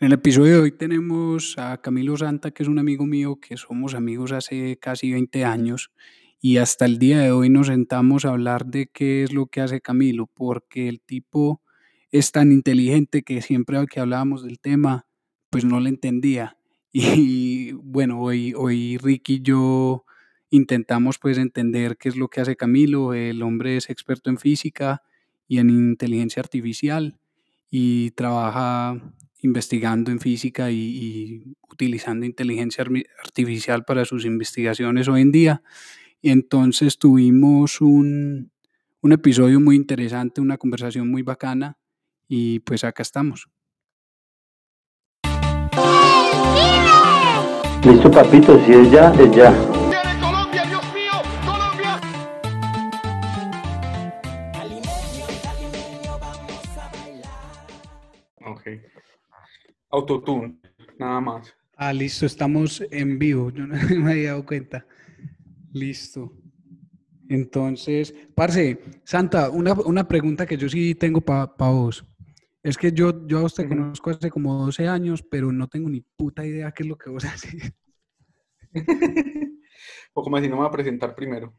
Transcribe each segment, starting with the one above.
En el episodio de hoy tenemos a Camilo Santa, que es un amigo mío, que somos amigos hace casi 20 años y hasta el día de hoy nos sentamos a hablar de qué es lo que hace Camilo, porque el tipo es tan inteligente que siempre que hablábamos del tema, pues no le entendía. Y bueno, hoy, hoy Ricky y yo intentamos pues entender qué es lo que hace Camilo. El hombre es experto en física y en inteligencia artificial y trabaja investigando en física y, utilizando inteligencia artificial para sus investigaciones hoy en día. Y entonces tuvimos un, un episodio muy interesante, una conversación muy bacana y pues acá estamos. Listo, papito, si es ya, es ya. Autotune, nada más. Ah, listo, estamos en vivo. Yo no me había dado cuenta. Listo. Entonces, Parce, Santa, una, una pregunta que yo sí tengo para vos. Es que yo, yo a usted conozco hace como 12 años, pero no tengo ni puta idea qué es lo que vos haces. o como si no me voy a presentar primero.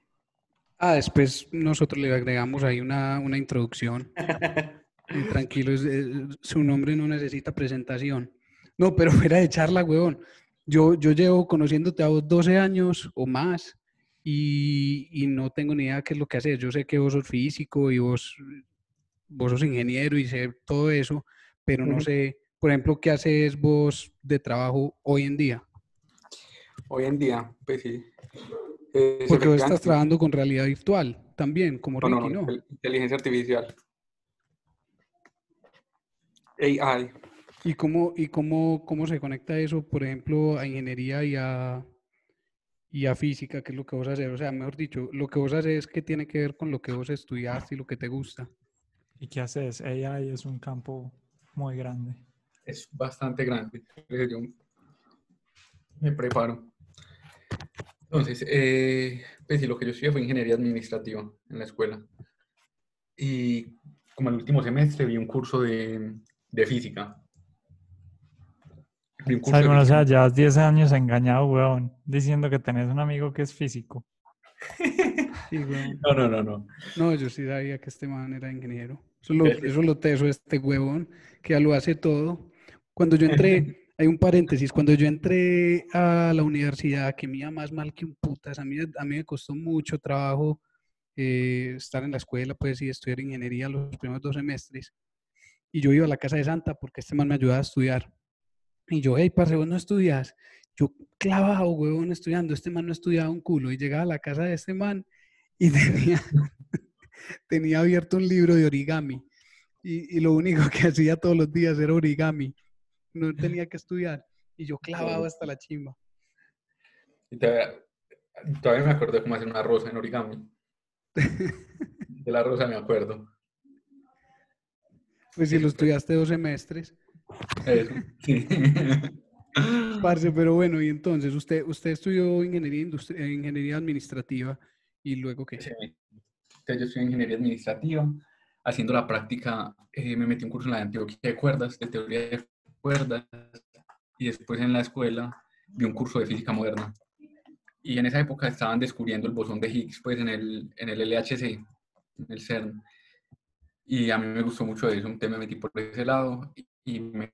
Ah, después nosotros le agregamos ahí una, una introducción. Y tranquilo, es- es- su nombre no necesita presentación. No, pero fuera de charla, huevón. Yo, yo llevo conociéndote a vos 12 años o más y, y no tengo ni idea qué es lo que haces. Yo sé que vos sos físico y vos, vos sos ingeniero y sé todo eso, pero no sé, por ejemplo, qué haces vos de trabajo hoy en día. Hoy en día, pues sí. Es Porque vos estás trabajando con realidad virtual también, como No, no, Ricky, ¿no? intel- inteligencia artificial. AI. ¿Y cómo, y cómo, cómo se conecta eso, por ejemplo, a ingeniería y a, y a física, que es lo que vos haces? O sea, mejor dicho, lo que vos haces, ¿qué tiene que ver con lo que vos estudiaste y lo que te gusta? ¿Y qué haces? AI es un campo muy grande. Es bastante grande. Yo me preparo. Entonces, eh, pues sí, lo que yo estudié fue ingeniería administrativa en la escuela. Y como el último semestre vi un curso de, de física. Simon, o sea, llevas 10 años engañado, weón, diciendo que tenés un amigo que es físico. Sí. No, no, no, no. No, yo sí sabía que este man era ingeniero. Eso lo, eso lo teso este huevón, que ya lo hace todo. Cuando yo entré, hay un paréntesis, cuando yo entré a la universidad, que me iba más mal que un putas, a mí, a mí me costó mucho trabajo eh, estar en la escuela, pues, y estudiar ingeniería los primeros dos semestres. Y yo iba a la casa de Santa porque este man me ayudaba a estudiar. Y yo, hey, parce, vos no estudias. Yo, clavado, huevón, estudiando. Este man no estudiaba un culo. Y llegaba a la casa de este man y tenía, tenía abierto un libro de origami. Y, y lo único que hacía todos los días era origami. No tenía que estudiar. Y yo clavado hasta la chimba. Y todavía, todavía me acuerdo cómo hacer una rosa en origami. De la rosa me acuerdo. Pues si lo estudiaste dos semestres. Eso, sí. Parce, pero bueno, y entonces, usted, usted estudió ingeniería, industri- eh, ingeniería administrativa y luego qué? Sí. Entonces yo estudié ingeniería administrativa. Haciendo la práctica, eh, me metí un curso en la de Antioquia de cuerdas, de teoría de cuerdas. Y después en la escuela vi un curso de física moderna. Y en esa época estaban descubriendo el bosón de Higgs, pues en el, en el LHC, en el CERN. Y a mí me gustó mucho eso, entonces me metí por ese lado y, me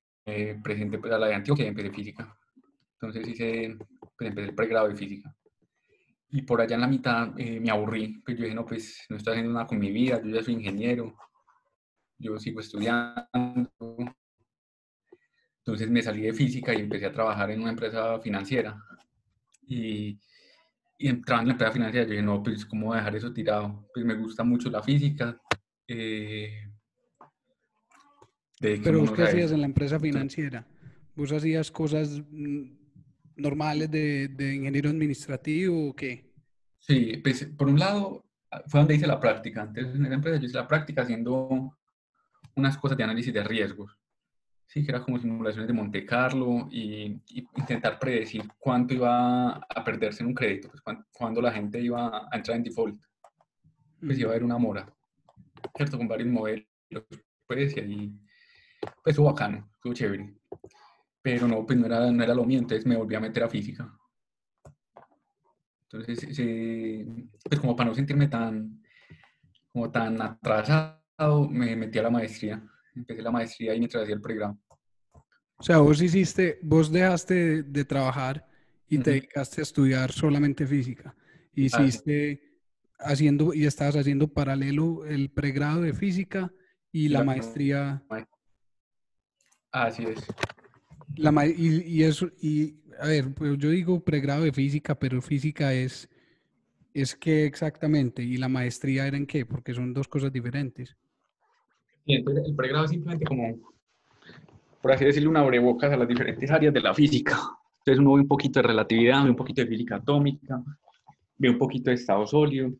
presenté pues, a la de Antioquia y empecé física. Entonces hice, pues empecé el pregrado de física. Y por allá en la mitad eh, me aburrí, pues yo dije, no, pues no estoy haciendo nada con mi vida, yo ya soy ingeniero, yo sigo estudiando. Entonces me salí de física y empecé a trabajar en una empresa financiera. Y, y en la empresa financiera, yo dije, no, pues cómo voy a dejar eso tirado. Pues me gusta mucho la física. Eh, Pero vos qué hacías en la empresa financiera? ¿Vos hacías cosas mm, normales de, de ingeniero administrativo o qué? Sí, pues por un lado fue donde hice la práctica. Antes en esa empresa yo hice la práctica haciendo unas cosas de análisis de riesgos. Sí, que era como simulaciones de Monte Carlo y, y intentar predecir cuánto iba a perderse en un crédito, pues cuán- cuándo la gente iba a entrar en default. Pues iba a haber una mora, ¿cierto? Con varios modelos, pues, y ahí, pues estuvo bacano, estuvo chévere. pero no, pues no era, no era lo mío, entonces me volví a meter a física. Entonces, sí, pues como para no sentirme tan, como tan atrasado, me metí a la maestría. Empecé la maestría y mientras hacía el pregrado. O sea, vos hiciste, vos dejaste de, de trabajar y te Ujú. dedicaste a estudiar solamente física. Hiciste haciendo y estabas haciendo paralelo el pregrado de física y la La- maestría. Así es. La ma- y, y eso, y a ver, pues yo digo pregrado de física, pero física es, es qué exactamente, y la maestría era en qué, porque son dos cosas diferentes. Y entonces el pregrado es simplemente como, por así decirlo, una abrebocas a las diferentes áreas de la física. Entonces uno ve un poquito de relatividad, ve un poquito de física atómica, ve un poquito de estado sólido,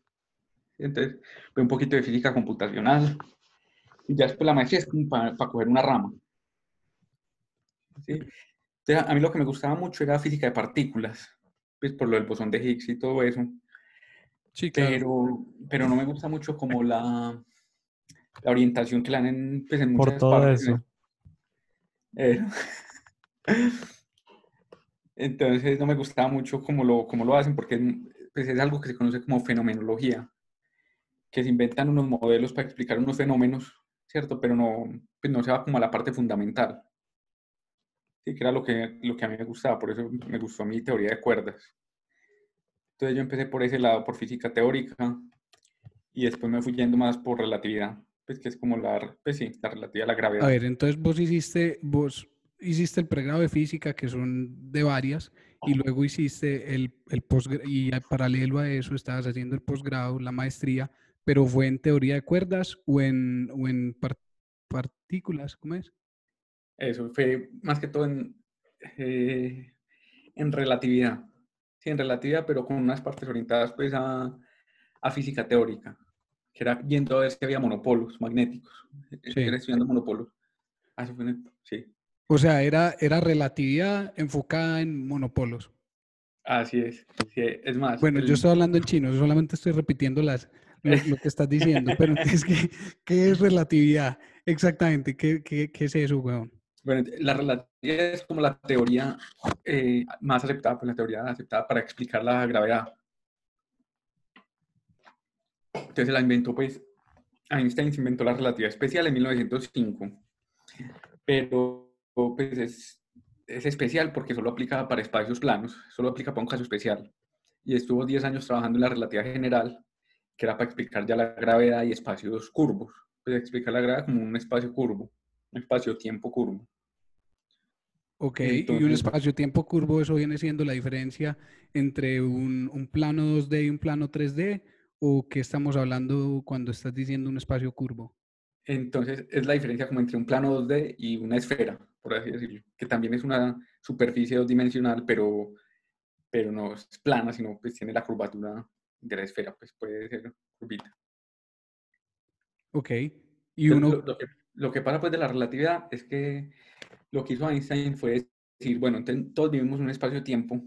entonces ve un poquito de física computacional. Y ya después la maestría es como para, coger una rama. ¿sí? Entonces, a mí lo que me gustaba mucho era física de partículas, pues por lo del bosón de Higgs y todo eso. Sí, pero, pero no me gusta mucho como la, la orientación que le dan en, pues, en Por muchas todo partes. eso. Eh, entonces no me gustaba mucho cómo lo, cómo lo hacen porque pues, es algo que se conoce como fenomenología, que se inventan unos modelos para explicar unos fenómenos, ¿cierto? Pero no, pues, no se va como a la parte fundamental. Sí, que era lo que, lo que a mí me gustaba, por eso me gustó mi teoría de cuerdas. Entonces yo empecé por ese lado, por física teórica, y después me fui yendo más por relatividad, pues que es como la, pues sí, la relatividad a la gravedad. A ver, entonces vos hiciste, vos hiciste el pregrado de física, que son de varias, y luego hiciste el, el posgrado, y al paralelo a eso estabas haciendo el posgrado, la maestría, pero fue en teoría de cuerdas o en, o en par- partículas, ¿cómo es? Eso fue más que todo en, eh, en relatividad. Sí, en relatividad, pero con unas partes orientadas pues a, a física teórica, que era viendo a ver si había monopolos magnéticos. Sí. Era estudiando monopolos. Ah, eso fue en sí, O sea, era, era relatividad enfocada en monopolos. así es. Sí, es más, Bueno, el- yo estoy hablando en chino, solamente estoy repitiendo las, lo, lo que estás diciendo, pero entonces, ¿qué, qué es relatividad? Exactamente, ¿qué, qué, qué es eso, weón? Bueno, la relatividad es como la teoría eh, más aceptada, pues la teoría aceptada para explicar la gravedad. Entonces la inventó, pues, Einstein se inventó la relatividad especial en 1905, pero pues es, es especial porque solo aplica para espacios planos, solo aplica para un caso especial. Y estuvo 10 años trabajando en la relatividad general, que era para explicar ya la gravedad y espacios curvos, pues explicar la gravedad como un espacio curvo, un espacio-tiempo curvo. Ok, y un Entonces- espacio-tiempo curvo, eso viene siendo la diferencia entre un, un plano 2D y un plano 3D, o qué estamos hablando cuando estás diciendo un espacio curvo. Entonces, es la diferencia como entre un plano 2D y una esfera, por así decirlo, que también es una superficie dos-dimensional, pero, pero no es plana, sino pues tiene la curvatura de la esfera, pues puede ser curvita. Ok, y uno, lo, lo que, lo que pasa pues de la relatividad es que lo que hizo Einstein fue decir, bueno, entonces todos vivimos en un espacio-tiempo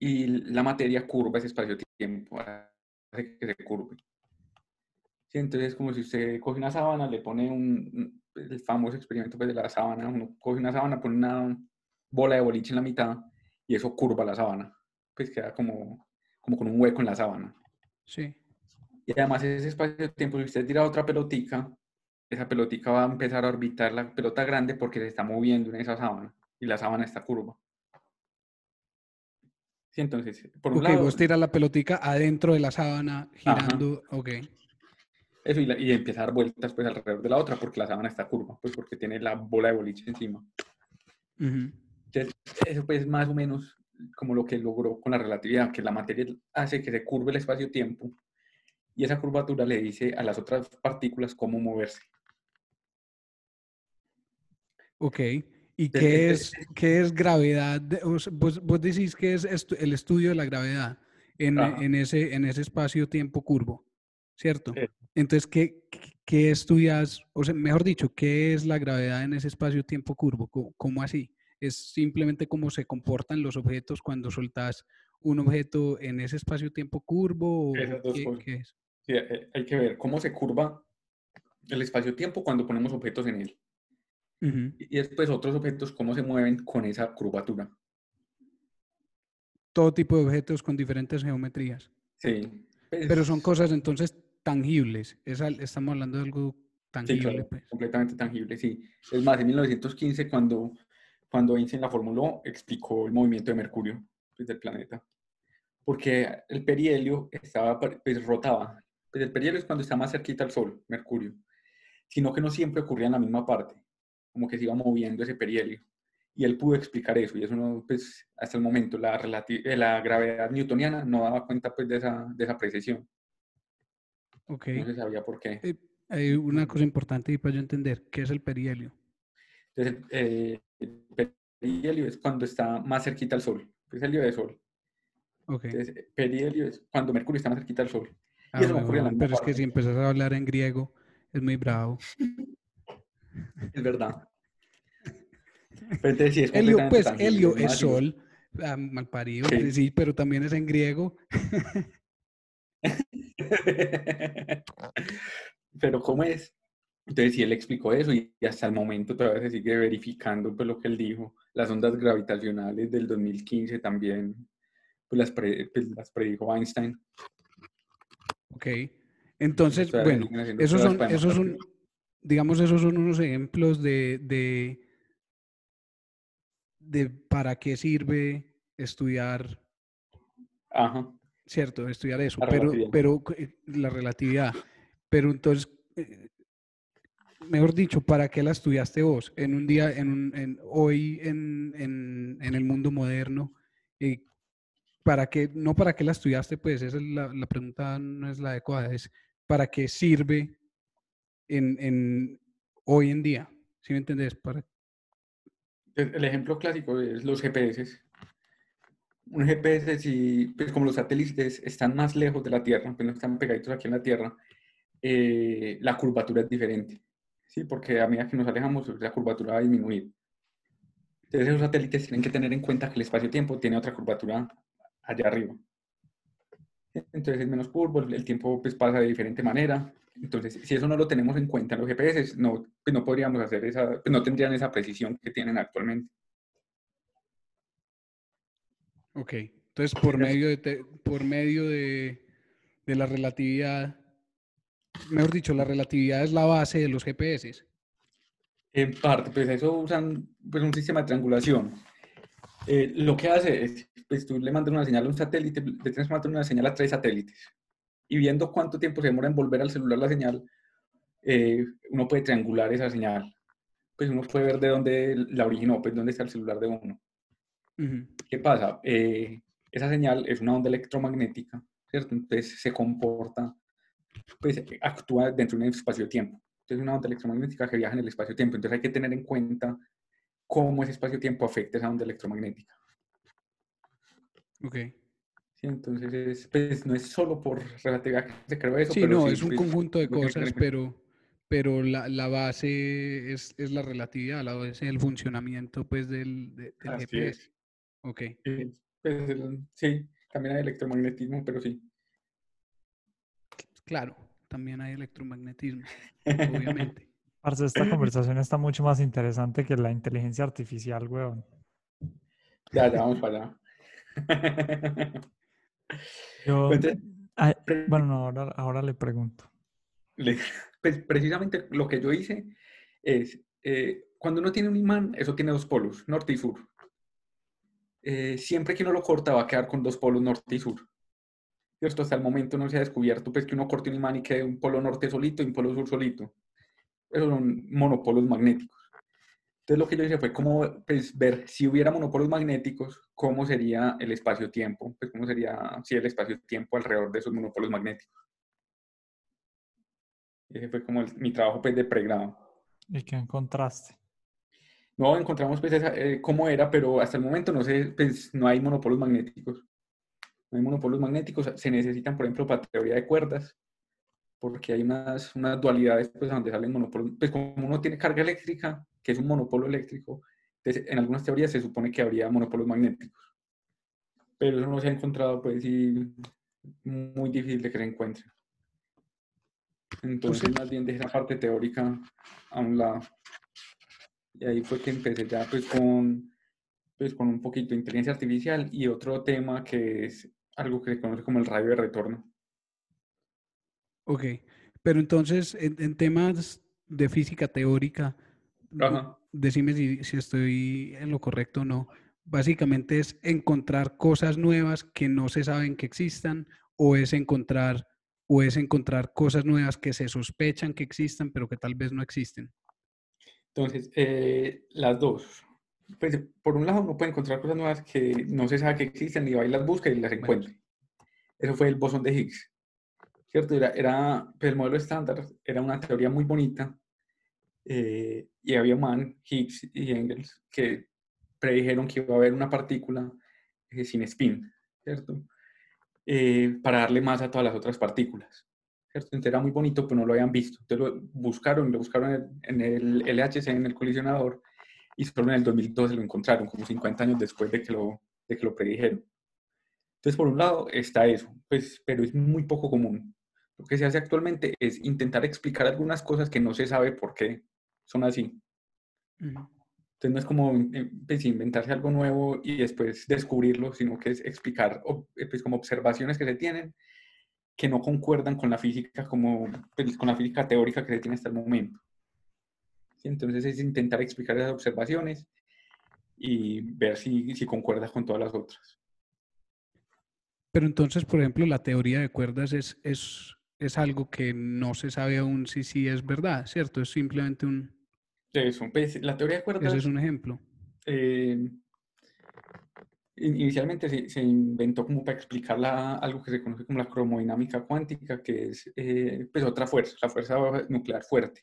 y la materia curva ese espacio-tiempo, hace que se curve. Sí, entonces es como si usted coge una sábana, le pone un- el famoso experimento pues, de la sábana, uno coge una sábana, pone una bola de boliche en la mitad y eso curva la sábana, pues queda como, como con un hueco en la sábana. sí, Y además ese espacio de tiempo, si usted tira otra pelotica, esa pelotica va a empezar a orbitar la pelota grande porque se está moviendo en esa sábana y la sábana está curva. Sí, entonces, por un lado, vos tiras la pelotica adentro de la sábana girando, ok, eso y, la- y empieza a dar vueltas pues alrededor de la otra porque la sábana está curva, pues porque tiene la bola de boliche encima. ujú, Entonces, eso pues es más o menos como lo que logró con la relatividad, que la materia hace que se curve el espacio-tiempo y esa curvatura le dice a las otras partículas cómo moverse. ok. ¿Y qué es, qué es gravedad? vos, vos decís que es estu- el estudio de la gravedad en, en ese, en ese espacio-tiempo curvo, ¿cierto? Sí. Entonces, ¿qué, qué- qué estudias? O sea, mejor dicho, ¿qué es la gravedad en ese espacio-tiempo curvo? ¿Cómo, cómo así? ¿Es simplemente cómo se comportan los objetos cuando soltas un objeto en ese espacio-tiempo curvo? ¿O Esas dos qué, cosas. qué es? Sí, eh, hay que ver cómo se curva el espacio-tiempo cuando ponemos objetos en él. Y después otros objetos, cómo se mueven con esa curvatura. Todo tipo de objetos con diferentes geometrías. Sí. Pero son pues, cosas entonces tangibles. Es estamos hablando de algo Sí, tangible, claro, pues. completamente tangible, sí. Es más, en 1915, cuando, cuando Einstein la formuló, explicó el movimiento de Mercurio pues, del planeta. Porque el perihelio estaba, pues, rotaba. Pues el perihelio es cuando está más cerquita al Sol, Mercurio. Sino que no siempre ocurría en la misma parte. Como que se iba moviendo ese perihelio. Y él pudo explicar eso. Y eso no, pues, hasta el momento, la, eh, la gravedad newtoniana no daba cuenta pues, de, esa, de esa precesión. Ok. No se sabía por qué. Eh, hay una cosa importante y para yo entender, ¿qué es el perihelio? Entonces, eh, perihelio es cuando está más cerquita al Sol, es el día de Sol. Ok. Entonces, perihelio es cuando Mercurio está más cerquita al Sol. Ah, eso bueno, la pero es que si empezás a hablar en griego, es muy bravo. Es verdad. Pero entonces sí, es Helio, pues tangible, helio es sol, ah, malparido, Sí. sí, pero también es en griego. Pero ¿cómo es? Entonces sí, él explicó eso y hasta el momento todavía se sigue verificando pues, lo que él dijo. Las ondas gravitacionales del 2015 también pues, las, pre- pues, las predijo Einstein. Ok. Entonces, bueno, esos son, esos son, digamos, esos son unos ejemplos de, de, de para qué sirve estudiar, Ajá. cierto, estudiar eso, La pero, relatividad. pero eh, la relatividad. Pero entonces, eh, mejor dicho, ¿para qué la estudiaste vos? En un día, en un, en, hoy en, en, en el mundo moderno, eh, ¿para qué, no para qué la estudiaste? Pues esa es la, la pregunta, no es la adecuada, es ¿para qué sirve en, hoy en día? ¿Sí me entendés? Para, El ejemplo clásico es los GPS. Un GPS, si, pues como los satélites están más lejos de la Tierra, pues no están pegaditos aquí en la Tierra, eh, la curvatura es diferente. ¿Sí? Porque a medida que nos alejamos, la curvatura va a disminuir. Entonces, esos satélites tienen que tener en cuenta que el espacio-tiempo tiene otra curvatura allá arriba. Entonces, es menos curvo, el tiempo pues, pasa de diferente manera. Entonces, si eso no lo tenemos en cuenta en los GPS, no, pues no podríamos hacer esa, pues no tendrían esa precisión que tienen actualmente. ok. Entonces, por medio de, te- por medio de, de la relatividad, mejor dicho, la relatividad es la base de los GPS. En parte, pues eso usan pues, un sistema de triangulación. Eh, lo que hace es, pues tú le mandas una señal a un satélite, le tienes que mandar una señal a tres satélites. Y viendo cuánto tiempo se demora en volver al celular la señal, eh, uno puede triangular esa señal. Pues uno puede ver de dónde la originó, pues dónde está el celular de uno. Ujú. ¿Qué pasa? Eh, esa señal es una onda electromagnética, ¿cierto? Entonces se comporta, pues actúa dentro de un espacio-tiempo. Entonces es una onda electromagnética que viaja en el espacio-tiempo. Entonces hay que tener en cuenta cómo ese espacio-tiempo afecta esa onda electromagnética. Ok. ¿sí? Entonces es, pues, no es solo por relatividad que se creó eso, Sí, pero no, sí, es un pues, conjunto de cosas, pero, pero la, la base es, es la relatividad, la base es el funcionamiento pues del, de- del Así GPS. es. Ok. Sí, pues, el- sí, también hay electromagnetismo, pero sí. Claro, también hay electromagnetismo, obviamente. Parce, esta conversación está mucho más interesante que la inteligencia artificial, weón. ya, ya vamos para allá. Yo, Pues, ay, pre- bueno, no, ahora, ahora le pregunto. Pues precisamente lo que yo hice es, eh, cuando uno tiene un imán, eso tiene dos polos, norte y sur. Eh, siempre que uno lo corta va a quedar con dos polos, norte y sur. ¿Cierto? Hasta el momento no se ha descubierto pues, que uno corte un imán y quede un polo norte solito y un polo sur solito. Esos son monopolos magnéticos. Entonces lo que yo hice fue como pues, ver si hubiera monopolos magnéticos, cómo sería el espacio-tiempo, pues cómo sería si el espacio-tiempo alrededor de esos monopolos magnéticos. Ese fue como el- mi trabajo pues, de pregrado. ¿Y qué encontraste? No encontramos pues, esa, eh, cómo era, pero hasta el momento no, sé, pues, no hay monopolos magnéticos. No hay monopolos magnéticos, se necesitan, por ejemplo, para teoría de cuerdas, porque hay unas, unas dualidades pues, donde salen monopolos. Pues como uno tiene carga eléctrica, que es un monopolo eléctrico, entonces, en algunas teorías se supone que habría monopolos magnéticos. Pero eso no se ha encontrado, pues sí, muy difícil de que se encuentre. Entonces, más bien de esa parte teórica a un lado. Y ahí fue que empecé ya pues con, pues con un poquito de inteligencia artificial y otro tema que es algo que se conoce como el radio de retorno. Ok, pero entonces en, en temas de física teórica, Ajá. decime si, si estoy en lo correcto o no. Básicamente es encontrar cosas nuevas que no se saben que existan o es encontrar o es encontrar cosas nuevas que se sospechan que existan pero que tal vez no existen. Entonces, eh, las dos. Pues, por un lado, uno puede encontrar cosas nuevas que no se sabe que existen y va y las busca y las encuentra. Eso fue el bosón de Higgs. ¿Cierto? Era, era pues, el modelo estándar, era una teoría muy bonita. eh, y había un man, Higgs y Engels, que predijeron que iba a haber una partícula eh, sin spin, ¿cierto? Eh, para darle masa a todas las otras partículas. ¿cierto? Entonces era muy bonito, pero no lo habían visto. Entonces lo buscaron, lo buscaron en el LHC, en el colisionador, y solo en el 2012 lo encontraron, como 50 años después de que lo, de que lo predijeron. Entonces, por un lado está eso, pues, pero es muy poco común. Lo que se hace actualmente es intentar explicar algunas cosas que no se sabe por qué son así. Entonces no es como eh, pues, inventarse algo nuevo y después descubrirlo, sino que es explicar eh, pues, como observaciones que se tienen que no concuerdan con la física como pues, con la física teórica que se tiene hasta el momento. ¿Sí? Entonces es intentar explicar esas observaciones y ver si, si concuerda con todas las otras. Pero entonces, por ejemplo, la teoría de cuerdas es, es, es algo que no se sabe aún si sí es verdad, ¿cierto? Es simplemente un, Eso, pues, la teoría de cuerdas ese es un ejemplo. eh, in- inicialmente se, se inventó como para explicar la- algo que se conoce como la cromodinámica cuántica, que es eh, pues otra fuerza, la fuerza nuclear fuerte.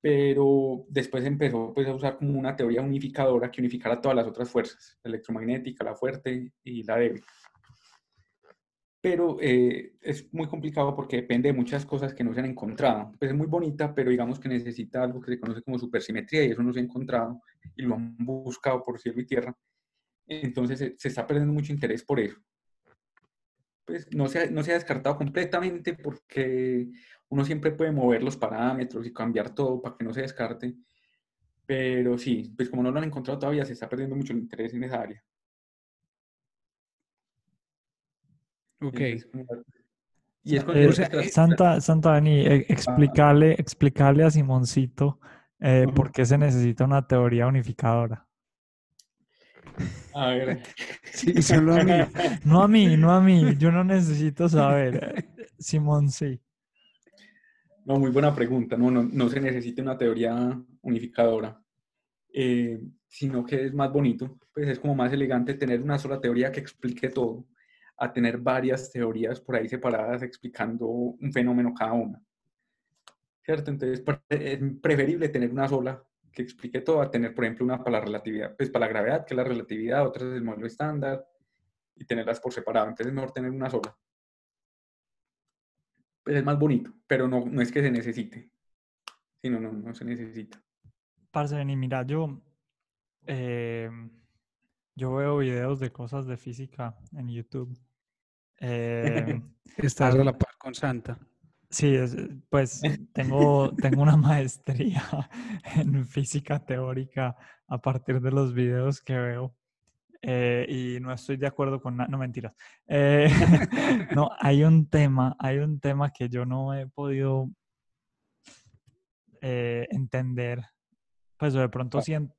Pero después empezó pues, a usar como una teoría unificadora que unificara todas las otras fuerzas, la electromagnética, la fuerte y la débil. Pero eh, es muy complicado porque depende de muchas cosas que no se han encontrado. Pues es muy bonita, pero digamos que necesita algo que se conoce como supersimetría y eso no se ha encontrado y lo han buscado por cielo y tierra. Entonces se, se está perdiendo mucho interés por eso. Pues no se, ha, no se ha descartado completamente porque uno siempre puede mover los parámetros y cambiar todo para que no se descarte. Pero sí, pues como no lo han encontrado todavía, se está perdiendo mucho el interés en esa área. Ok. Y es con Eh, o sea, es- eh, Santa, Santa Dani, eh, explicarle, explicarle a Simoncito eh, por qué se necesita una teoría unificadora. A ver. Sí, solo a mí. No a mí, no a mí, yo no necesito saber. Simón sí. No, muy buena pregunta. No, no, no se necesita una teoría unificadora, eh, sino que es más bonito. Pues es como más elegante tener una sola teoría que explique todo, a tener varias teorías por ahí separadas explicando un fenómeno cada una. ¿Cierto? Entonces es preferible tener una sola que explique todo a tener, por ejemplo, una para la relatividad, pues para la gravedad, que es la relatividad, otra es el modelo estándar, y tenerlas por separado. Entonces es mejor tener una sola. Pues es más bonito, pero no, no es que se necesite. Sí, no, no, no se necesita. Parce, vení, mira, yo, eh, yo veo videos de cosas de física en YouTube. Eh, Estás a la par con Santa. Sí, es- pues tengo, tengo una maestría en física teórica a partir de los videos que veo eh, y no estoy de acuerdo con nada, no mentiras. Eh, no, hay un tema, hay un tema que yo no he podido eh, entender, pues de pronto sí, en-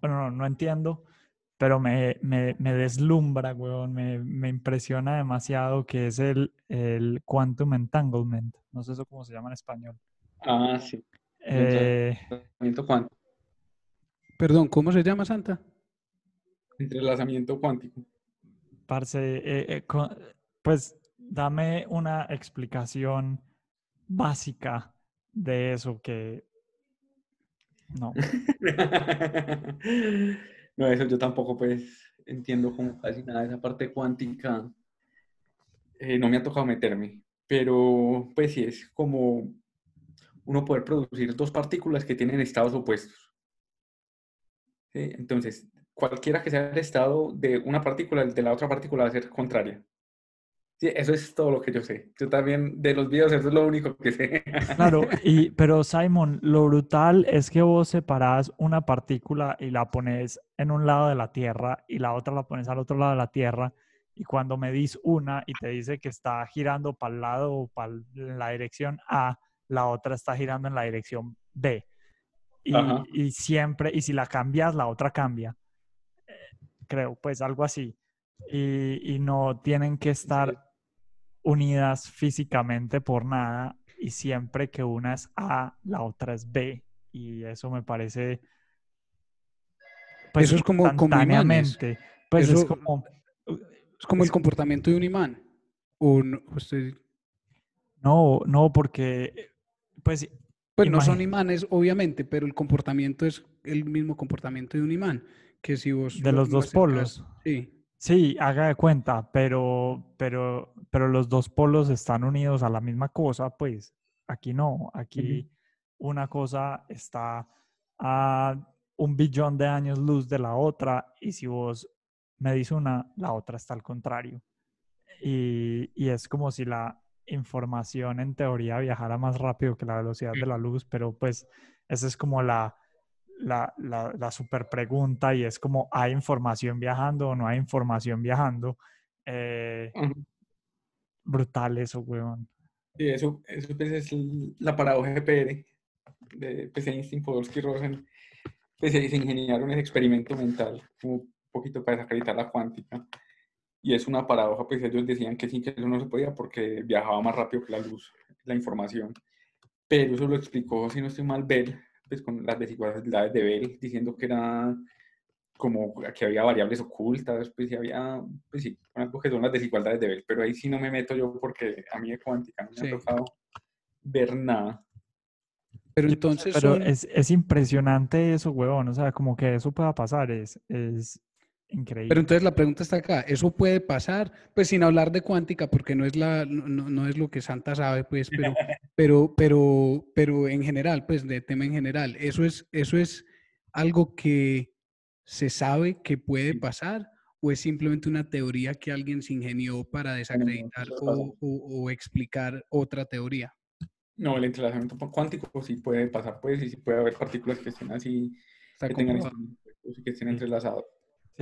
bueno, no, no entiendo, pero me, me, me deslumbra, weón, me, me impresiona demasiado que es el, el quantum entanglement. No sé eso cómo se llama en español. Ah, sí. Eh, Entrelazamiento cuántico. Perdón, ¿cómo se llama Santa? Entrelazamiento cuántico. parce, eh, eh, pues dame una explicación básica de eso que... No, no, eso yo tampoco pues entiendo como casi nada de esa parte cuántica. eh, no me ha tocado meterme, pero pues sí es como uno poder producir dos partículas que tienen estados opuestos. Entonces, cualquiera que sea el estado de una partícula, el de la otra partícula va a ser contraria. Sí, eso es todo lo que yo sé. Yo también, de los videos, eso es lo único que sé. Claro, y, pero Simon, lo brutal es que vos separás una partícula y la pones en un lado de la Tierra y la otra la pones al otro lado de la Tierra. Y cuando medís una y te dice que está girando para el lado o para la dirección A, la otra está girando en la dirección B. Y, siempre, y si la cambias, la otra cambia. Eh, Creo, pues algo así. Y, y no tienen que estar unidas físicamente por nada y siempre que una es A, la otra es B. Y eso me parece... pues, Eso es como- como imanes. instantáneamente, Pues es Eso- como... Es como el comportamiento de un imán. O no, usted- No, no, porque... Pues pues no son imanes, obviamente, pero el comportamiento es el mismo comportamiento de un imán. Que si vos de lo- los lo dos polos. Sí. Sí, haga de cuenta, pero, pero, pero los dos polos están unidos a la misma cosa, pues aquí no, aquí una cosa está a un billón de años luz de la otra y si vos medís una, la otra está al contrario. Y, y es como si la información en teoría viajara más rápido que la velocidad de la luz, pero pues esa es como la, la, la, la super pregunta y es como, ¿hay información viajando o no hay información viajando? Eh, brutal eso, weón. Sí, eso, eso pues, es la paradoja de PR, de pues, Einstein, Podolsky, Rosen, pues se se ingeniaron ese experimento mental, como un poquito para desacreditar la cuántica. Y es una paradoja, pues ellos decían que sí, que eso no se podía porque viajaba más rápido que la luz, la información. Pero eso lo explicó, si no estoy mal, Bell, pues con las desigualdades de Bell, diciendo que era como que había variables ocultas, pues sí había, pues sí, algo que son las desigualdades de Bell, pero ahí sí no me meto yo porque a mí de cuántica no me Sí. ha tocado ver nada. Pero entonces Pero son- es, es impresionante eso, weón. O sea, como que eso pueda pasar, es, es increíble. Pero entonces la pregunta está acá, ¿eso puede pasar? Pues sin hablar de cuántica, porque no es la, no, no- es lo que Santa sabe, pues, pero, pero, pero, pero en general, pues, de tema en general, ¿eso es, eso es algo que se sabe que puede pasar? ¿O es simplemente una teoría que alguien se ingenió para desacreditar o, o- o explicar otra teoría? No, el entrelazamiento cuántico sí puede pasar, pues, y sí puede haber partículas que estén así, que tengan que estén entrelazados.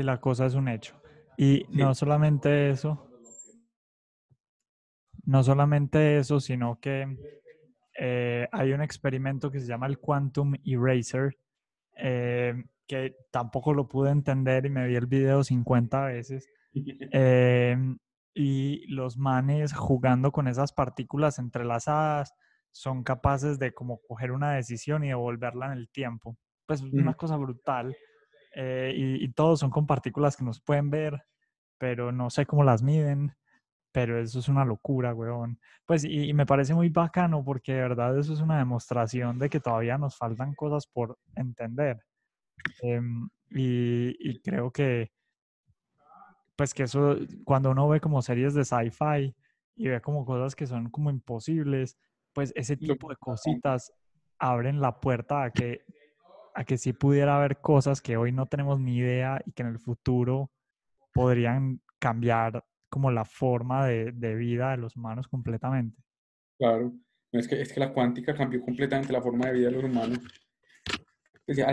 La cosa es un hecho. Y no solamente eso, no solamente eso, sino que eh, hay un experimento que se llama el Quantum Eraser, eh, que tampoco lo pude entender y me vi el video 50 veces. Em, y los manes jugando con esas partículas entrelazadas son capaces de como coger una decisión y devolverla en el tiempo. Pues una cosa brutal. Eh, y, y todos son con partículas que nos pueden ver, pero no sé cómo las miden. Pero eso es una locura, weón. Pues y, y me parece muy bacano porque de verdad eso es una demostración de que todavía nos faltan cosas por entender. Em, y, y creo que, pues que eso, cuando uno ve como series de sci-fi y ve como cosas que son como imposibles, pues ese tipo de cositas abren la puerta a que, a que sí pudiera haber cosas que hoy no tenemos ni idea y que en el futuro podrían cambiar como la forma de, de vida de los humanos completamente. Claro, es que, es que la cuántica cambió completamente la forma de vida de los humanos.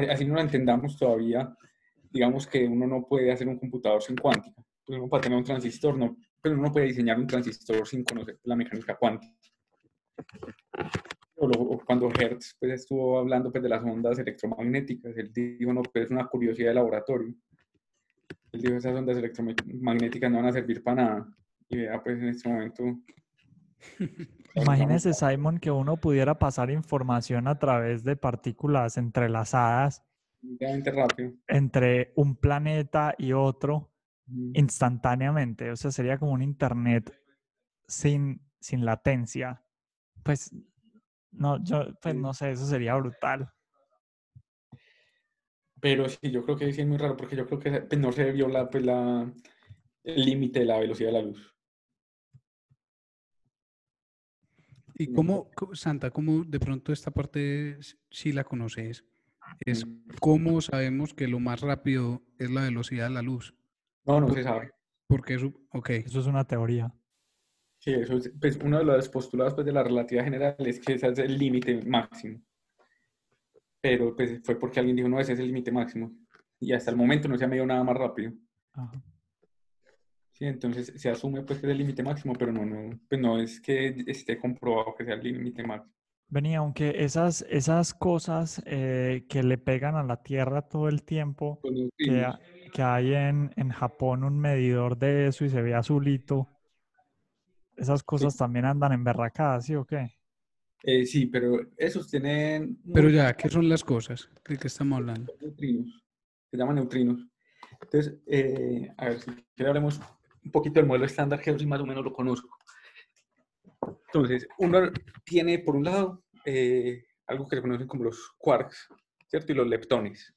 Así no la entendamos todavía, digamos que uno no puede hacer un computador sin cuántica. Pues uno para tener un transistor, no, pero uno no puede diseñar un transistor sin conocer la mecánica cuántica. O cuando Hertz pues, estuvo hablando pues, de las ondas electromagnéticas, él dijo, no, pues es una curiosidad de laboratorio. Él dijo, esas ondas electromagnéticas no van a servir para nada. Y vea, pues en este momento... Imagínese, Simon, que uno pudiera pasar información a través de partículas entrelazadas rápido. entre un planeta y otro instantáneamente. O sea, sería como un internet sin, sin latencia. Pues no, yo pues no sé, eso sería brutal. Pero sí, yo creo que sí es muy raro porque yo creo que pues, no se viola pues, la, el límite de la velocidad de la luz. ¿Y cómo, Santa, cómo de pronto esta parte sí la conoces? Es Mm. cómo sabemos que lo más rápido es la velocidad de la luz. No, no se sabe. Porque eso, ok, Eso es una teoría. Sí, eso es, pues, uno de los postulados pues, de la relatividad general es que ese es el límite máximo. Pero pues fue porque alguien dijo, no, ese es el límite máximo. Y hasta el momento no se ha medido nada más rápido. Ajá. Sí, entonces se asume pues que es el límite máximo, pero no, no, pues no es que esté comprobado que sea el límite máximo. Venía, aunque esas, esas cosas eh, que le pegan a la Tierra todo el tiempo, que, que hay en, en Japón un medidor de eso y se ve azulito, esas cosas también andan emberracadas, ¿sí o qué? Eh, sí, pero esos tienen Pero ya, ¿qué son las cosas? ¿De qué estamos hablando? neutrinos. Se llaman neutrinos. Entonces, eh, a ver, si quiere hablemos un poquito del modelo estándar, que eso sí más o menos lo conozco. Entonces, uno tiene, por un lado, eh, algo que se conocen como los quarks, ¿cierto? Y los leptones.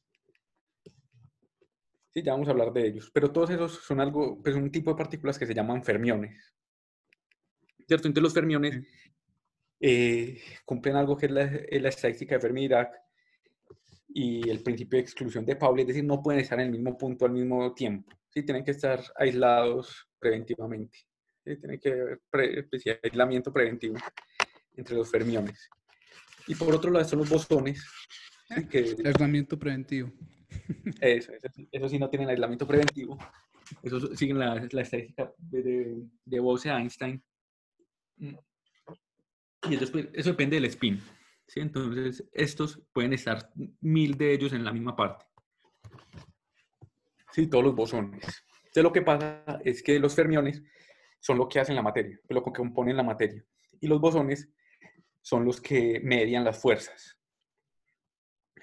Sí, ya vamos a hablar de ellos. Pero todos esos son algo, pues un tipo de partículas que se llaman fermiones. ¿Cierto? Entonces los fermiones eh, cumplen algo que es la, es la estadística de Fermi-Dirac y el principio de exclusión de Pauli, es decir, no pueden estar en el mismo punto al mismo tiempo. Sí, tienen que estar aislados preventivamente. Sí, tiene que haber pre- pues, sí, aislamiento preventivo entre los fermiones. Y por otro lado están los bosones, sí, que Aislamiento preventivo. eso, eso, sí- eso sí no tienen aislamiento preventivo. Eso siguen la, la estadística de, de, de Bose-Einstein. Y después- eso depende del spin. ¿sí? Entonces, estos pueden estar mil de ellos en la misma parte. Sí, todos los bosones. Entonces, lo que pasa es que los fermiones son lo que hacen la materia, lo que componen la materia. Y los bosones son los que median las fuerzas.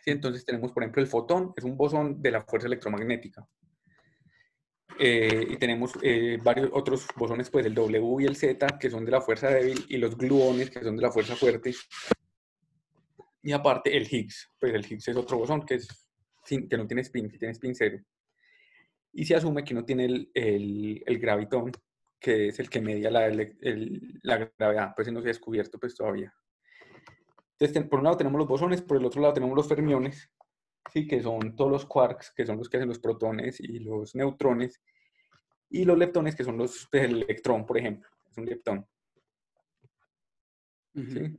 ¿sí? Entonces tenemos, por ejemplo, el fotón, es un bosón de la fuerza electromagnética. Eh, y tenemos eh, varios otros bosones, pues el W y el Z, que son de la fuerza débil, y los gluones, que son de la fuerza fuerte. Y aparte el Higgs, pues el Higgs es otro bosón que, es, sin- que no tiene spin, que tiene spin cero. Y se asume que no tiene el, el, el gravitón, que es el que media la, el- la gravedad, pues no se ha descubierto pues todavía. Entonces, por un lado tenemos los bosones, por el otro lado tenemos los fermiones, ¿sí? que son todos los quarks, que son los que hacen los protones y los neutrones, y los leptones, que son los pues, el electrón, por ejemplo, es un leptón. ¿sí?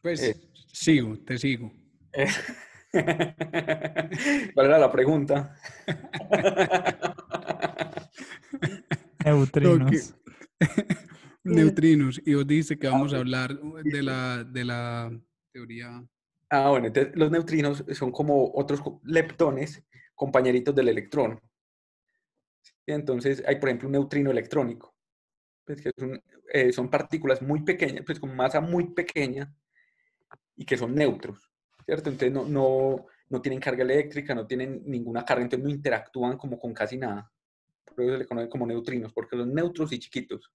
Pues Eh. sigo, te sigo. Eh, ¿Cuál era la pregunta? Neutrinos. Neutrinos. Y os dice que vamos a hablar de la, de la teoría. Ah, bueno, entonces los neutrinos son como otros leptones, compañeritos del electrón. Entonces hay, por ejemplo, un neutrino electrónico. pues, que eh, son partículas muy pequeñas, pues con masa muy pequeña y que son neutros, ¿cierto? Entonces no, no, no tienen carga eléctrica, no tienen ninguna carga, entonces no interactúan como con casi nada. Por eso se le conoce como neutrinos, porque son neutros y chiquitos.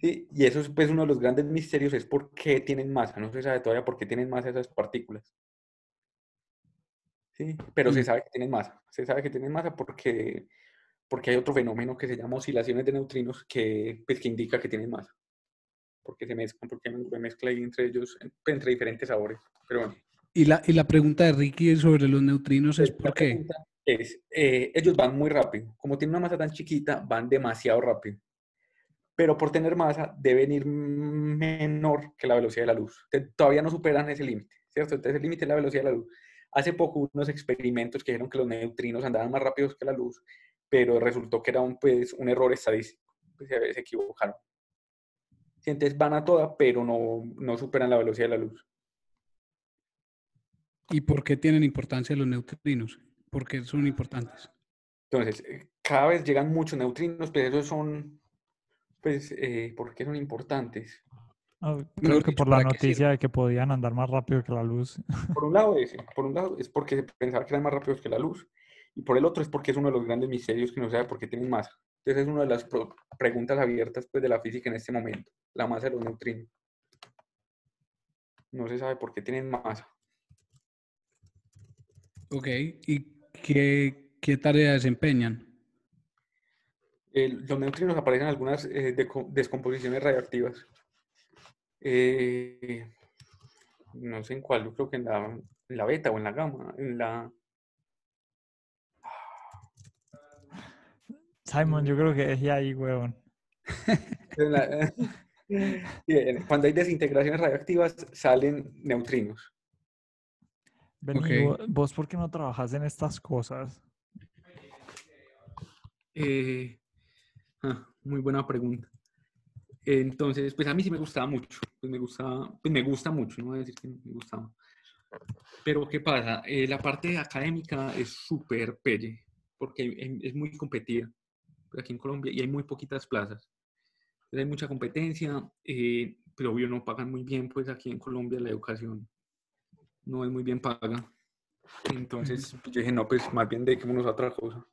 Sí, y eso es pues uno de los grandes misterios, es por qué tienen masa. No se sabe todavía por qué tienen masa esas partículas. Sí, pero se Mm. sabe que tienen masa. Se sabe que tienen masa porque, porque hay otro fenómeno que se llama oscilaciones de neutrinos que, pues, que indica que tienen masa. Porque se mezclan, porque hay una mezcla ahí entre ellos, en- entre diferentes sabores. Pero bueno. Y la, y la pregunta de Ricky sobre los neutrinos es La por qué. Es, eh, ellos van muy rápido. Como tienen una masa tan chiquita, van demasiado rápido. Pero por tener masa, deben ir menor que la velocidad de la luz. Todavía no superan ese límite, ¿cierto? Entonces el límite es la velocidad de la luz. Hace poco unos experimentos que dijeron que los neutrinos andaban más rápidos que la luz, pero resultó que era un, pues, un error estadístico. Pues, se, equivocaron. Entonces van a toda, pero no, no superan la velocidad de la luz. ¿Y por qué tienen importancia los neutrinos? ¿Por qué son importantes? Entonces, eh, cada vez llegan muchos neutrinos, pero esos son, pues, eh, ¿por qué son importantes? Ah, Creo que por la ¿para qué noticia de que podían andar más rápido que la luz. Por un lado ese, por un lado es porque se pensaba que eran más rápidos que la luz, y por el otro es porque es uno de los grandes misterios que no se sabe por qué tienen masa. Entonces es una de las pro- preguntas abiertas pues, de la física en este momento, la masa de los neutrinos. No se sabe por qué tienen masa. Ok. ¿Y qué, qué tarea desempeñan? El- los neutrinos aparecen en algunas eh, descomposiciones radioactivas. Eh, no sé en cuál, yo creo que en la, en la beta o en la gamma, en la... Simon, yo creo que es ahí, huevón. Cuando hay desintegraciones radioactivas salen neutrinos. Vos, ¿por qué no trabajas en estas cosas? Eh, ah, muy buena pregunta. Entonces, pues a mí sí me gustaba mucho. Pues me gustaba, pues me gusta mucho, no voy a decir que me gustaba. Pero ¿qué pasa? Eh, la parte académica es súper pelle, porque es muy competida aquí en Colombia y hay muy poquitas plazas. Entonces, hay mucha competencia, eh, pero obvio no pagan muy bien, pues aquí en Colombia la educación no es muy bien paga. Entonces pues, yo dije, no, pues más bien dediquémonos a otra cosa.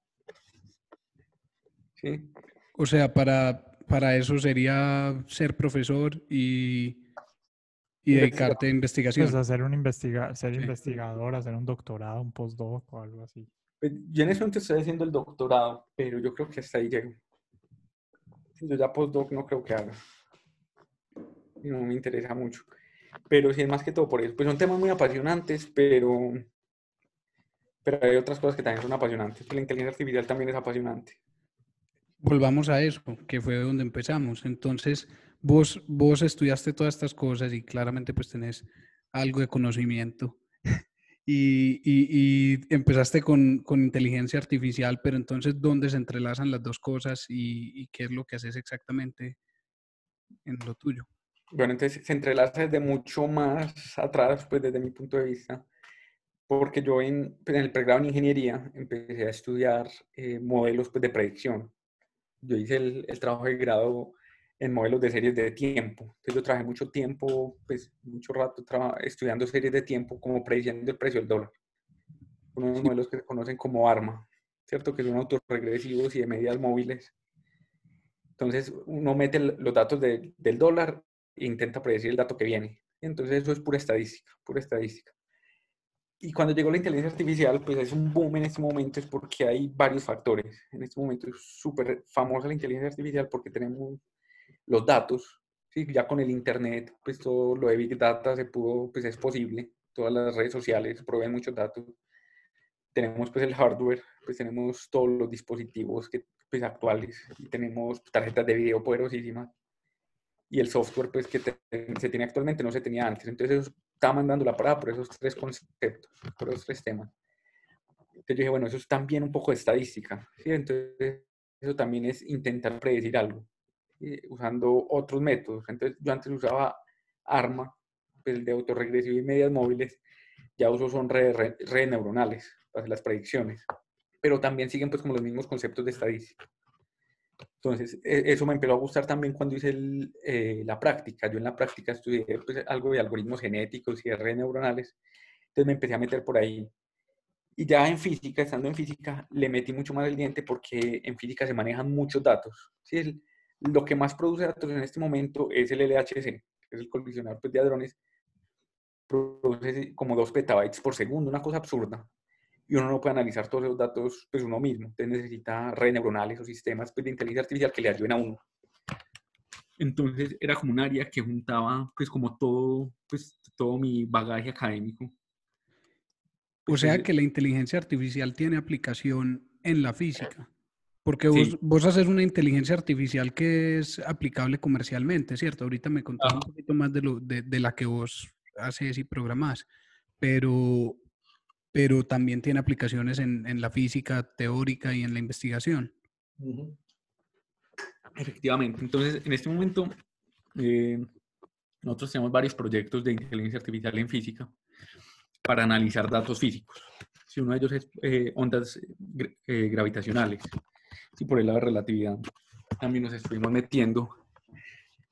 ¿Sí? O sea, para, para eso sería ser profesor y, y dedicarte a investigación. Pues hacer un investiga ser Sí. investigador, hacer un doctorado, un postdoc o algo así. Pues, Yo en ese momento estoy haciendo el doctorado, pero yo creo que hasta ahí llego. Yo ya postdoc no creo que haga. No me interesa mucho. Pero sí es más que todo por eso. Pues son temas muy apasionantes, pero, pero hay otras cosas que también son apasionantes. La inteligencia artificial también es apasionante. Volvamos a eso, que fue donde empezamos. Entonces, vos, vos estudiaste todas estas cosas y claramente pues tenés algo de conocimiento. Y, y- y empezaste con, con inteligencia artificial, pero entonces, ¿dónde se entrelazan las dos cosas y, y qué es lo que haces exactamente en lo tuyo? Bueno, entonces se entrelaza desde mucho más atrás, pues desde mi punto de vista, porque yo en, pues, en el pregrado en ingeniería empecé a estudiar eh, modelos pues, de predicción. Yo hice el, el trabajo de grado en modelos de series de tiempo. Entonces yo trabajé mucho tiempo, pues mucho rato estudiando series de tiempo como prediciendo el precio del dólar. Unos modelos que se conocen como ARMA, ¿cierto? Que son autorregresivos y de medidas móviles. Entonces uno mete los datos de- del dólar e intenta predecir el dato que viene. Entonces eso es pura estadística, pura estadística. Y cuando llegó la inteligencia artificial, pues es un boom en este momento, es porque hay varios factores. En este momento es súper famosa la inteligencia artificial porque tenemos los datos, ¿sí? ya con el Internet, pues todo lo de Big Data se pudo, pues es posible. Todas las redes sociales proveen muchos datos. Tenemos pues el hardware, pues tenemos todos los dispositivos que, pues, actuales y tenemos tarjetas de video poderosísimas y el software pues que te- se tiene actualmente no se tenía antes. Entonces estaba mandando la parada por esos tres conceptos, por esos tres temas. Entonces yo dije, bueno, eso es también un poco de estadística, ¿sí? Entonces eso también es intentar predecir algo, ¿sí? usando otros métodos. Entonces yo antes usaba ARMA, pues, el de autorregresivo y medias móviles, ya uso son redes, re- redes neuronales para hacer las predicciones, pero también siguen pues como los mismos conceptos de estadística. Entonces, e- eso me empezó a gustar también cuando hice el, eh, la práctica. Yo en la práctica estudié pues, algo de algoritmos genéticos y de redes neuronales. Entonces me empecé a meter por ahí. Y ya en física, estando en física, le metí mucho más el diente porque en física se manejan muchos datos. ¿sí? El- lo que más produce datos en este momento es el LHC, que es el colisionador pues, de hadrones. Produce como 2 petabytes por segundo, una cosa absurda y uno no puede analizar todos esos datos pues uno mismo. Entonces necesita redes neuronales o sistemas pues, de inteligencia artificial que le ayuden a uno. Entonces era como un área que juntaba pues como todo, pues todo mi bagaje académico. O Pues, sea eh, que la inteligencia artificial tiene aplicación en la física. Porque Sí. vos, vos haces una inteligencia artificial que es aplicable comercialmente, ¿cierto? Ahorita me contás un Ajá. poquito más de, lo, de, de la que vos haces y programás, pero, pero también tiene aplicaciones en, en la física teórica y en la investigación. Efectivamente. Entonces, en este momento, eh, nosotros tenemos varios proyectos de inteligencia artificial en física para analizar datos físicos. Si uno de ellos es eh, ondas gra- eh, gravitacionales, y por el lado de relatividad, también nos estuvimos metiendo.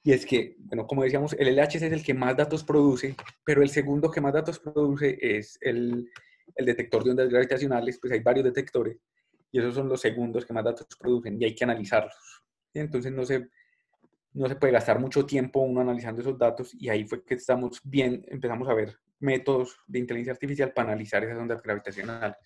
Y es que, bueno, como decíamos, el LHC es el que más datos produce, pero el segundo que más datos produce es el, el detector de ondas gravitacionales, pues hay varios detectores, y esos son los segundos que más datos producen, y hay que analizarlos. ¿sí? Entonces no se, no se puede gastar mucho tiempo uno analizando esos datos, y ahí fue que estamos bien, empezamos a ver métodos de inteligencia artificial para analizar esas ondas gravitacionales.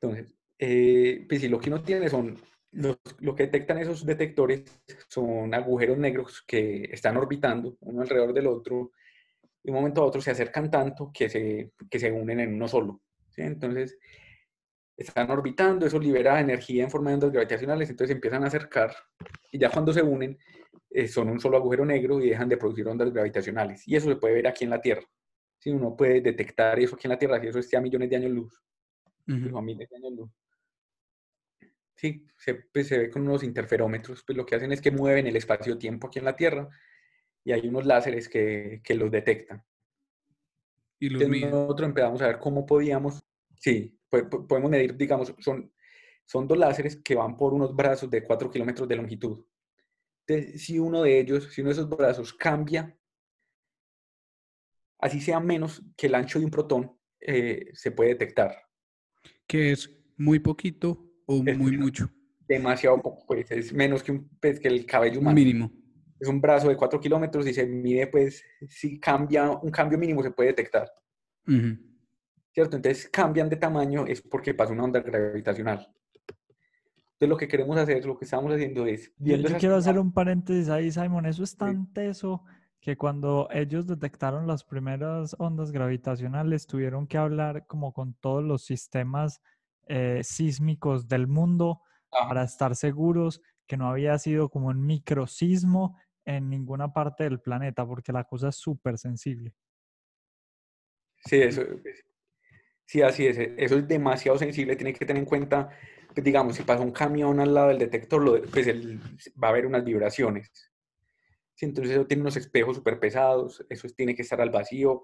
Entonces, eh, pues si lo que uno tiene son, los- lo que detectan esos detectores son agujeros negros que están orbitando uno alrededor del otro, de un momento a otro se acercan tanto que se, que se unen en uno solo. ¿sí? Entonces, están orbitando, eso libera energía en forma de ondas gravitacionales, entonces empiezan a acercar y ya cuando se unen eh, son un solo agujero negro y dejan de producir ondas gravitacionales. Y eso se puede ver aquí en la Tierra. Si uno puede detectar eso aquí en la Tierra, si eso esté a millones de años luz, Ujú. o a miles de años luz. Sí, se, pues, se ve con unos interferómetros, pues lo que hacen es que mueven el espacio-tiempo aquí en la Tierra y hay unos láseres que, que los detectan. Y los Entonces nosotros empezamos a ver cómo podíamos, sí, po- po- podemos medir, digamos, son, son dos láseres que van por unos brazos de 4 kilómetros de longitud. Entonces, si uno de ellos, si uno de esos brazos cambia, así sea menos que el ancho de un protón, eh, se puede detectar. Que es muy poquito o Es muy menos. mucho. Demasiado poco, pues es menos que, un, pues, que el cabello humano. mínimo. Es un brazo de 4 kilómetros y se mide, pues, si cambia, un cambio mínimo se puede detectar. Ujú. ¿cierto? Entonces cambian de tamaño es porque pasa una onda gravitacional. Entonces lo que queremos hacer, lo que estamos haciendo es, Yo, viendo yo quiero hacer un paréntesis ahí, Simon. Eso es Sí. tan teso que cuando ellos detectaron las primeras ondas gravitacionales, tuvieron que hablar como con todos los sistemas eh, sísmicos del mundo Ajá. para estar seguros que no había sido como un microsismo en ninguna parte del planeta, porque la cosa es súper sensible. Sí, eso, es- sí, así es. e- Eso es demasiado sensible. Tiene que tener en cuenta, pues, digamos, si pasa un camión al lado del detector, lo- pues el- va a haber unas vibraciones. Sí, entonces eso tiene unos espejos súper pesados. Eso es- tiene que estar al vacío.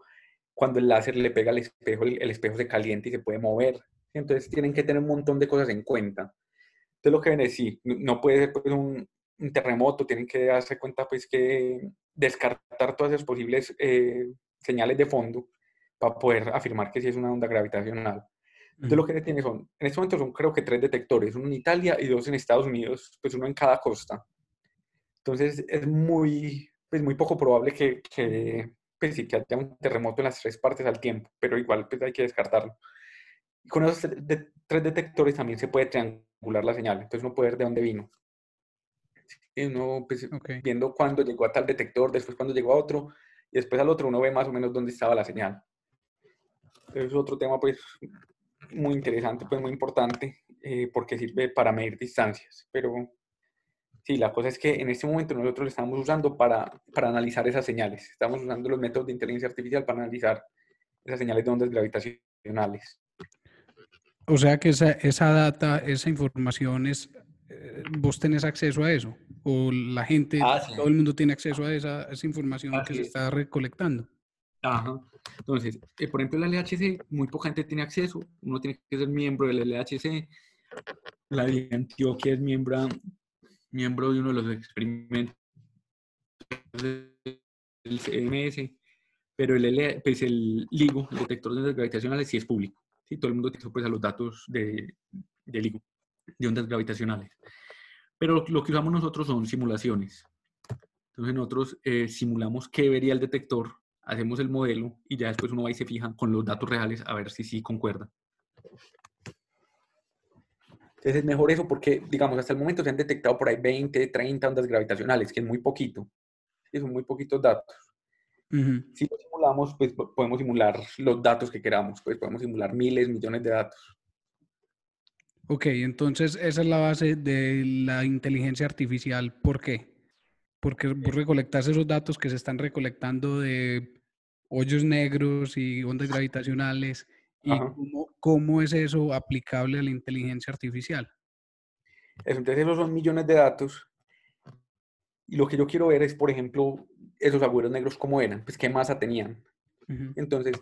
Cuando el láser le pega al espejo, el, el espejo se calienta y se puede mover. ¿sí? Entonces tienen que tener un montón de cosas en cuenta. Entonces lo que ven es, sí, no- no puede ser pues, un, un terremoto. Tienen que darse cuenta pues que descartar todas esas posibles eh, señales de fondo para poder afirmar que sí es una onda gravitacional. Entonces lo que tiene son, en este momento son creo que tres detectores, uno en Italia y dos en Estados Unidos, pues uno en cada costa. Entonces es muy, pues muy poco probable que, que, pues sí, que haya un terremoto en las tres partes al tiempo, pero igual pues hay que descartarlo. Y con esos de- tres detectores también se puede triangular la señal, entonces uno puede ver de dónde vino. Uno, pues, Ok. viendo cuándo llegó a tal detector, después cuándo llegó a otro, y después al otro uno ve más o menos dónde estaba la señal. Es otro tema, pues, muy interesante, pues, muy importante, eh, porque sirve para medir distancias. Pero sí, la cosa es que en este momento nosotros lo estamos usando para, para analizar esas señales. Estamos usando los métodos de inteligencia artificial para analizar esas señales de ondas gravitacionales. O sea que esa, esa data, esa información es, vos tenés acceso a eso, o la gente, Ah, sí. todo el mundo tiene acceso a esa, a esa información que se es. está recolectando. Ajá. Entonces, eh, por ejemplo, el LHC, muy poca gente tiene acceso. Uno tiene que ser miembro del LHC. La de Antioquia es miembro, miembro de uno de los experimentos del CMS, pero el, L- pues el LIGO, el detector de ondas gravitacionales, sí es público. ¿sí? Todo el mundo tiene acceso, pues, a los datos de, de LIGO, de ondas gravitacionales. Pero lo que usamos nosotros son simulaciones. Entonces nosotros eh, simulamos qué vería el detector, hacemos el modelo y ya después uno va y se fija con los datos reales a ver si sí concuerda. Entonces es mejor eso porque, digamos, hasta el momento se han detectado por ahí 20, 30 ondas gravitacionales, que es muy poquito. Sí, son muy poquitos datos. Si lo simulamos, pues po- podemos simular los datos que queramos, pues podemos simular miles, millones de datos. Ok, entonces esa es la base de la inteligencia artificial. ¿Por qué? Porque vos recolectás esos datos que se están recolectando de hoyos negros y ondas gravitacionales. ¿Y cómo, cómo es eso aplicable a la inteligencia artificial? Entonces esos son millones de datos. Y lo que yo quiero ver es, por ejemplo, esos agujeros negros cómo eran, pues qué masa tenían. Ujú. Entonces,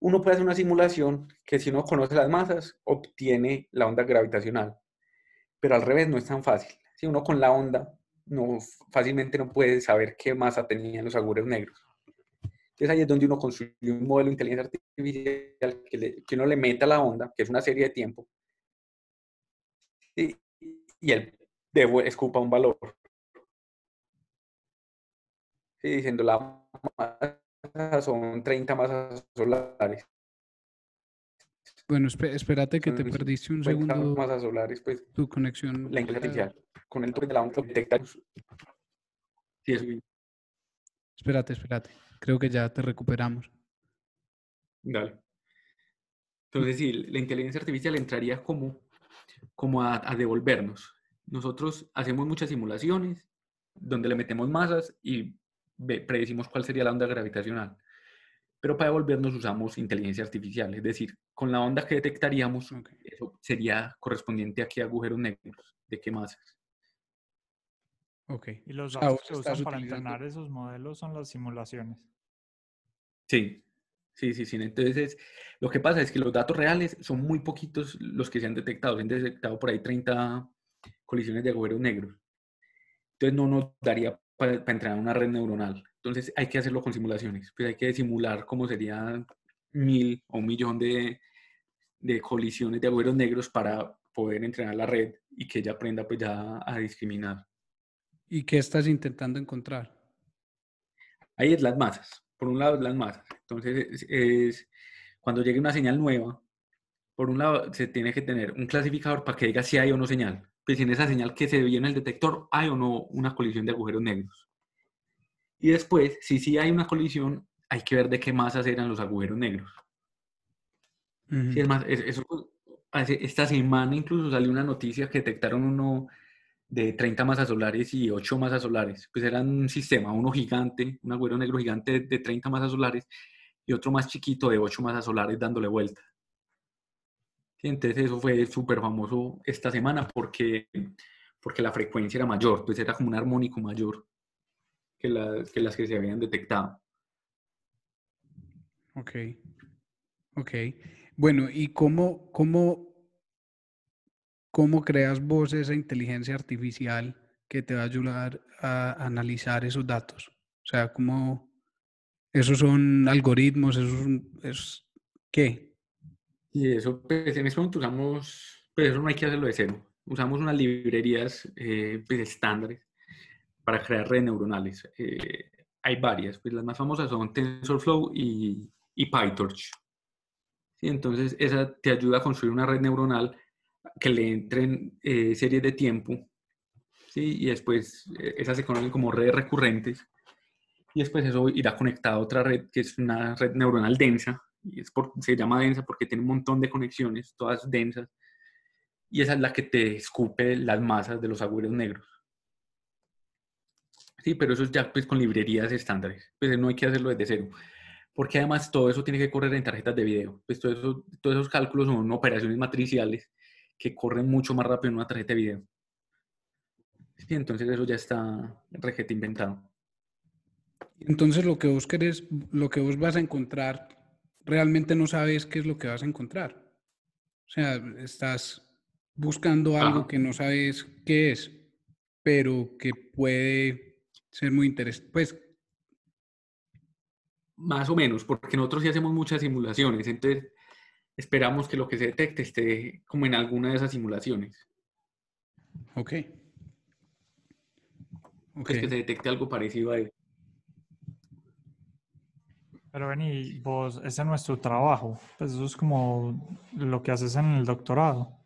uno puede hacer una simulación que si uno conoce las masas, obtiene la onda gravitacional. Pero al revés no es tan fácil. Si uno con la onda no, fácilmente no puede saber qué masa tenían los agujeros negros. Entonces ahí es donde uno construye un modelo de inteligencia artificial que, le- que uno le meta la onda, que es una serie de tiempo, y, él escupa un valor. Sí, diciendo la masa son 30 masas solares. Bueno, espérate que te perdiste un 50 segundo masas solares, pues tu conexión. la inteligencia artificial. Con el toque de la onda detecta. Sí, eso, Espérate, espérate. Creo que ya te recuperamos. dale. Entonces, sí, la inteligencia artificial entraría como, como a, a devolvernos. Nosotros hacemos muchas simulaciones donde le metemos masas y predecimos cuál sería la onda gravitacional. Pero para devolvernos usamos inteligencia artificial, es decir, con la onda que detectaríamos, Ok. eso sería correspondiente a qué agujeros negros, de qué masas. Ok. Y los sea, datos que usan para utilizando- entrenar esos modelos son las simulaciones. Sí, sí, sí, sí. Entonces, lo que pasa es que los datos reales son muy poquitos los que se han detectado. Se han detectado por ahí 30 colisiones de agujeros negros. Entonces, no nos daría para, entrenar una red neuronal. Entonces, hay que hacerlo con simulaciones. Pues hay que simular cómo serían mil o un millón de, de colisiones de agujeros negros para poder entrenar la red y que ella aprenda pues ya a discriminar. ¿Y qué estás intentando encontrar? Ahí es las masas. Por un lado es las masas. Entonces, es, es cuando llegue una señal nueva, por un lado se tiene que tener un clasificador para que diga si hay o no señal. Pues en esa señal que se vio en el detector hay o no una colisión de agujeros negros. Y después, si sí hay una colisión, hay que ver de qué masas eran los agujeros negros. Ujú. Sí, es más, es- eso, esta semana incluso salió una noticia que detectaron uno de 30 masas solares y 8 masas solares. Pues eran un sistema, uno gigante, un agujero negro gigante de 30 masas solares y otro más chiquito de 8 masas solares dándole vuelta. Sí, entonces eso fue súper famoso esta semana porque, porque la frecuencia era mayor, pues era como un armónico mayor que las que, las que se habían detectado. Ok. Ok. Bueno, ¿y cómo, cómo, cómo creas vos esa inteligencia artificial que te va a ayudar a analizar esos datos? O sea, ¿cómo esos son algoritmos? ¿Esos es, qué? Y eso, pues en este momento usamos, pues eso no hay que hacerlo de cero. Usamos unas librerías eh, pues, estándares para crear redes neuronales. Eh, hay varias, pues las más famosas son TensorFlow y, y PyTorch. ¿Sí? Entonces, esa te ayuda a construir una red neuronal que le entren eh, series de tiempo, ¿sí? y después eh, esas se conocen como redes recurrentes, y después eso irá conectado a otra red que es una red neuronal densa, es por, se llama densa porque tiene un montón de conexiones, todas densas, y esa es la que te escupe las masas de los agujeros negros. Sí, pero eso es ya pues con librerías estándares, pues no hay que hacerlo desde cero, porque además todo eso tiene que correr en tarjetas de video, pues todo eso, todos esos cálculos son operaciones matriciales que corren mucho más rápido en una tarjeta de video. Sí, entonces eso ya está requete inventado. Entonces lo que vos querés, lo que vos vas a encontrar, realmente no sabes qué es lo que vas a encontrar. O sea, estás buscando algo Ajá. que no sabes qué es, pero que puede ser muy interesante. Pues, Más o menos, porque nosotros sí hacemos muchas simulaciones, entonces esperamos que lo que se detecte esté como en alguna de esas simulaciones. ok. Ok. Pues que se detecte algo parecido a eso. Pero vení, vos, ese no es tu trabajo. Pues eso es como lo que haces en el doctorado.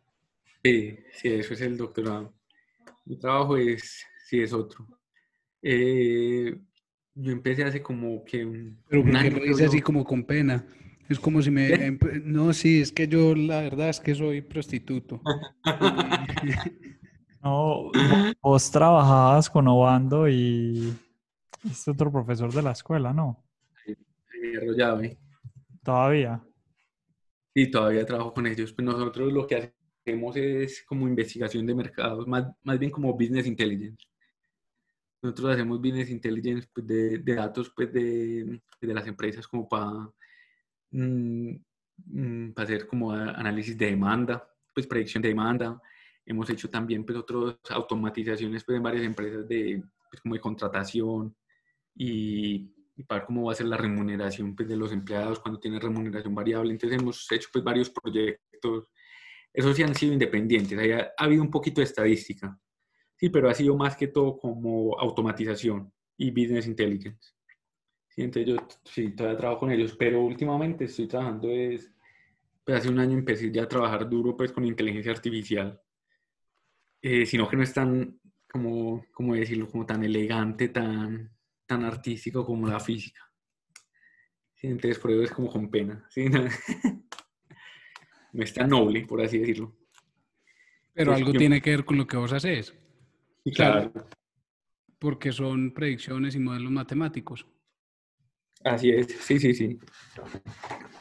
Sí, sí, eso es el doctorado. Mi trabajo es, sí, es otro. Eh, yo empecé hace como que un, Pero un porque año, dice así como con pena. Es como si me... ¿Qué? empe- No, sí, es que yo la verdad es que soy prostituto. No, vo- vos trabajabas con Obando y es otro profesor de la escuela, ¿no? Enrollado, ¿eh? Todavía. Y todavía trabajo con ellos. Pues nosotros lo que hacemos es como investigación de mercados, más, más bien como business intelligence. Nosotros hacemos business intelligence pues, de, de datos pues, de, de las empresas como para para hacer como análisis de demanda, pues predicción de demanda. Hemos hecho también pues otras automatizaciones pues en varias empresas de, pues, como de contratación y, y para ver cómo va a ser la remuneración pues, de los empleados cuando tienen remuneración variable. Entonces hemos hecho pues varios proyectos. Esos sí han sido independientes. Ahí ha, ha habido un poquito de estadística. Sí, pero ha sido más que todo como automatización y business intelligence. Sí, entonces yo sí, todavía trabajo con ellos, pero últimamente estoy trabajando es, pues hace un año empecé ya a trabajar duro pues con inteligencia artificial, eh, sino que no es tan, como, como decirlo, como tan elegante, tan, tan artístico como la física. Sí, entonces por eso es como con pena. ¿sí? no es tan noble, por así decirlo. Pero Pues algo yo- tiene que ver con lo que vos haces, Y Claro. claro, porque son predicciones y modelos matemáticos. así es, sí, sí, sí.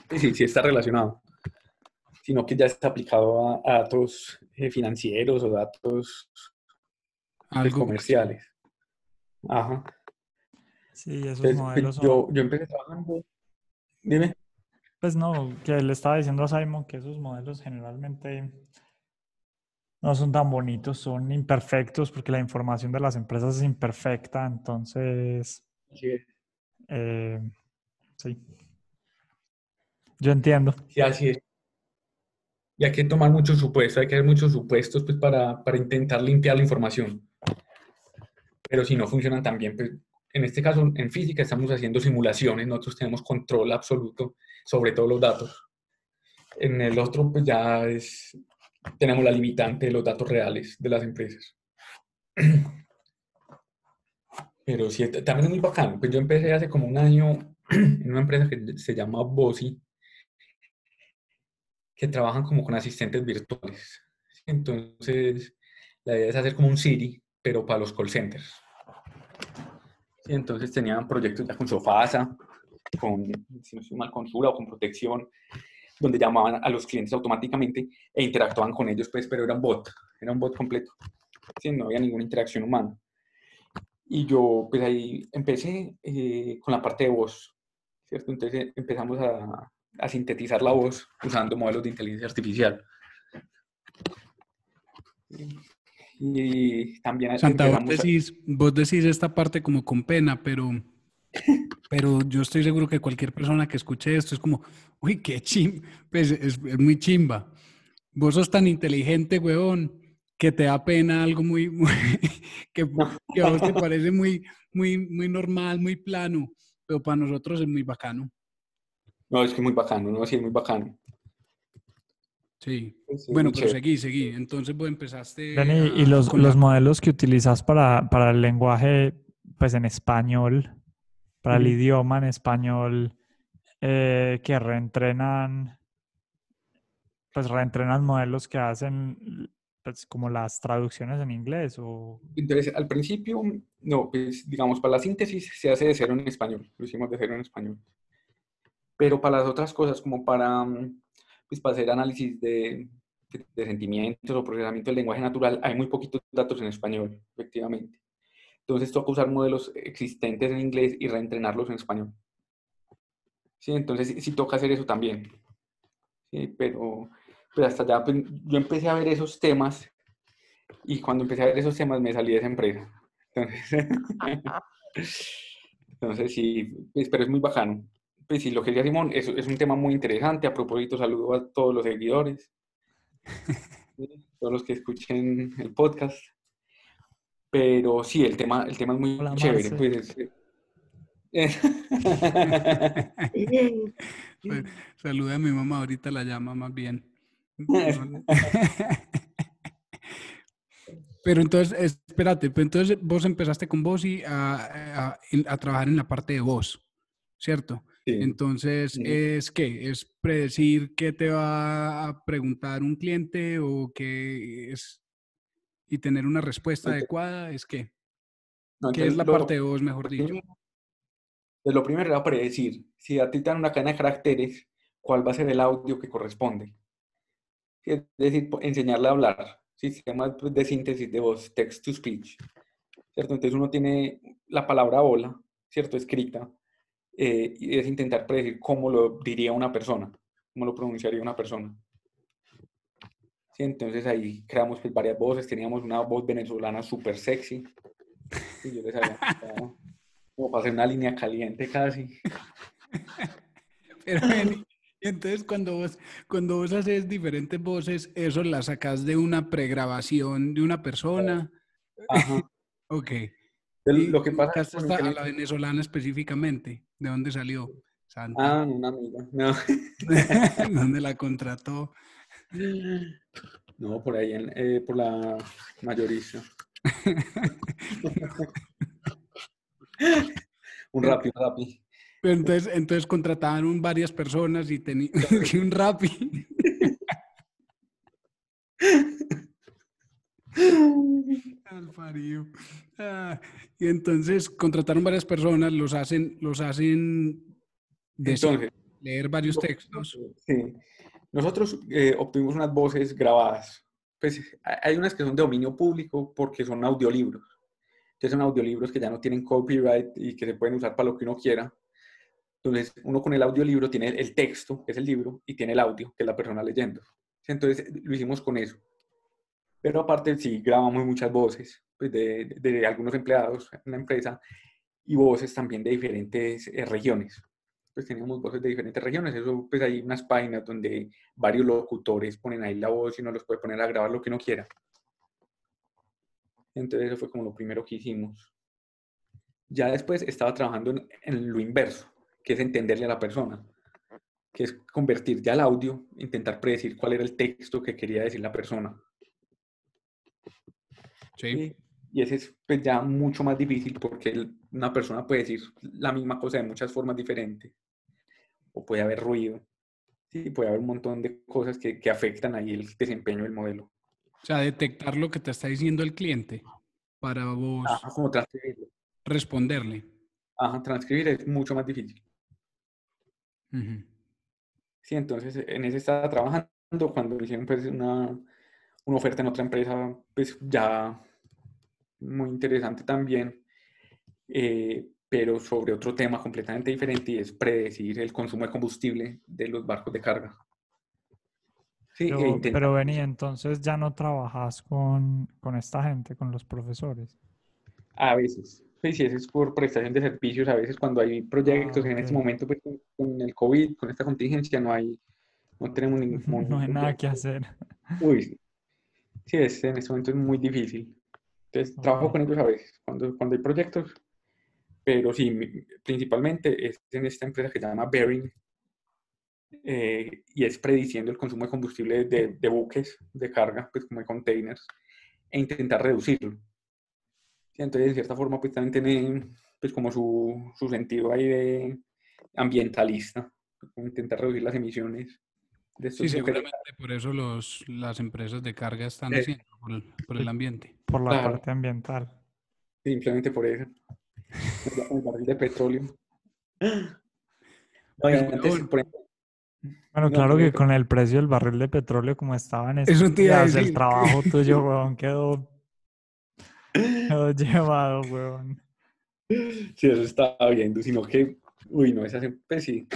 Sí, sí, sí está relacionado. Sino que ya está aplicado a, a datos eh, financieros o datos pues, Algo comerciales. Ajá. Sí, esos Entonces, modelos son... yo, yo empecé trabajando. Dime. Pues no, que le estaba diciendo a Simon que esos modelos generalmente no son tan bonitos, son imperfectos porque la información de las empresas es imperfecta, entonces, eh, sí. Yo entiendo. Sí, así es. Y hay que tomar muchos supuestos, hay que hacer muchos supuestos pues, para, para intentar limpiar la información. Pero si no funcionan tan bien, pues en este caso en física estamos haciendo simulaciones, nosotros tenemos control absoluto sobre todos los datos. En el otro, pues ya es, tenemos la limitante de los datos reales de las empresas. Pero sí, también es muy bacano. Pues yo empecé hace como un año en una empresa que se llama Bosi, que trabajan como con asistentes virtuales. Entonces, la idea es hacer como un Siri, pero para los call centers. Entonces tenían proyectos ya con Sofasa, con, si no estoy mal, con Sura o con Protección, donde llamaban a los clientes automáticamente e interactuaban con ellos, pues, pero era un bot, era un bot completo. Sí, no había ninguna interacción humana. Y yo, pues ahí empecé eh, con la parte de voz, ¿cierto? Entonces empezamos a, a sintetizar la voz usando modelos de inteligencia artificial. Y también Santa, vos decís, vos decís esta parte como con pena, pero, pero yo estoy seguro que cualquier persona que escuche esto es como, uy, qué chimba, pues es, es muy chimba. Vos sos tan inteligente, weón, que te da pena algo muy, muy- que, que a vos te parece muy, muy, muy normal, muy plano, pero para nosotros es muy bacano. No, es que es muy bacano, ¿no? Sí, muy bacano. Sí. Bueno, pero chévere. seguí, seguí. Entonces vos empezaste. Y los, los la- modelos que utilizas para, para el lenguaje, pues en español, para el idioma en español, eh, que reentrenan, pues reentrenan modelos que hacen, pues como las traducciones en inglés o... Entonces, al principio, no, pues digamos, para la síntesis se hace de cero en español, lo hicimos de cero en español. Pero para las otras cosas, como para, mm, pues, para hacer análisis de, de- sentimientos o procesamiento del lenguaje natural, hay muy poquitos datos en español, efectivamente. Entonces toca usar modelos existentes en inglés y reentrenarlos en español. Sí, entonces sí, sí toca hacer eso también. Sí, pero, pero hasta allá pues, yo empecé a ver esos temas y cuando empecé a ver esos temas me salí de esa empresa. Entonces, entonces sí, pues, pero es muy bacano. Pues sí, lo que decía Simón es, es un tema muy interesante. A propósito, saludo a todos los seguidores, todos los que escuchen el podcast. Pero sí, el tema, el tema es muy Hola, chévere. Pues, es- Saluda a mi mamá, ahorita la llama más bien. Pero entonces, espérate, pues entonces vos empezaste con vos y a, a- a trabajar en la parte de voz, ¿cierto? Sí. Entonces. ¿es qué? ¿Es predecir qué te va a preguntar un cliente o qué es? Y tener una respuesta adecuada, ¿es qué? No, ¿Qué es la lo- parte de voz, mejor lo dicho? lo primero era predecir. Si a ti te dan una cadena de caracteres, ¿cuál va a ser el audio que corresponde? Es decir, enseñarle a hablar. Sistema pues, de síntesis de voz, text to speech. ¿Cierto? Entonces uno tiene la palabra hola, ¿cierto? Escrita. Eh, es intentar predecir cómo lo diría una persona, cómo lo pronunciaría una persona. Sí, entonces ahí creamos pues, varias voces. Teníamos una voz venezolana súper sexy. Y yo les había como, como para hacer una línea caliente casi. Pero, y entonces cuando vos, cuando vos haces diferentes voces, ¿eso las sacas de una pregrabación de una persona? Ajá. Ok. Entonces, lo que pasa con hasta a la venezolana específicamente. ¿De dónde salió? Santa. Ah, una amiga. No. ¿Dónde la contrató? No, por ahí, en- eh, por la mayorista. Un rapi, un rapi. Pero entonces, entonces contrataban un- varias personas y tenía un rapi. Al. Ah, y entonces contrataron varias personas, los hacen, los hacen Entonces, leer varios textos. Sí. Nosotros eh, obtuvimos unas voces grabadas. Pues hay- hay unas que son de dominio público porque son audiolibros. Entonces son audiolibros que ya no tienen copyright y que se pueden usar para lo que uno quiera. Entonces uno con el audiolibro tiene el texto, que es el libro, y tiene el audio, que es la persona leyendo. Entonces lo hicimos con eso. Pero aparte sí grabamos muchas voces pues, de, de algunos empleados en la empresa y voces también de diferentes eh, regiones pues teníamos voces de diferentes regiones. Eso, pues hay unas páginas donde varios locutores ponen ahí la voz y uno los puede poner a grabar lo que uno quiera. Entonces eso fue como lo primero que hicimos. Ya después estaba trabajando en, en lo inverso, que es entenderle a la persona, que es convertir ya el audio, intentar predecir cuál era el texto que quería decir la persona. Sí. Y, ese es pues, ya mucho más difícil porque una persona puede decir la misma cosa de muchas formas diferentes. O puede haber ruido. Sí, puede haber un montón de cosas que, que afectan ahí el desempeño del modelo. O sea, detectar lo que te está diciendo el cliente para vos Ajá, como transcribirlo. responderle. Ajá, transcribir es mucho más difícil. Ujú. Sí, entonces en ese estaba trabajando cuando hicieron pues una, una oferta en otra empresa, pues ya muy interesante también, eh, pero sobre otro tema completamente diferente y es predecir el consumo de combustible de los barcos de carga. Sí, e Pero, vení, entonces ya no trabajas con, con esta gente, con los profesores. A veces, pues sí, eso es por prestación de servicios, a veces cuando hay proyectos, en este momento pues con, el COVID, con esta contingencia, no hay, no tenemos ningún... No hay nada que hacer. Uy, sí. Sí, es, en este momento es muy difícil. Entonces, trabajo Ok. con ellos a veces, cuando, cuando hay proyectos, pero sí, principalmente es en esta empresa que se llama Bearing, eh, y es prediciendo el consumo de combustible de, de buques de carga, pues como de containers, e intentar reducirlo. Sí, entonces, de cierta forma, pues también tiene pues como su, su sentido ahí de ambientalista, como intentar reducir las emisiones de estos Sí, buques de seguramente por eso los, las empresas de carga están haciendo, por el, por el ambiente. Por la Claro. parte ambiental. Simplemente por eso. El, barril de petróleo. Oye, antes, weón. por ejemplo, Bueno, No, claro que con el precio del barril de petróleo como estaba en estos Eso te días, el trabajo tuyo, weón, quedó, quedó llevado, weón. si eso estaba viendo, sino que, uy, no, esa pues sí.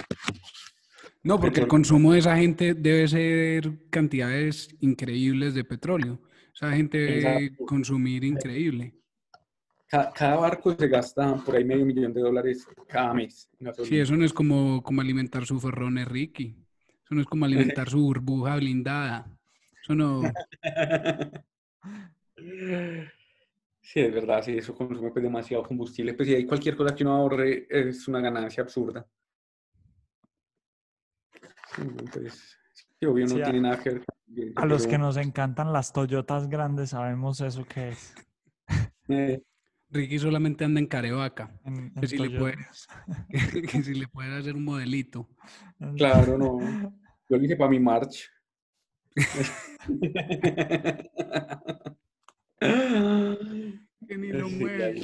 No, porque el consumo de esa gente debe ser cantidades increíbles de petróleo. Esa gente debe consumir increíble. Ca- Cada, barco se gasta por ahí medio millón de dólares cada mes. Sí, eso no es como, como alimentar su ferrone Ricky. Eso no es como alimentar su burbuja blindada. Eso no. Sí, es verdad, sí, eso consume pues, demasiado combustible. Pues si hay cualquier cosa que uno ahorre, es una ganancia absurda. Sí, Entonces, sí, obvio, no Sí, a- tiene nada que ver con el ambiente, A los que nos encantan las Toyotas grandes sabemos eso que es. eh, Ricky solamente anda en Carevaca. en- Que en si, le puedes, que si le puedes hacer un modelito. claro, no. Yo lo hice para mi march. Que ni lo Sí, mueve.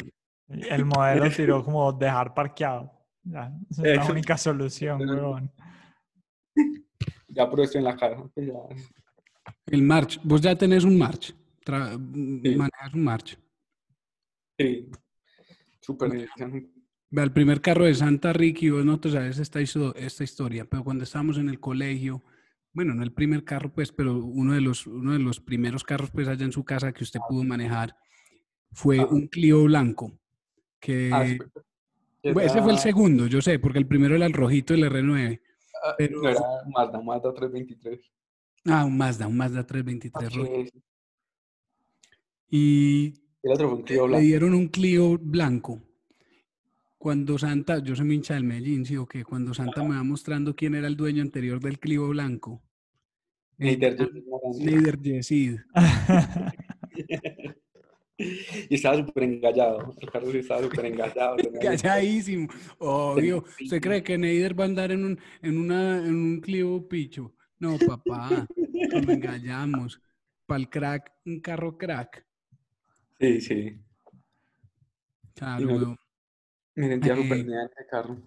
Y El modelo tiró como dejar parqueado. Ya, esa es la única solución, weón. Ya estoy en la casa. ya. El March. Vos ya tenés un March. Tra- Sí. Manejas un March. Sí. Súper. Vea, el primer carro de Santa Ricky, vos no te sabes esta, esta historia, pero cuando estábamos en el colegio, bueno, no el primer carro, pues, pero uno de los, uno de los primeros carros, pues, allá en su casa que usted pudo manejar, fue Ajá. un Clio blanco. Que, Ah, sí, ese fue el era- segundo, yo sé, porque el primero era el rojito, el R9. Ah, pero- no, era Mazda, Mazda 323. Ah, un Mazda, un Mazda 323 rojo. Sí, sí. Y El otro fue un Clio le dieron un Clio blanco. Cuando Santa, yo soy mi hincha del Medellín, sí o qué, cuando Santa me va mostrando quién era el dueño anterior del Clio blanco. Neider Yesid. Y estaba súper engallado. El carro sí estaba súper engallado. tenía Calladísimo. Obvio. ¿Usted cree que Neider va a andar en un, en una, en un Clio picho? No, papá. Nos engañamos. para el crack, un carro crack. Sí, sí. Claro. Me sentía súper Eh, ese carro.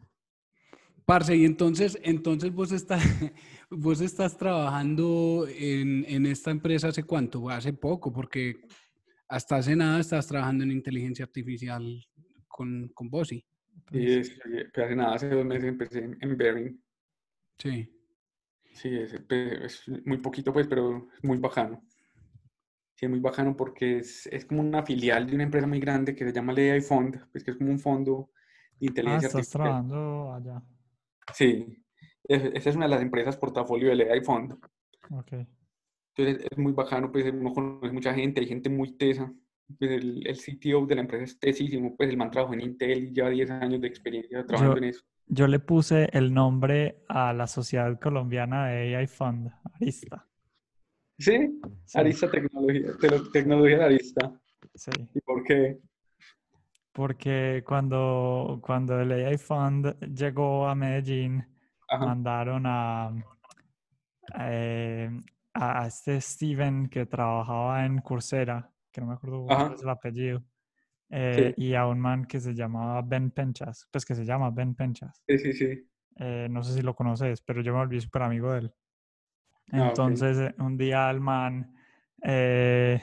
Parce, y entonces, entonces vos estás, vos estás trabajando en, en esta empresa hace cuánto? Hace poco, porque hasta hace nada estás trabajando en inteligencia artificial con, con Bossi. Y es, hace nada, hace dos meses empecé en, en Bearing. Sí. Sí, es, muy poquito, pues, pero es muy bajano. Sí, es muy bajano porque es, es como una filial de una empresa muy grande que se llama AI Fund, pues que es como un fondo de Ah, inteligencia estás artificial. trabajando allá. Sí, es- esa es una de las empresas portafolio del AI Fund. Ok. Entonces es muy bajano, pues uno conoce mucha gente, hay gente muy tesa. Pues el, el CTO de la empresa es tesísimo, pues el man trabajó en Intel y lleva 10 años de experiencia trabajando en eso. Yo le puse el nombre a la Sociedad Colombiana de AI Fund, Arista. ¿Sí? Sí, Arista Tecnología, tecnología de Arista. sí. ¿Y por qué? Porque cuando, cuando el AI Fund llegó a Medellín, Ajá. mandaron a, eh, a este Steven que trabajaba en Coursera, que no me acuerdo cuál es el apellido, eh, y a un man que se llamaba Ben Penchas, pues que se llama Ben Penchas. Sí, sí, sí. Eh, no sé si lo conoces, pero yo me volví súper amigo de él. Ah. Entonces, eh, un día el man, eh,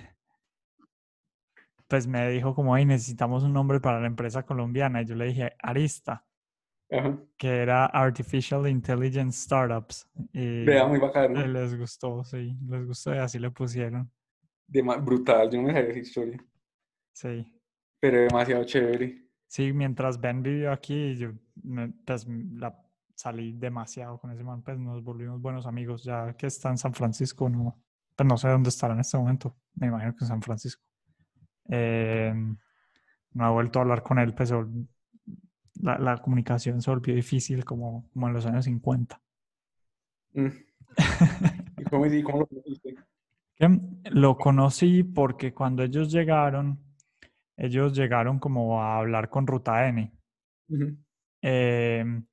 pues me dijo como, hey, necesitamos un nombre para la empresa colombiana. Y yo le dije, Arista, Ajá. que era Artificial Intelligence Startups. Y Vea, muy bacano. les gustó, sí, les gustó y así le pusieron. Brutal, yo no me sabía esa historia, Sí. pero demasiado chévere. Sí, mientras Ben vivió aquí, yo me- pues la salí demasiado con ese man, pues nos volvimos buenos amigos, ya que está en San Francisco, no, pues no sé dónde estará en este momento, me imagino que en San Francisco. Eh, no he vuelto a hablar con él, pues la, la comunicación se volvió difícil como, como en los años 50. Mm. ¿Y cómo, y cómo lo conociste? Que Lo conocí porque cuando ellos llegaron, ellos llegaron como a hablar con Ruta N. Em,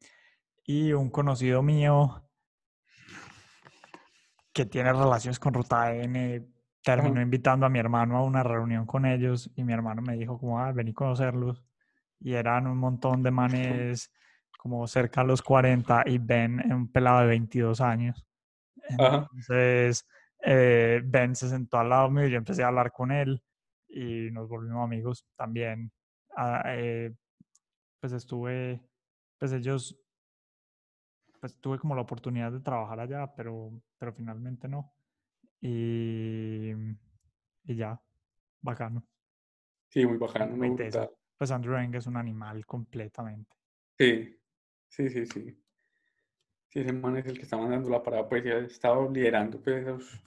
y un conocido mío que tiene relaciones con Ruta N terminó invitando a mi hermano a una reunión con ellos y mi hermano me dijo como, ah, vení a conocerlos. Y eran un montón de manes como cerca a los 40 y Ben era un pelado de 22 años. Entonces, eh, Ben se sentó al lado mío y yo empecé a hablar con él y nos volvimos amigos también. Ah, eh, pues estuve, pues ellos, pues tuve como la oportunidad de trabajar allá, pero, pero finalmente no. Y, y ya, bacano. Sí, muy bacano, Muy muy teso. Pues Andrew Eng es un animal completamente. Sí, sí, sí, sí. Sí, ese man es el que está mandando la parada, pues, y ha estado liderando, pues, esos,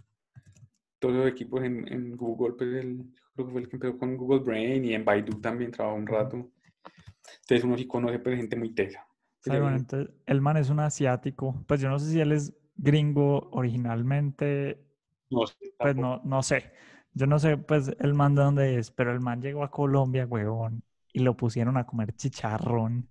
todos los equipos en, en Google, pues, él, creo que fue el que empezó con Google Brain y en Baidu también trabajó un rato. Entonces, uno sí conoce, pues, gente muy tesa. Pues, Sí, bueno, él- entonces, el man es un asiático. Pues yo no sé si él es gringo originalmente, no sé, pues no, no sé. Yo no sé, pues, el man de dónde es, pero el man llegó a Colombia, huevón, y lo pusieron a comer chicharrón.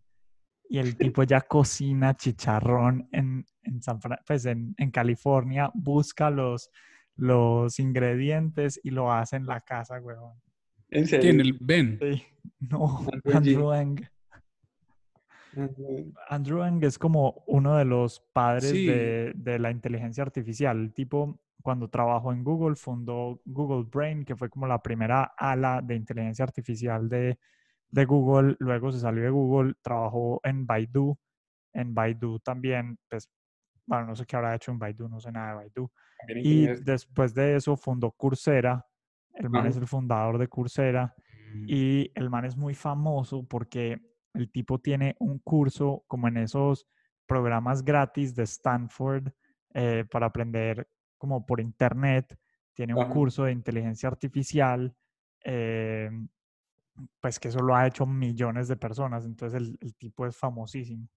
Y el tipo ya cocina chicharrón en, en, San Fran- pues en, en California, busca los, los ingredientes y lo hace en la casa, huevón. En serio. ¿Quién? El Ben. Sí, no, Andrew Ng. Andrew Ng. Ujú. Andrew Ng es como uno de los padres Sí. de, de la inteligencia artificial. El tipo, cuando trabajó en Google, fundó Google Brain, que fue como la primera ala de inteligencia artificial de, de Google. Luego se salió de Google, trabajó en Baidu. En Baidu también, pues, bueno, no sé qué habrá hecho en Baidu, no sé nada de Baidu. Y después de eso fundó Coursera. El man es el fundador de Coursera. Y el man es muy famoso porque el tipo tiene un curso como en esos programas gratis de Stanford eh, para aprender como por internet. Tiene un curso de inteligencia artificial, eh, pues que eso lo ha hecho millones de personas. Entonces el, el tipo es famosísimo.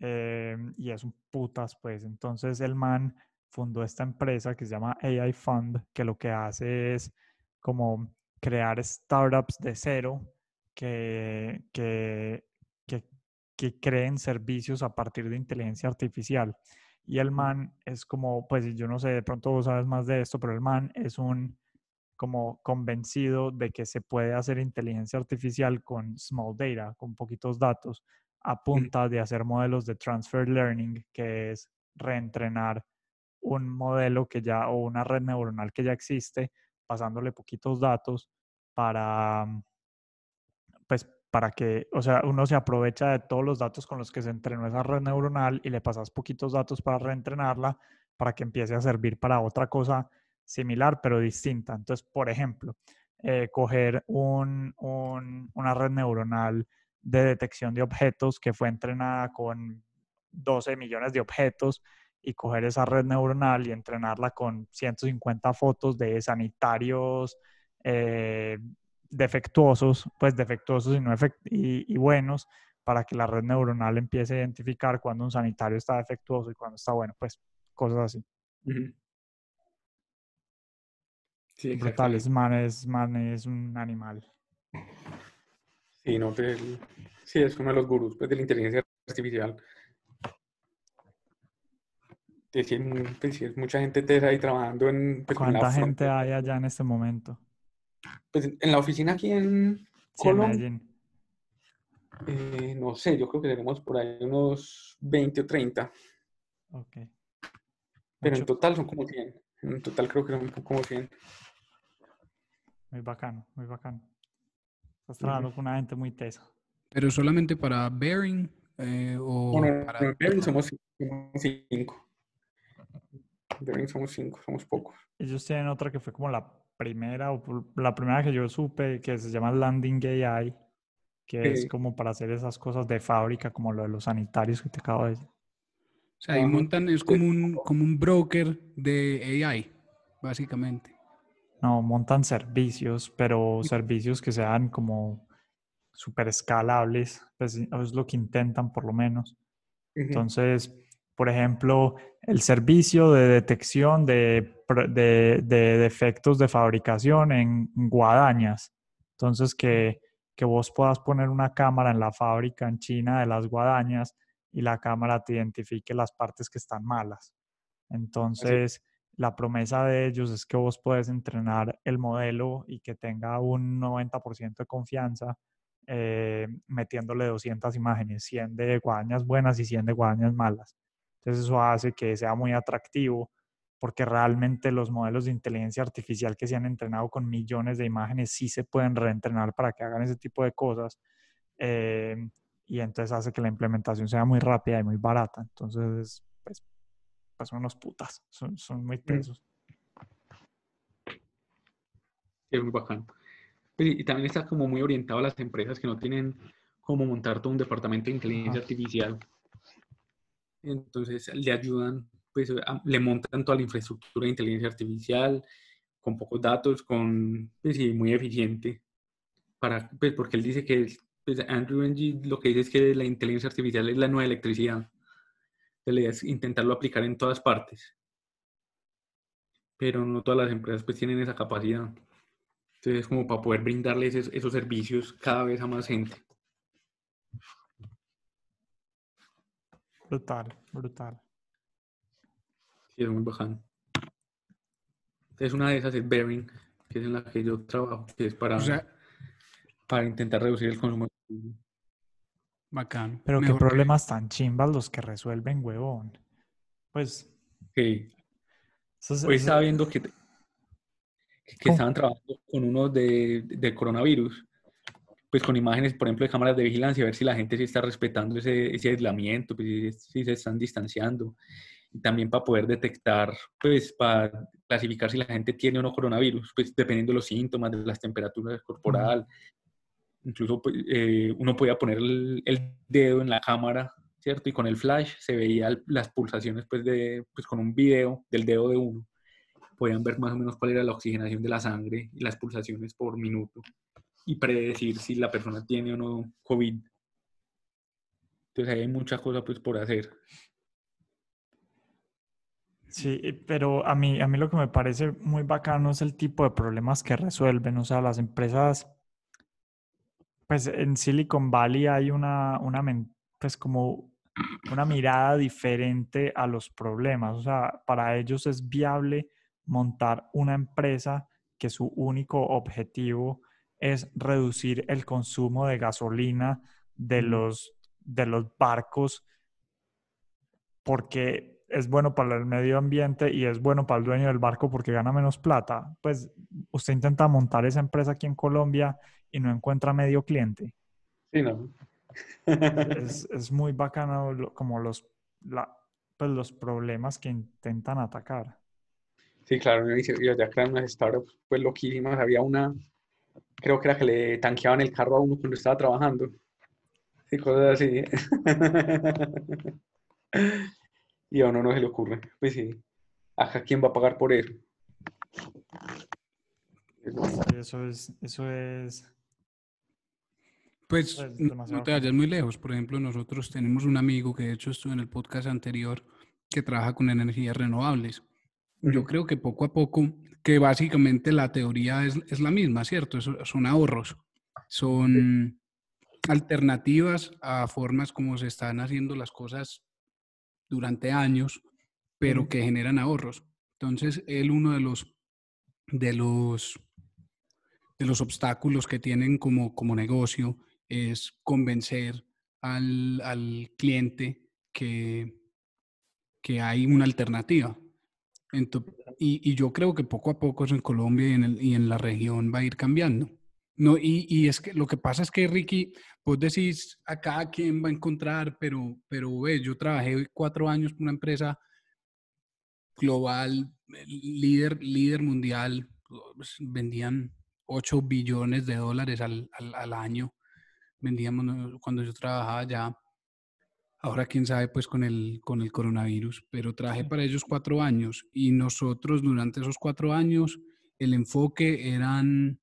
Eh, y es un putas, pues. Entonces el man fundó esta empresa que se llama AI Fund, que lo que hace es como crear startups de cero que, que, que, que creen servicios a partir de inteligencia artificial. Y el man es como, pues yo no sé, de pronto vos sabes más de esto, pero el man es un como convencido de que se puede hacer inteligencia artificial con small data, con poquitos datos, a punta de hacer modelos de transfer learning, que es reentrenar un modelo que ya o una red neuronal que ya existe, pasándole poquitos datos para pues para que, o sea, uno se aprovecha de todos los datos con los que se entrenó esa red neuronal y le pasas poquitos datos para reentrenarla para que empiece a servir para otra cosa similar pero distinta. Entonces, por ejemplo, eh, coger un, una red neuronal de detección de objetos que fue entrenada con 12 millones de objetos y coger esa red neuronal y entrenarla con 150 fotos de sanitarios eh, defectuosos, pues defectuosos y, no y, buenos, para que la red neuronal empiece a identificar cuando un sanitario está defectuoso y cuando está bueno, pues cosas así. Sí, Brutales, man es, man es un animal. Sí, no, sí, es uno de los gurús pues, de la inteligencia artificial. Decir, pues, mucha gente te ahí trabajando en... Pues, ¿Cuánta gente hay allá en este momento? Pues en la oficina aquí en Colombia. Eh, no sé, yo creo que tenemos por ahí unos 20 o 30. Ok. Pero en total son como 100. En total creo que son como 100. Muy bacano, muy bacano. Estás trabajando con una gente muy tesa. ¿Pero solamente para Bearing? Eh, o para... Bearing somos 5. Bearing somos 5, somos pocos. Ellos tienen otra que fue como la primera, o la primera que yo supe, que se llama Landing AI, que es como para hacer esas cosas de fábrica, como lo de los sanitarios que te acabo de decir. O sea, ahí montan, es como un, como un broker de AI, básicamente. No, montan servicios, pero servicios que sean como súper escalables, pues es lo que intentan por lo menos. Entonces, por ejemplo, el servicio de detección de, defectos de fabricación en guadañas. Entonces, que, vos puedas poner una cámara en la fábrica en China de las guadañas y la cámara te identifique las partes que están malas. Entonces, la promesa de ellos es que vos puedes entrenar el modelo y que tenga un 90% de confianza eh, metiéndole 200 imágenes, 100 de guadañas buenas y 100 de guadañas malas. Entonces eso hace que sea muy atractivo porque realmente los modelos de inteligencia artificial que se han entrenado con millones de imágenes sí se pueden reentrenar para que hagan ese tipo de cosas. Eh, y entonces hace que la implementación sea muy rápida y muy barata. Entonces, pues son unos putas, son, son muy pesos. Es muy bacán. Y también está como muy orientado a las empresas que no tienen cómo montar todo un departamento de inteligencia artificial entonces le ayudan, pues le montan toda la infraestructura de inteligencia artificial con pocos datos, con, pues sí, muy eficiente. Para, pues porque él dice que pues Andrew Ng lo que dice es que la inteligencia artificial es la nueva electricidad. La idea es intentarlo aplicar en todas partes. Pero no todas las empresas pues tienen esa capacidad. Entonces, como para poder brindarles esos servicios cada vez a más gente. Brutal, brutal. Sí, es muy bajano. Es una de esas, es Bearing, que es en la que yo trabajo, que es para, para intentar reducir el consumo. Bacán. Pero qué problemas tan chimbas los que resuelven, huevón. Pues. Sí. Hoy estaba viendo que, que, estaban trabajando con uno de, de coronavirus pues con imágenes, por ejemplo, de cámaras de vigilancia, a ver si la gente sí está respetando ese, ese aislamiento, pues si, se están distanciando. Y también para poder detectar, pues para clasificar si la gente tiene o no coronavirus, pues dependiendo de los síntomas, de las temperaturas corporal. Incluso pues, eh, uno podía poner el, dedo en la cámara, ¿cierto? Y con el flash se veía las pulsaciones, pues, de, pues con un video del dedo de uno. Podían ver más o menos cuál era la oxigenación de la sangre y las pulsaciones por minuto y predecir si la persona tiene o no COVID. Entonces hay muchas cosas pues por hacer. Sí, pero a mí, a mí lo que me parece muy bacano es el tipo de problemas que resuelven. O sea, las empresas, pues en Silicon Valley hay una, una pues como una mirada diferente a los problemas. O sea, para ellos es viable montar una empresa que su único objetivo es reducir el consumo de gasolina de los, de los barcos porque es bueno para el medio ambiente y es bueno para el dueño del barco porque gana menos plata. Pues usted intenta montar esa empresa aquí en Colombia y no encuentra medio cliente. Sí, no. Es, es muy bacano lo- como los, la- pues los problemas que intentan atacar. Sí, claro, y y allá crean unas startups pues loquísimas. Había una, creo que era que le tanqueaban el carro a uno cuando estaba trabajando. Sí, cosas así. Y a uno no se le ocurre. Pues sí. Acá, ¿quién va a pagar por eso? Sí, Eso es, eso es, Pues Pues, no- te vayas muy lejos. Por ejemplo, nosotros tenemos un amigo que de hecho estuvo en el podcast anterior que trabaja con energías renovables. Yo Ujú. creo que poco a poco, que básicamente la teoría es, es la misma, ¿cierto? Eso- son ahorros, son alternativas a formas como se están haciendo las cosas durante años, pero Ujú. que generan ahorros. Entonces, él uno de los, de los, de los obstáculos que tienen como, como negocio es convencer al, al cliente que, que hay una alternativa. Y, y yo creo que poco a poco eso en Colombia y en, el- y en la región va a ir cambiando. No, y, y es que lo que pasa es que, Ricky, vos decís a cada quien va a encontrar, pero, pero yo trabajé cuatro años por una empresa global, líder, líder mundial, pues, vendían 8 billones de dólares al, al, al año, vendíamos cuando yo trabajaba allá. Ahora quién sabe pues con el, con el coronavirus, pero trabajé para ellos cuatro años y nosotros durante esos cuatro años el enfoque eran,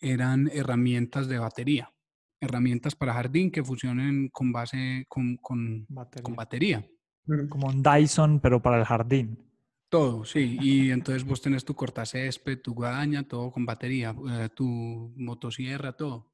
eran herramientas de batería, herramientas para jardín que funcionen con base, con, con, con batería. batería. Ujú. Como un Dyson, pero para el jardín. Todo, sí. Y entonces vos tenés tu cortacésped, tu guadaña, todo con batería, eh, tu motosierra, todo.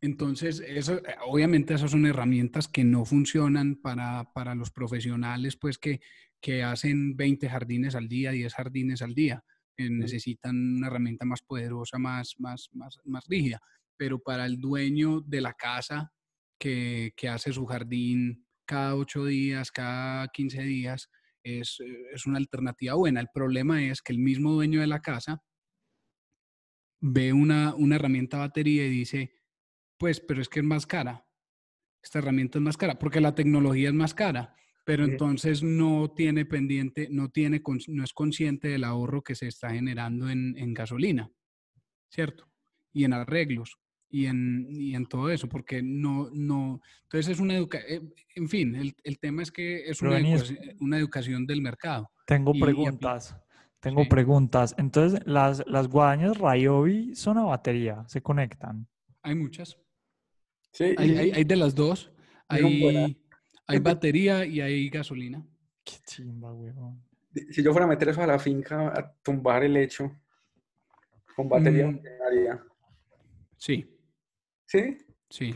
Entonces, eso, eh, obviamente esas son herramientas que no funcionan para, para los profesionales, pues que, que hacen 20 jardines al día, 10 jardines al día. Eh, necesitan una herramienta más poderosa, más, más, más, más rígida. Pero para el dueño de la casa que, que hace su jardín cada 8 días, cada 15 días, es, eh, es una alternativa buena. El problema es que el mismo dueño de la casa ve una, una herramienta batería y dice, pues, pero es que es más cara. Esta herramienta es más cara, porque la tecnología es más cara, pero Sí. entonces no tiene pendiente, no, tiene, no es consciente del ahorro que se está generando en, en gasolina, ¿cierto? Y en arreglos y en, y en todo eso, porque no, no, entonces es una educación, en fin, el, el tema es que es una, educación del mercado. Tengo Y- y apli- preguntas. Tengo Sí. preguntas. Entonces, las, las guadañas Ryobi son a batería, se conectan. Hay muchas. Sí, Hay, y- hay- hay de las dos. Y. Hay, hay batería y hay gasolina. Qué chimba, weón. si yo fuera a meter eso a la finca, a tumbar el lecho con batería, Mm. funcionaría. Sí, ¿Sí? sí.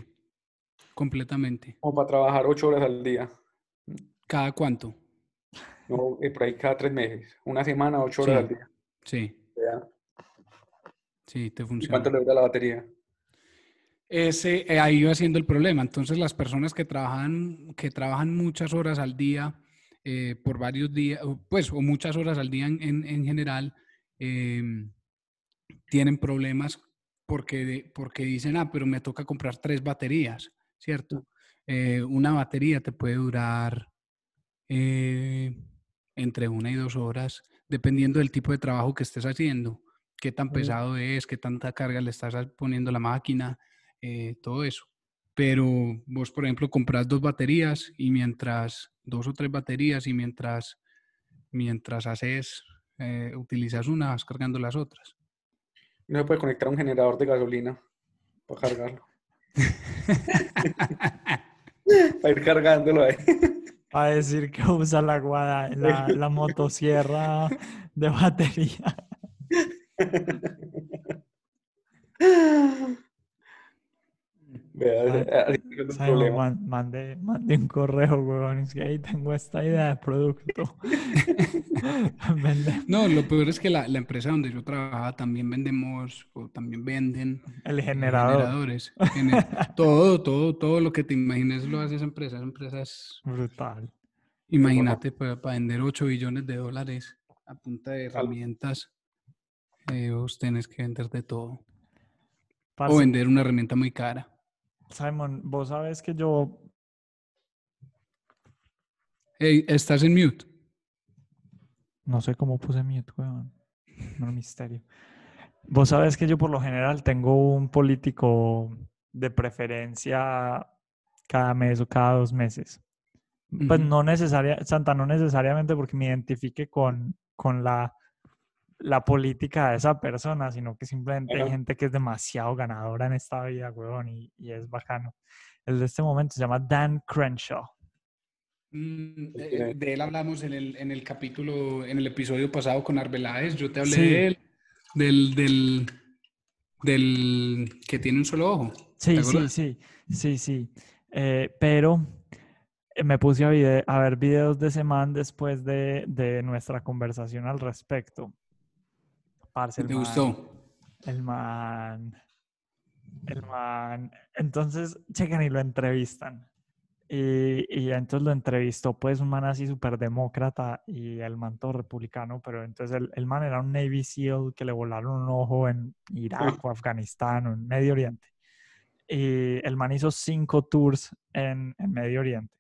Completamente. Como para trabajar ocho horas al día. ¿Cada cuánto? No, eh, por ahí cada tres meses. Una semana, ocho horas Sí. al día. Sí, Ya. sí, te ¿Y funciona. cuánto le dura la batería? Ese, eh, ahí va siendo el problema. Entonces, las personas que trabajan, que trabajan muchas horas al día, eh, por varios días, pues, o muchas horas al día en, en- en general, em, tienen problemas porque, porque dicen, ah, pero me toca comprar tres baterías, ¿cierto? Eh, una batería te puede durar entre una y dos horas, dependiendo del tipo de trabajo que estés haciendo, qué tan pesado es, qué tanta carga le estás poniendo a la máquina, eh, todo eso. Pero vos, por ejemplo, compras dos baterías y mientras, dos o tres baterías y mientras, mientras haces, eh, utilizas una, vas cargando las otras. No se puede conectar a un generador de gasolina para cargarlo. Para ir cargándolo ahí. Va a decir que usa la, guada, la, la motosierra de batería. Vea, Sa- así que no es un Simon, problema. man- mande, mande un correo, weón. Es que ahí tengo esta idea de producto. No, lo peor es que la, la empresa donde yo trabajaba también vendemos o también venden el eh, generador. generadores. Gener- todo, todo, todo lo que te imagines lo hace esa empresa. Esa empresa es, Brutal. imagínate, para, vender 8 billones de dólares a punta de herramientas, eh, vos tenés que vender de todo. O vender una herramienta muy cara. Simon, vos sabes que yo Hey, estás en mute. No sé cómo puse mute, weón. No misterio. Vos sabes que yo por lo general tengo un político de preferencia cada mes o cada dos meses. Pues no necesaria, Santa, no necesariamente porque me identifique con, con la, la política de esa persona, sino que simplemente hay gente que es demasiado ganadora en esta vida, weón, y, y es bacano. El de este momento se llama Dan Crenshaw. Mm, eh, de él hablamos en el, en el capítulo, en el episodio pasado con Arbeláez. Yo te hablé Sí. de él, del, del, del que tiene un solo ojo. Sí, ¿Te sí, sí, sí, sí. Eh, pero eh, me puse a, vide- a ver videos de ese man después de, de nuestra conversación al respecto. Parce, el ¿Te man- gustó? El man. El man. Entonces, checan y lo entrevistan. Y, y entonces lo entrevistó, pues, un man así súper demócrata y el man todo republicano, pero entonces el, el man era un Navy SEAL que le volaron un ojo en Irak o Afganistán o en Medio Oriente. Y el man hizo cinco tours en, en Medio Oriente.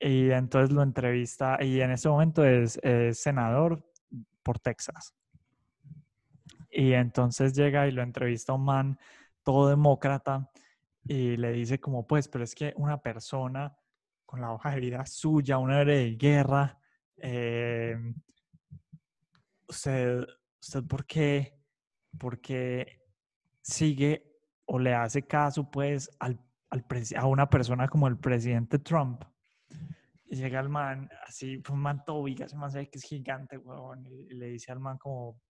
Y entonces lo entrevista, y en ese momento es, es senador por Texas. Y entonces llega y lo entrevista un man todo demócrata y le dice como, pues, pero es que una persona con la hoja de vida suya, un héroe de guerra, eh, usted, usted por qué, por qué sigue o le hace caso, pues, al, al a una persona como el presidente Trump. Y llega el man, así, un man todo ese man sabe que es gigante, huevón, y, y le dice al man como,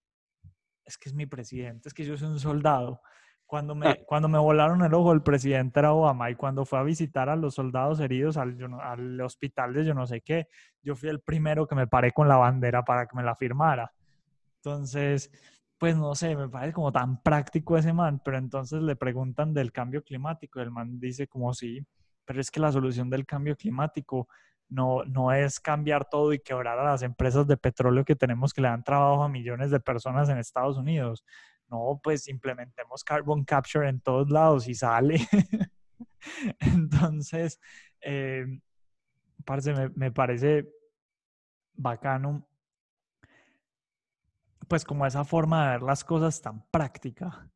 es que es mi presidente, es que yo soy un soldado. Cuando me, cuando me volaron el ojo, el presidente era Obama y cuando fue a visitar a los soldados heridos al, al hospital de yo no sé qué, yo fui el primero que me paré con la bandera para que me la firmara. Entonces, pues no sé, me parece como tan práctico ese man, pero entonces le preguntan del cambio climático y el man dice como sí, pero es que la solución del cambio climático no, no es cambiar todo y quebrar a las empresas de petróleo que tenemos que le dan trabajo a millones de personas en Estados Unidos. No, pues implementemos carbon capture en todos lados y sale. Entonces, eh, parce, me, me parece bacano, pues como esa forma de ver las cosas tan práctica.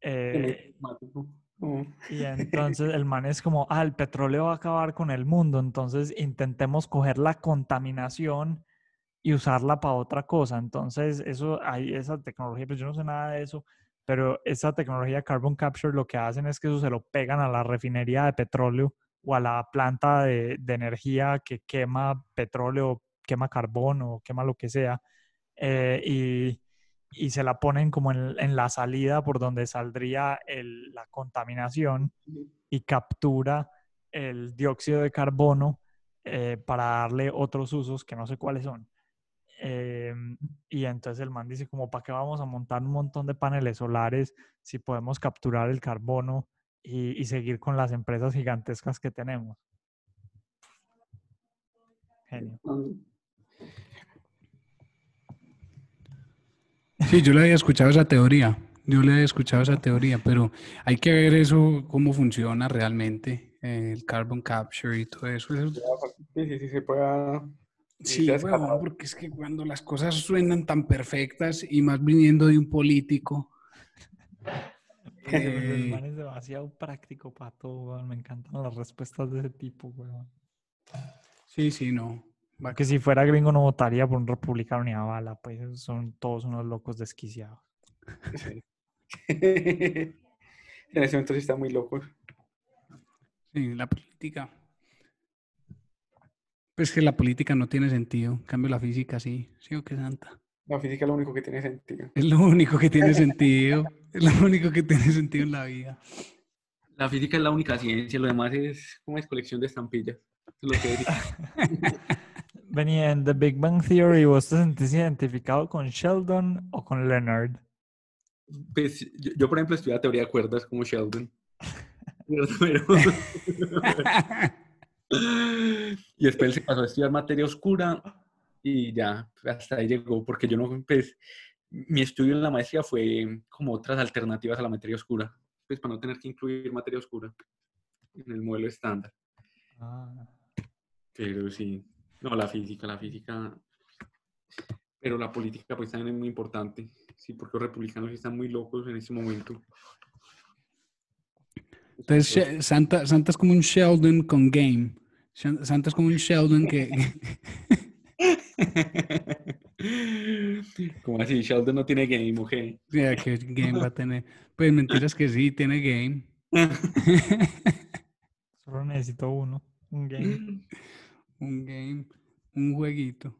Eh. Mm. y entonces el man es como, ah, el petróleo va a acabar con el mundo, entonces intentemos coger la contaminación y usarla para otra cosa. Entonces, eso, hay esa tecnología, pues yo no sé nada de eso, pero esa tecnología carbon capture lo que hacen es que eso se lo pegan a la refinería de petróleo o a la planta de, de energía que quema petróleo, quema carbón o quema lo que sea, eh, y, y se la ponen como en, en la salida por donde saldría el- la contaminación y captura el dióxido de carbono eh, para darle otros usos que no sé cuáles son. Eh, y entonces el man dice como, ¿para qué vamos a montar un montón de paneles solares si podemos capturar el carbono y, y seguir con las empresas gigantescas que tenemos? Genio. Sí, yo le había escuchado esa teoría. Yo le había escuchado esa teoría, pero hay que ver eso, cómo funciona realmente, eh, el carbon capture y todo eso. Eso- Sí, sí, sí, se pueda. Sí, escapado. porque es que cuando las cosas suenan tan perfectas y más viniendo de un político, El eh, man es demasiado práctico para todo, weón. Me encantan las respuestas de ese tipo, weón. sí, sí, no. Que si fuera gringo no votaría por un republicano ni a bala, pues son todos unos locos desquiciados. Sí. en ese momento sí está muy loco. Sí, la política. Pues que la política no tiene sentido. En cambio, la física sí. Sí o qué santa. La física es lo único que tiene sentido. Es lo único que tiene sentido. Es lo único que tiene sentido en la vida. La física es la única ciencia, lo demás es como es colección de estampillas. Es lo que. Venía en The Big Bang Theory, ¿vos te sentís identificado con Sheldon o con Leonard? Pues, yo, yo, por ejemplo, estudiaba teoría de cuerdas como Sheldon. Y después se pasó a estudiar materia oscura y ya, hasta ahí llegó, porque yo no, pues, mi estudio en la maestría fue como otras alternativas a la materia oscura, pues para no tener que incluir materia oscura en el modelo estándar. Ah, Pero sí, no, la física, la física, pero la política pues también es muy importante, sí, porque los republicanos están muy locos en este momento. Entonces, Santa, Santa es como un Sheldon con game. Santa es como un Sheldon que... Como así, Sheldon no tiene game, ¿o qué? Ya, ¿Qué game va a tener? Pues mentiras que sí, tiene game. solo necesito uno, un game. Un game, un jueguito.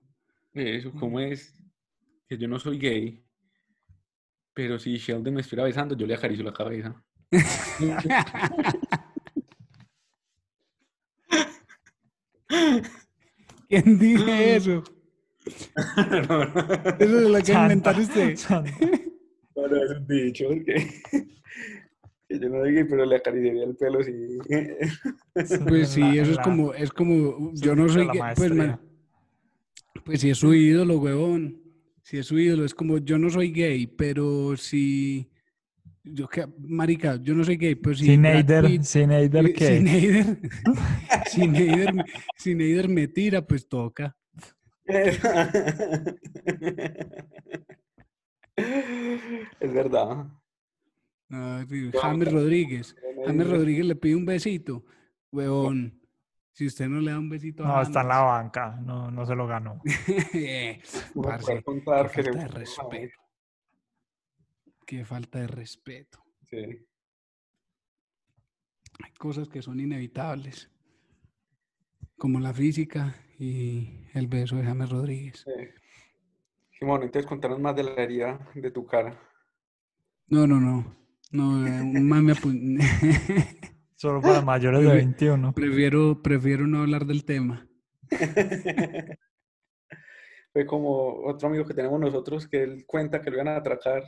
Eso, ¿cómo es? Que yo no soy gay, pero si Sheldon me estuviera besando, yo le acaricio la cabeza. ¿Quién dice eso? no, no, Eso es lo que inventar usted. Santa. no, no, es un dicho, porque que yo no soy gay, pero le acariciaría el pelo si... Pues sí, La- eso es como, es como, yo no soy gay, pues, man, pues si es su ídolo, huevón, si es su ídolo, es como, yo no soy gay, pero si, yo que, marica, yo no soy gay, pero si Sin Eider, sin Eider, ¿qué? sin Eider, sin Eider, sin Eider me tira, pues toca. es verdad. No, James Rodríguez, James. Rodríguez le pide un besito, huevón, si usted no le da un besito a No, está en la banca, no, no se lo ganó. eh, parce, contar qué que falta de fue respeto. Qué falta de respeto. Sí. Hay cosas que son inevitables, como la física y el beso de James Rodríguez. sí. Simón, entonces contanos más de la herida de tu cara. No, no, no. No, eh, un man me apu- Solo para mayores de Prefi- 21. prefiero, prefiero no hablar del tema. Fue como otro amigo que tenemos nosotros que él cuenta que lo iban a atracar.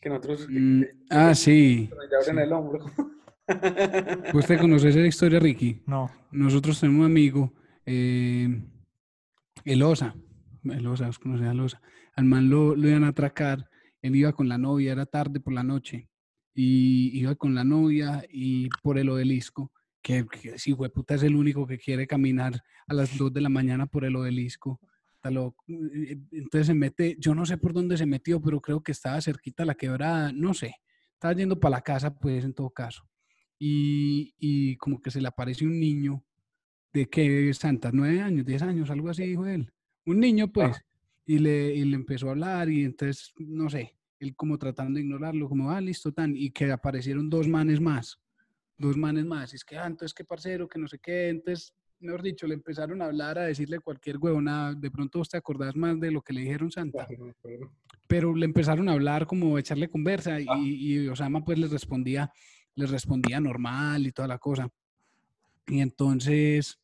Que nosotros Mm, que- ah, sí. que le abren sí. el hombro. ¿Usted conoce esa historia, Ricky? No. Nosotros tenemos un amigo, eh, el Osa. El Osa, ¿os conocés al Osa? Al man lo, lo iban a atracar. Él iba con la novia, era tarde por la noche. Y iba con la novia y por el obelisco, que, que si puta es el único que quiere caminar a las 2 de la mañana por el obelisco. Eh, Entonces se mete, yo no sé por dónde se metió, pero creo que estaba cerquita a la quebrada, no sé. Estaba yendo para la casa, pues en todo caso. Y, y como que se le aparece un niño de que Santa, nueve años, diez años, algo así dijo él. Un niño, pues, y, le, y le empezó a hablar y entonces, no sé, él como tratando de ignorarlo, como, ah, listo, tan, y que aparecieron dos manes más, dos manes más, y es que, ah, entonces, qué parcero, que no sé qué, entonces, mejor dicho, le empezaron a hablar, a decirle cualquier huevona, de pronto vos te acordás más de lo que le dijeron Santa, pero le empezaron a hablar como a echarle conversa y, y Osama pues les respondía, les respondía normal y toda la cosa. Y entonces,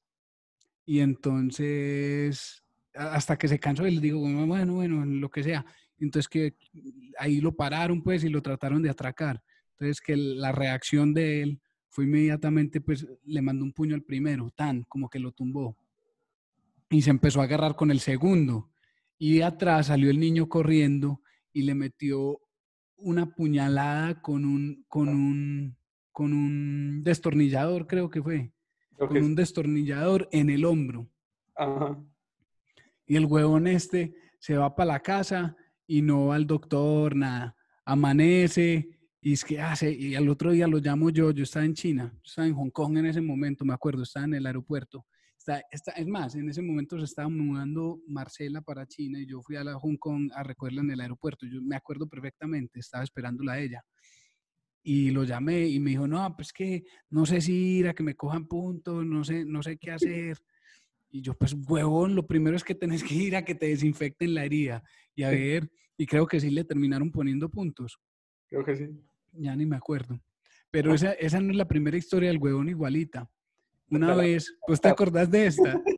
y entonces, hasta que se cansó y les digo, bueno, bueno, bueno, lo que sea. Entonces que ahí lo pararon pues y lo trataron de atracar. Entonces que la reacción de él fue inmediatamente pues le mandó un puño al primero, tan como que lo tumbó. Y se empezó a agarrar con el segundo. Y de atrás salió el niño corriendo y le metió una puñalada con un, con un, con un destornillador, creo que fue, Creo con que un es- destornillador en el hombro. Ajá. Y el huevón este se va para la casa y no va al doctor, nada. Amanece y es que hace, y al otro día lo llamo yo, yo estaba en China, yo estaba en Hong Kong en ese momento, me acuerdo, estaba en el aeropuerto. Está, está, es más, en ese momento se estaba mudando Marcela para China y yo fui a la Hong Kong a recogerla en el aeropuerto. Yo me acuerdo perfectamente, estaba esperándola a ella. Y lo llamé y me dijo, no, pues que no sé si ir a que me cojan puntos, no sé, no sé qué hacer. Y yo, pues, huevón, lo primero es que tenés que ir a que te desinfecten la herida. Y a ver, y creo que sí le terminaron poniendo puntos. Creo que sí. Ya ni me acuerdo. Pero esa, esa no es la primera historia del huevón igualita. Una Claro. vez, ¿pues te acordás de esta?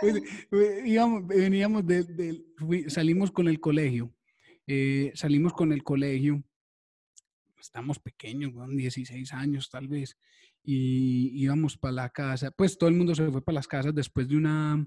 Pues, eh, íbamos- veníamos de, salimos con el colegio, eh, salimos con el colegio, estamos pequeños, weón, 16 años tal vez, y íbamos para la casa, pues todo el mundo se fue para las casas después de una,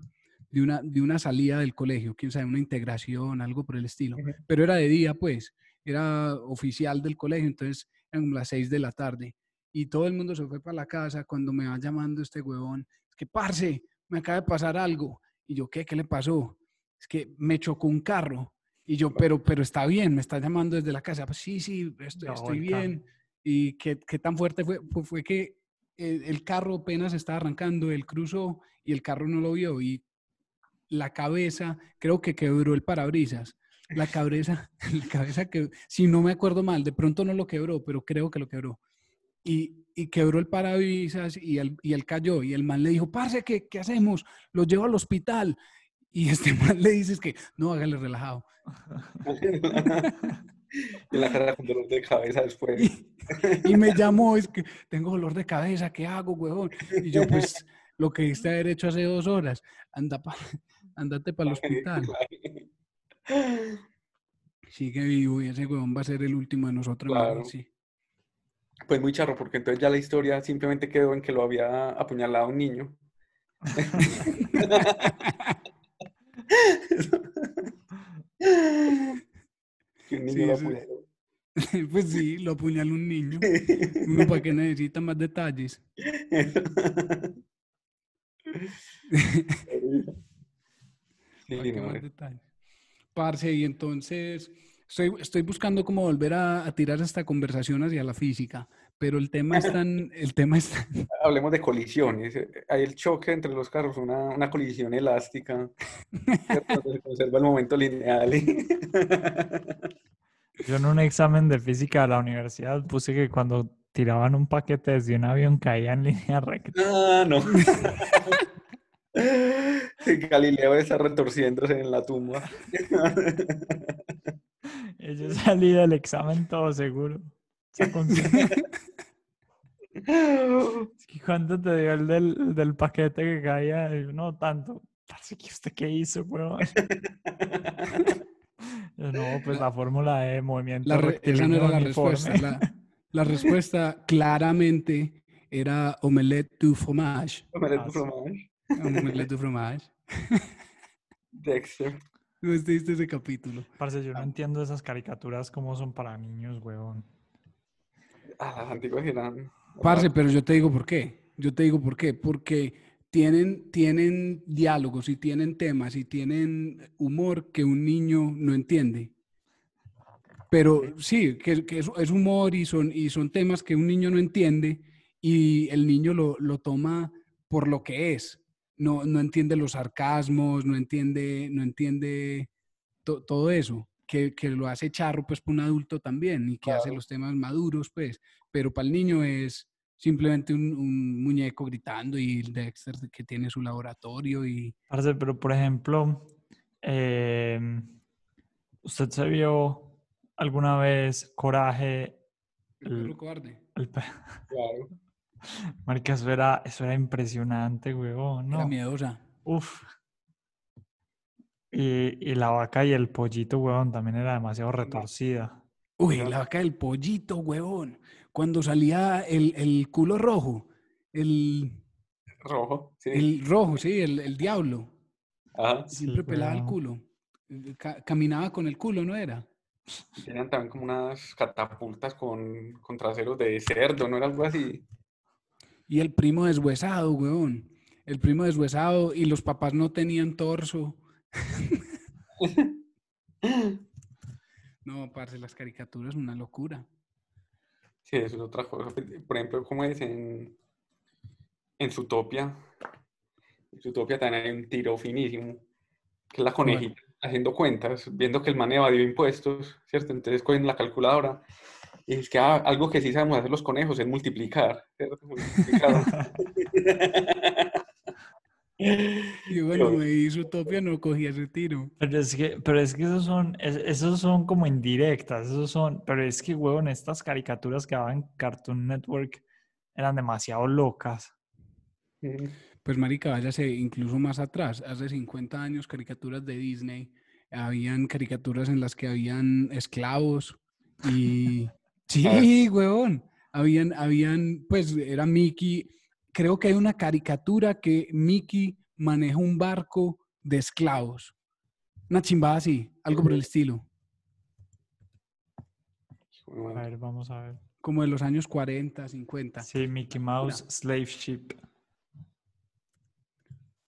de una, de una salida del colegio, quién sabe, una integración, algo por el estilo, pero era de día, pues, era oficial del colegio, entonces eran las 6 de la tarde, y todo el mundo se fue para la casa cuando me va llamando este huevón, es que, parce, me acaba de pasar algo. Y yo, ¿qué? ¿Qué le pasó? Es que me chocó un carro. Y yo, pero, pero está bien, me está llamando desde la casa. Pues sí, sí, estoy, No, estoy bien. ¿Y qué, qué tan fuerte fue? Pues fue que el, carro apenas estaba arrancando, él cruzó y el carro no lo vio. Y la cabeza, creo que quebró el parabrisas. La cabeza, la cabeza que, si no me acuerdo mal, de pronto no lo quebró, pero creo que lo quebró. Y, y quebró el parabrisas y él, y él cayó. Y el man le dijo, parce, ¿qué, ¿qué hacemos? Lo llevo al hospital. Y este man le dice, es que, no, hágale relajado. y la cara con dolor de cabeza después. Y, y me llamó, es que tengo dolor de cabeza, ¿qué hago, huevón? Y yo, pues, lo que diste haber hecho hace dos horas, anda pa, andate para el hospital. Sigue vivo y ese huevón va a ser el último de nosotros. Claro. huevón, sí. Pues muy charro, porque entonces ya la historia simplemente quedó en que lo había apuñalado un niño. Que un niño Sí, lo sí. Pues sí, lo apuñaló un niño. Uno para que necesita más detalles. ¿Para qué más es- detalles? Parce, y entonces estoy, estoy buscando cómo volver a, a tirar esta conversación hacia la física, pero el tema es tan, el tema es tan- Hablemos de colisiones. eh, Hay el choque entre los carros, una, una colisión elástica. se conserva el momento lineal. Yo en un examen de física de la universidad puse que cuando tiraban un paquete desde un avión caía en línea recta. Ah, no. Sí, Galileo está retorciéndose en la tumba. Yo salí del examen todo seguro. Es que ¿Cuánto te dio el del, del paquete que caía? No tanto. Parece que usted qué hizo, weón. Yo, No, pues la fórmula de movimiento. la re- esa no era la respuesta. La, la respuesta claramente era omelette du fromage. Omelette Ah, du sí. fromage. Omelette du fromage. Dexter. ¿No viste ese capítulo? Parce, yo no entiendo esas caricaturas cómo son para niños, weón. Ah, las antiguas eran. Parce, pero yo te digo por qué. Yo te digo por qué. Porque tienen, tienen diálogos y tienen temas y tienen humor que un niño no entiende. Pero sí, que, que es, es humor y son, y son temas que un niño no entiende y el niño lo, lo toma por lo que es. No, no entiende los sarcasmos, no entiende, no entiende to- todo eso, que, que lo hace charro pues para un adulto también y que hace los temas maduros pues, pero para el niño es simplemente un, un muñeco gritando y Dexter que tiene su laboratorio y Parce, pero por ejemplo, em, ¿usted se vio alguna vez Coraje? el El- perro cobarde. el pe- Claro. Marica, eso era, eso era impresionante. Era No, miedosa. uf. Y, y la vaca y el pollito, weón, también era demasiado retorcida. Uy, la vaca del pollito, huevón. Cuando salía el, el culo rojo, el, Rojo. Sí. el rojo, sí, el, el diablo. Ajá. Siempre pelaba el culo. Eh, ca- caminaba con el culo, ¿no era? Tenían también como unas catapultas con, con traseros de cerdo, ¿no era algo así? Y el primo deshuesado, huevón. El primo deshuesado y los papás no tenían torso. No, parce, las caricaturas, una locura. Sí, eso es otra cosa. Por ejemplo, como es en, en Zootopia. En Zootopia también hay un tiro finísimo, que es la conejita haciendo cuentas, viendo que el man evadió impuestos, ¿cierto? Entonces cogen la calculadora y es que ah, algo que sí sabemos hacer los conejos es multiplicar, ¿cierto? Multiplicar. Y bueno, me hizo Utopia, no cogía ese tiro. Pero es que, pero es que esos son, es- esos son como indirectas, esos son, pero es que, huevón, estas caricaturas que daban Cartoon Network eran demasiado locas. Pues marica, váyase incluso más atrás, hace 50 años caricaturas de Disney, habían caricaturas en las que habían esclavos y sí, huevón, habían, habían, pues era Mickey, creo que hay una caricatura que Mickey maneja un barco de esclavos, una chimbada así, algo por el estilo, A ver, vamos a ver. como de los años 40, 50. Sí, Mickey Mouse, Slave Ship.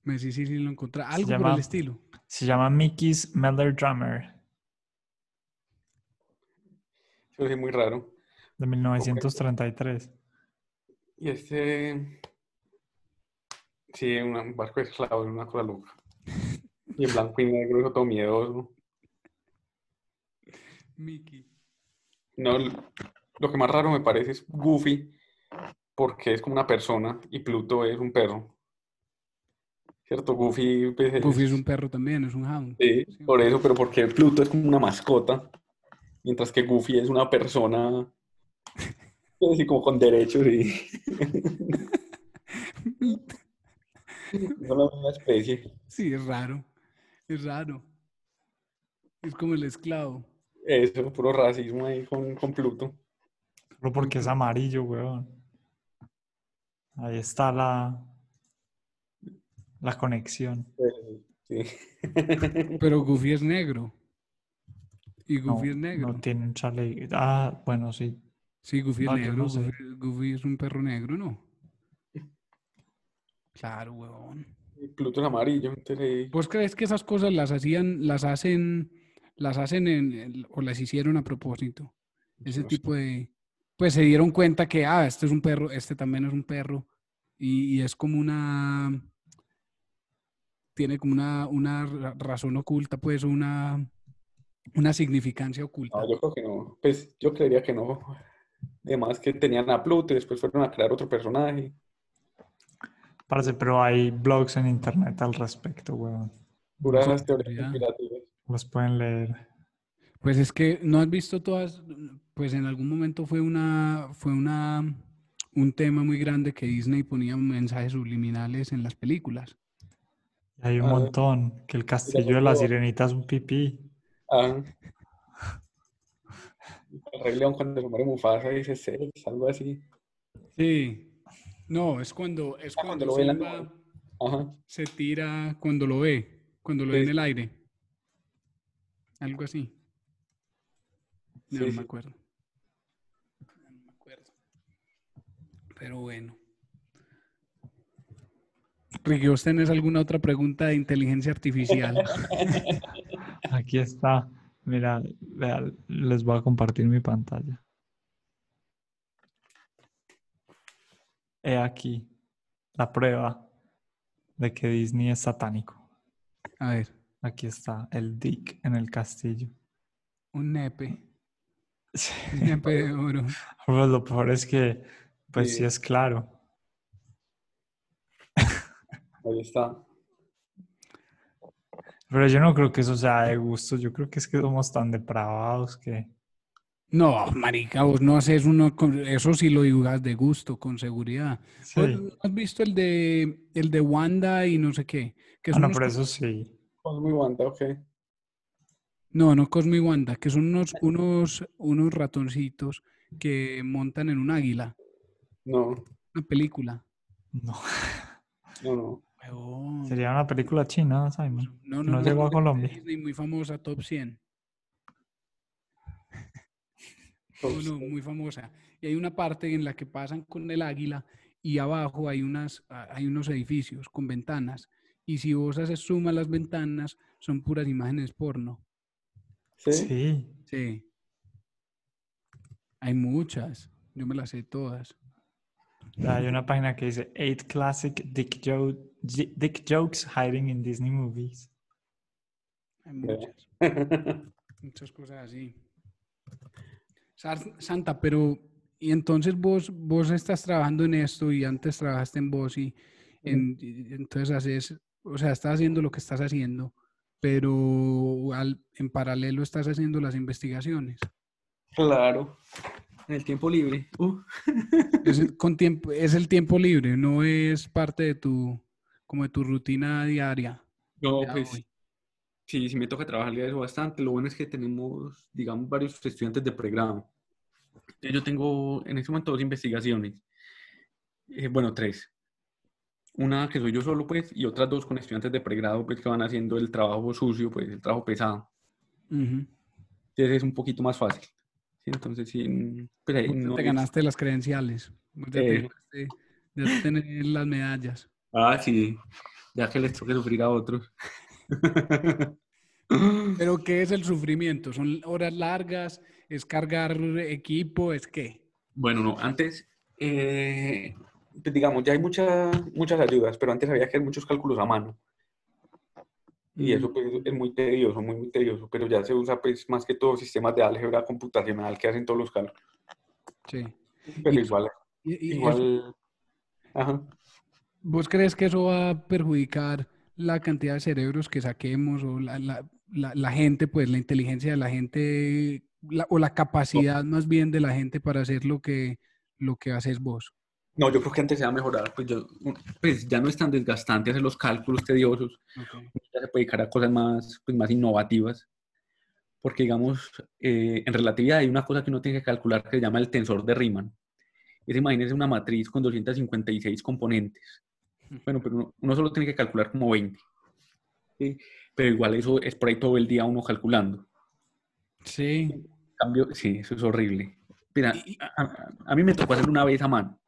Me sí, sí, sí, lo encontré, algo por llama- el estilo. Se llama Mickey's Melodramer Eso es muy raro. de 1933. Y este. Sí, un barco de esclavos, una cosa loca. Y en blanco y negro, eso todo miedoso. Mickey. No, lo que más raro me parece es Goofy, porque es como una persona y Pluto es un perro. ¿Cierto? Goofy, pues, Goofy es un perro también, es un hound. Sí, por eso, pero porque Pluto es como una mascota, mientras que Goofy es una persona, así como con derechos y no la misma especie. Sí, es raro. Es raro. Es como el esclavo. Eso, puro racismo ahí con, con Pluto. Solo porque es amarillo, weón. Ahí está la, la conexión. Sí. Pero Goofy es negro. Y No, Goofy es negro. no tiene un chale. Ah, bueno, sí. Sí, Goofy es No, negro. no sé. Goofy, Goofy es un perro negro, ¿no? Claro, huevón. Pluto es amarillo, entonces ¿Vos crees que esas cosas las hacían, las hacen, las hacen en, el- o las hicieron a propósito? Ese tipo de, pues se dieron cuenta que, ah, este es un perro, este también es un perro, y, y es como una, tiene como una, una ra- razón oculta, pues una, una significancia oculta. No, yo creo que no. Pues yo creería que no. Además que tenían a Pluto y después fueron a crear otro personaje. Parece, pero hay blogs en internet al respecto, weón. Puras Sí, teorías conspirativas. Los pueden leer. Pues es que no has visto todas, pues en algún momento fue una, fue una, un tema muy grande que Disney ponía mensajes subliminales en las películas. Y hay un Ah, montón. Que el castillo de la sirenita es un pipí. Ah. El Rey León cuando se muere Mufasa dice sex, algo así. Sí. No, es cuando, es Ah, cuando cuando lo ve en la Simba nube. Ajá. se tira cuando lo ve, cuando lo ve en el aire. Algo así. No, Sí, no sí. me acuerdo. No me acuerdo. Pero bueno. Ricky, ¿vos tenés alguna otra pregunta de inteligencia artificial? Aquí está. Mira, vea, les voy a compartir mi pantalla. He aquí la prueba de que Disney es satánico. A ver, Aquí está el Dick en el castillo. un nepe. Sí, Un nepe de oro. Pero lo peor es que, pues sí Sí. es claro. Ahí está. Pero yo no creo que eso sea de gusto. Yo creo que es que somos tan depravados que... No, marica, vos no haces uno, con- eso sí lo dibujas de gusto, con seguridad. Sí. ¿Vos no ¿Has visto el de, el de Wanda y no sé qué? Que Ah, no, co- eso sí. Cosmo y Wanda, ok. No, no Cosmo y Wanda, que son unos, unos, unos ratoncitos que montan en un águila, No, una película. No. no, no. Sería una película china, Simon. No, no, no no, llegó a Colombia. Disney, muy famosa, top 100. Muy famosa. Y hay una parte en la que pasan con el águila y abajo hay, unas, ah, hay unos edificios con ventanas. Y si vos haces zoom a las ventanas, son puras imágenes porno. ¿Sí? Sí. Sí. Hay muchas. Yo me las sé todas. Hay una página que dice Eight Classic Dick, Jo- Dick Jokes Hiding in Disney Movies. Hay muchas. Muchas cosas así. Santa, pero y entonces vos, vos estás trabajando en esto y antes trabajaste en vos y, en- y- entonces haces, o sea, estás haciendo lo que estás haciendo, pero al- en paralelo estás haciendo las investigaciones. Claro. En el tiempo libre. Uh. Es el, con tiempo, es el tiempo libre, no es parte de tu, como de tu rutina diaria. No, pues voy. sí, sí me toca trabajarle a eso bastante. Lo bueno es que tenemos, digamos, varios estudiantes de pregrado. Yo tengo en este momento dos investigaciones. Eh, bueno, tres. Una que soy yo solo, pues, y otras dos con estudiantes de pregrado, pues, que van haciendo el trabajo sucio, pues, el trabajo pesado. Ujú. Entonces es un poquito más fácil. Sí, entonces, sí, mm, pues ahí no te es- ganaste las credenciales, te Eh. ganaste- ya tenés las medallas. Ah, sí, ya que les toque sufrir a otros. Pero ¿qué es el sufrimiento? ¿Son horas largas? ¿Es cargar equipo? ¿Es qué? Bueno, no, antes, eh, digamos, ya hay muchas muchas ayudas, pero antes había que hacer muchos cálculos a mano. Y eso Mm, pues, es muy tedioso, muy, muy tedioso, pero ya se usa pues más que todo sistemas de álgebra computacional que hacen todos los cálculos. Sí. Pero Y- igual, Y- y eso- igual, ajá. ¿Vos crees que eso va a perjudicar la cantidad de cerebros que saquemos o la, la- la- la gente, pues la inteligencia de la gente la- o la capacidad más bien de la gente para hacer lo que, lo que haces vos? No, yo creo que antes se va a mejorar, pues, yo, pues ya no es tan desgastante hacer los cálculos tediosos, ya se puede dedicar a cosas más, pues, más innovativas. Porque, digamos, eh, en relatividad hay una cosa que uno tiene que calcular que se llama el tensor de Riemann. Es, imagínense una matriz con 256 componentes. Bueno, pero uno, uno solo tiene que calcular como 20. ¿sí? Pero igual eso es por ahí todo el día uno calculando. Sí. Cambio, sí, eso es horrible. Mira, a, mí me tocó hacerlo una vez a mano.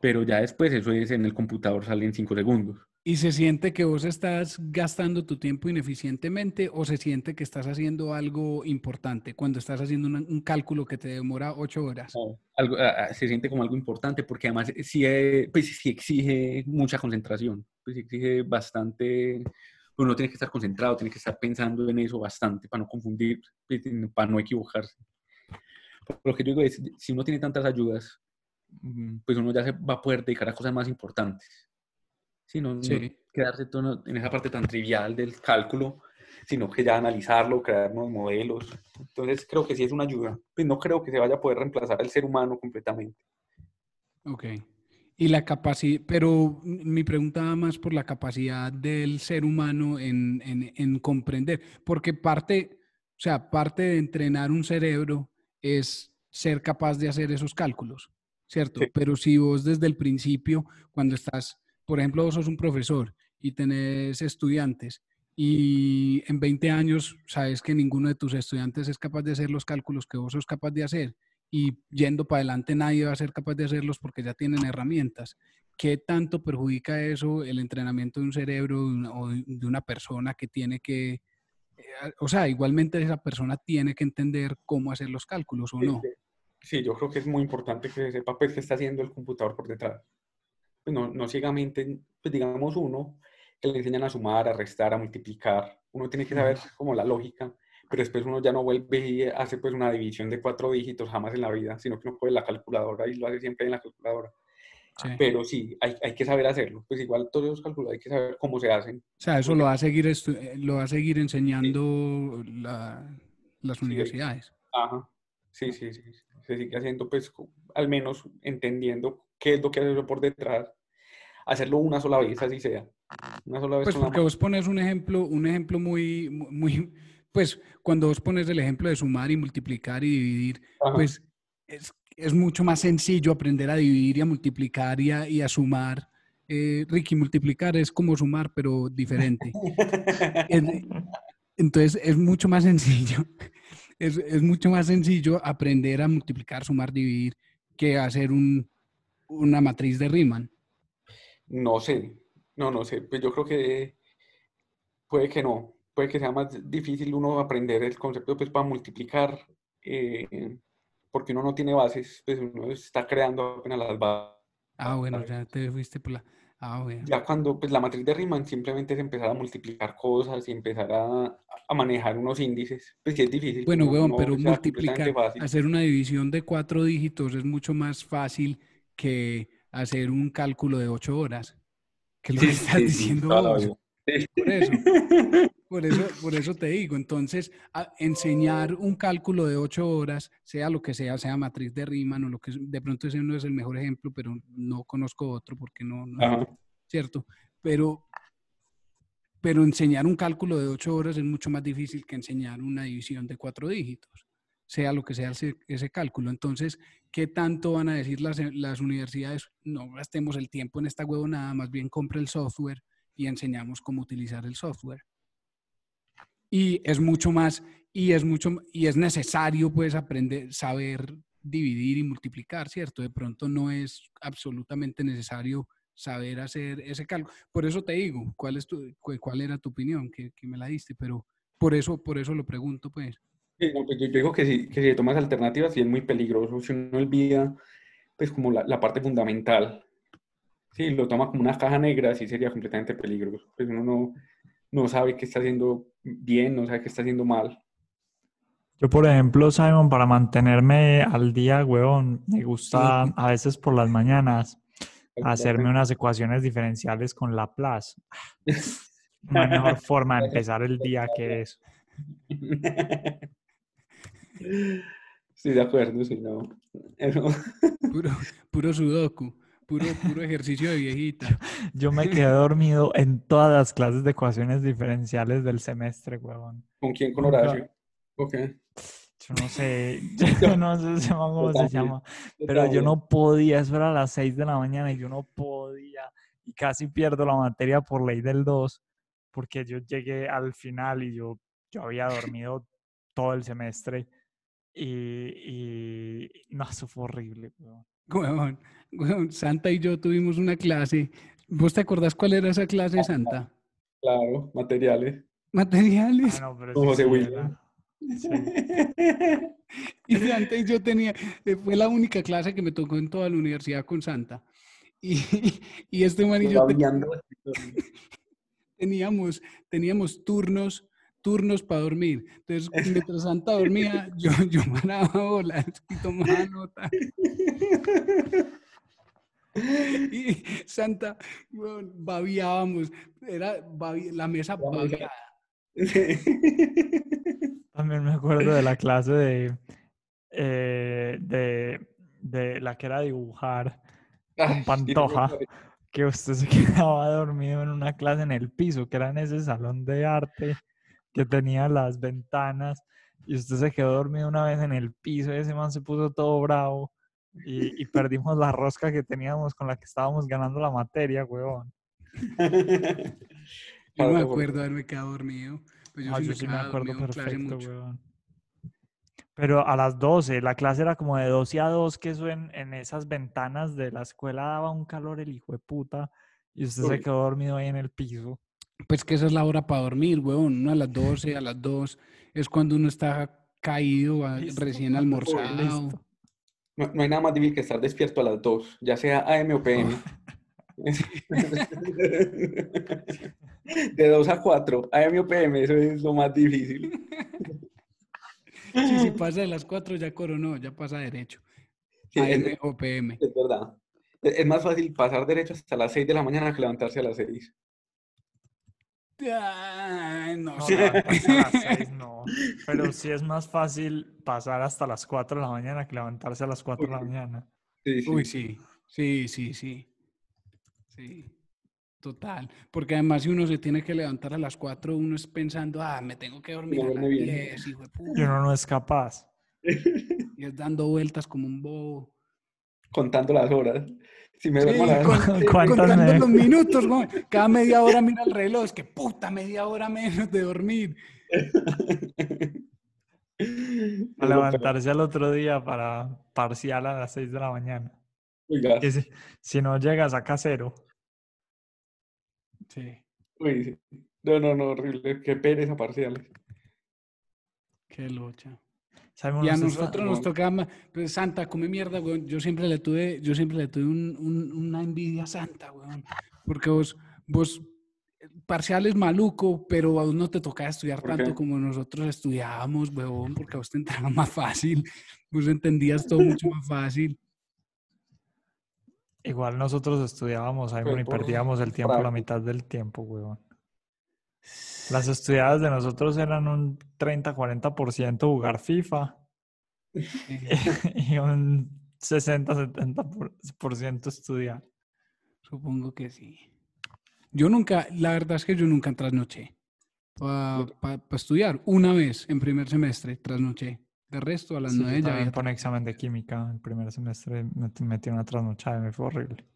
Pero ya después eso es en el computador, sale en 5 segundos. ¿Y se siente que vos estás gastando tu tiempo ineficientemente o se siente que estás haciendo algo importante cuando estás haciendo un cálculo que te demora ocho horas? No, algo, se siente como algo importante porque además sí, eh, pues, sí exige mucha concentración, pues sí exige bastante, pues uno tiene que estar concentrado, tiene que estar pensando en eso bastante para no confundir, para no equivocarse. Pero Lo que yo digo es, si uno tiene tantas ayudas, mm, pues uno ya se va a poder dedicar a cosas más importantes. Sí, no, no Sí. quedarse todo en esa parte tan trivial del cálculo, sino que ya analizarlo, crear nuevos modelos. Entonces creo que sí es una ayuda. Pues no creo que se vaya a poder reemplazar al ser humano completamente. Ok. Y la capacidad, pero mi pregunta va más por la capacidad del ser humano en, en- en comprender, porque parte, o sea, parte de entrenar un cerebro es ser capaz de hacer esos cálculos, ¿cierto? Sí. Pero si vos desde el principio, cuando estás, por ejemplo, vos sos un profesor y tenés estudiantes y en 20 años sabes que ninguno de tus estudiantes es capaz de hacer los cálculos que vos sos capaz de hacer y yendo para adelante nadie va a ser capaz de hacerlos porque ya tienen herramientas. ¿Qué tanto perjudica eso el entrenamiento de un cerebro o de una persona que tiene que, eh, o sea, igualmente esa persona tiene que entender cómo hacer los cálculos o no? sí. Sí, yo creo que es muy importante que sepa pues, qué está haciendo el computador por detrás. Pues no, no ciegamente, pues digamos uno, que le enseñan a sumar, a restar, a multiplicar. Uno tiene que saber como la lógica, pero después uno ya no vuelve y hace pues una división de cuatro dígitos jamás en la vida, sino que uno coge la calculadora y lo hace siempre en la calculadora. Sí. Pero sí, hay, hay que saber hacerlo. Pues igual todos los cálculos hay que saber cómo se hacen. O sea, eso lo va a seguir, eh, lo va a seguir enseñando la- las Sí. universidades. Ajá. Sí, sí, sí. Se sigue haciendo, pues, al menos entendiendo qué es lo que hace eso por detrás. Hacerlo una sola vez, así sea. Una sola vez Pues porque vos pones un ejemplo, un ejemplo muy, mu- muy, pues cuando vos pones el ejemplo de sumar y multiplicar y dividir, Ajá. pues es, es mucho más sencillo aprender a dividir y a multiplicar y a, y a sumar. Eh, Ricky, multiplicar es como sumar, pero diferente. Es- entonces es mucho más sencillo. Es, es mucho más sencillo aprender a multiplicar, sumar, dividir que hacer un, una matriz de Riemann. No sé, no, no sé. Pues yo creo que puede que no. Puede que sea más difícil uno aprender el concepto pues para multiplicar, eh, porque uno no tiene bases, pues uno está creando apenas las bases. Ah, bueno, ya te fuiste por la... Ah, bueno. Ya cuando pues la matriz de Riemann simplemente es empezar a multiplicar cosas y empezar a, a manejar unos índices, pues sí es difícil. Bueno, no pero multiplicar, hacer una división de cuatro dígitos es mucho más fácil que hacer un cálculo de ocho horas. que lo Sí, que estás sí, sí, diciendo la vos. Sí. Por eso, por eso, por eso te digo. Entonces, enseñar un cálculo de ocho horas, sea lo que sea, sea matriz de Riemann o lo que de pronto ese no es el mejor ejemplo, pero no conozco otro porque no, no. ¿cierto? Pero, pero enseñar un cálculo de ocho horas es mucho más difícil que enseñar una división de cuatro dígitos, sea lo que sea ese, ese cálculo. Entonces, ¿qué tanto van a decir las, las universidades? No gastemos el tiempo en esta huevonada, más bien compre el software y enseñamos cómo utilizar el software. Y es mucho más, y es mucho, y es necesario pues aprender, saber dividir y multiplicar, ¿cierto? De pronto no es absolutamente necesario saber hacer ese cálculo. Por eso te digo, ¿cuál, es tu, cu- cuál era tu opinión? Que, que me la diste, pero por eso, por eso lo pregunto, pues. Pues yo, digo que si, que si tomas alternativas, sí es muy peligroso. Si uno olvida, pues, como la, la parte fundamental. Sí, lo toma como una caja negra, sí sería completamente peligroso. Pues uno no, no sabe qué está haciendo bien, no sabe qué está haciendo mal. Yo, por ejemplo, Simon, para mantenerme al día, huevón, me gusta a veces por las mañanas hacerme unas ecuaciones diferenciales con Laplace. No hay mejor forma de empezar el día que eso. Sí, de acuerdo, sí, no. Eso- Puro, puro sudoku, puro, puro ejercicio de viejita. Yo me quedé dormido en todas las clases de ecuaciones diferenciales del semestre, huevón. ¿Con quién? Con. Horacio. Ok. Yo no sé, yo no sé cómo se también, llama, pero yo no podía, eso era a las 6 de la mañana y yo no podía y casi pierdo la materia por ley del 2 porque yo llegué al final y yo, yo había dormido todo el semestre y, y no, eso fue horrible. weón. Santa y yo tuvimos una clase. ¿Vos te acordás cuál era esa clase, Santa? Claro, materiales. Materiales. Ah, no, pero Con sí, sí. Y Santa y yo tenía, eh, fue la única clase que me tocó en toda la universidad con Santa. Y, y este man y yo te- Babeando. teníamos, teníamos turnos, turnos para dormir. Entonces, mientras Santa dormía, yo, yo manaba bolas y tomaba nota. Y Santa, babiábamos, era babi- la mesa babiada. También me acuerdo de la clase de, eh, de, de la que era dibujar Ay, Pantoja. que usted se quedaba dormido en una clase en el piso, que era en ese salón de arte que tenía las ventanas, y usted se quedó dormido una vez en el piso, y ese man se puso todo bravo, y, y perdimos la rosca que teníamos con la que estábamos ganando la materia, huevón. Yo no me acuerdo haberme quedado dormido. Pues yo Ah, sí yo me sí me quedaba acuerdo perfecto, huevón. Pero a las 12, la clase era como de 12 a 2, que eso en, en esas ventanas de la escuela daba un calor el hijo de puta, y usted se quedó dormido ahí en el piso. Pues que esa es la hora para dormir, weón. Uno a las 12, a las 2 es cuando uno está caído, a- Listo, recién almorzado. listo. No, no hay nada más difícil que estar despierto a las 2, ya sea AM o PM. De 2 a 4, AM o PM, eso es lo más difícil. Sí, si pasa de las 4 ya coronó, ya pasa derecho. Sí, AM es, o PM. es verdad. Es es más fácil pasar derecho hasta las 6 de la mañana que levantarse a las 6. Ay, no No, sé. levantarse a las 6 no. Pero sí es más fácil pasar hasta las 4 de la mañana que levantarse a las 4 de la mañana. Sí, sí. Uy, sí, sí, sí, sí. Sí, total. Porque además si uno se tiene que levantar a las 4, uno es pensando, ah, me tengo que dormir No a las duerme bien. 10, hijo de Y uno no es capaz. Y es dando vueltas como un bobo. Contando las horas. Si me Sí, con- sí, ¿Cuántas contando me- los minutos, güey. cada media hora mira el reloj, es que puta, media hora menos de dormir. A levantarse al otro día para parcial a las 6 de la mañana. Oiga, si, si no llegas a cero. Sí, uy, sí. No, no, no, horrible. Qué pereza parciales. qué locha. Simon, Y a está- nosotros nos tocaba, más- pues Santa, come mierda, weón. Yo siempre le tuve, yo siempre le tuve un- un- una envidia a Santa, weón. Porque vos, vos, eh, parciales maluco, pero a vos no te tocaba estudiar ¿Por tanto qué? como nosotros estudiábamos, weón, porque a vos te entraba más fácil. Vos entendías todo mucho más fácil. Igual nosotros estudiábamos, Simon, y por perdíamos el tiempo la mitad del tiempo, weón. Las estudiadas de nosotros eran un 30-40% jugar FIFA y un 60-70% estudiar. Supongo que sí. Yo nunca, la verdad es que yo nunca trasnoché para estudiar. Una vez en primer semestre trasnoché. De resto, a las Sí, nueve ya también había por examen de química el primer semestre me metí una trasnochada y me fue horrible.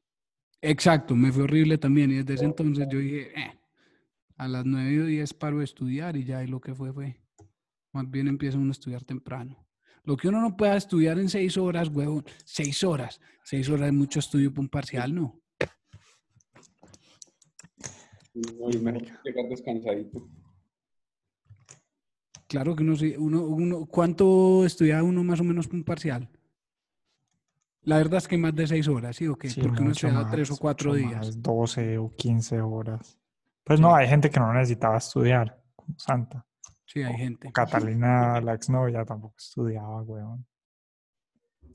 Exacto, me fue horrible también. Y desde ese entonces yo dije, "Eh, a las 9 o 10 paro de estudiar y ya, y lo que fue fue. Más bien empieza uno a estudiar temprano. Lo que uno no pueda estudiar en seis horas, huevón, seis horas. Seis horas es mucho estudio para un parcial, ¿no? No, es mejor llegar descansadito. Claro que uno, sí- uno, uno, ¿cuánto estudia uno más o menos para un parcial? La verdad es que más de seis horas, ¿sí o qué? Sí, Porque uno estudia tres o cuatro días. más, 12 o 15 horas. Pues no, hay gente que no necesitaba estudiar, como Santa. Sí, hay gente. O Catalina, la exnovia, tampoco estudiaba, weón.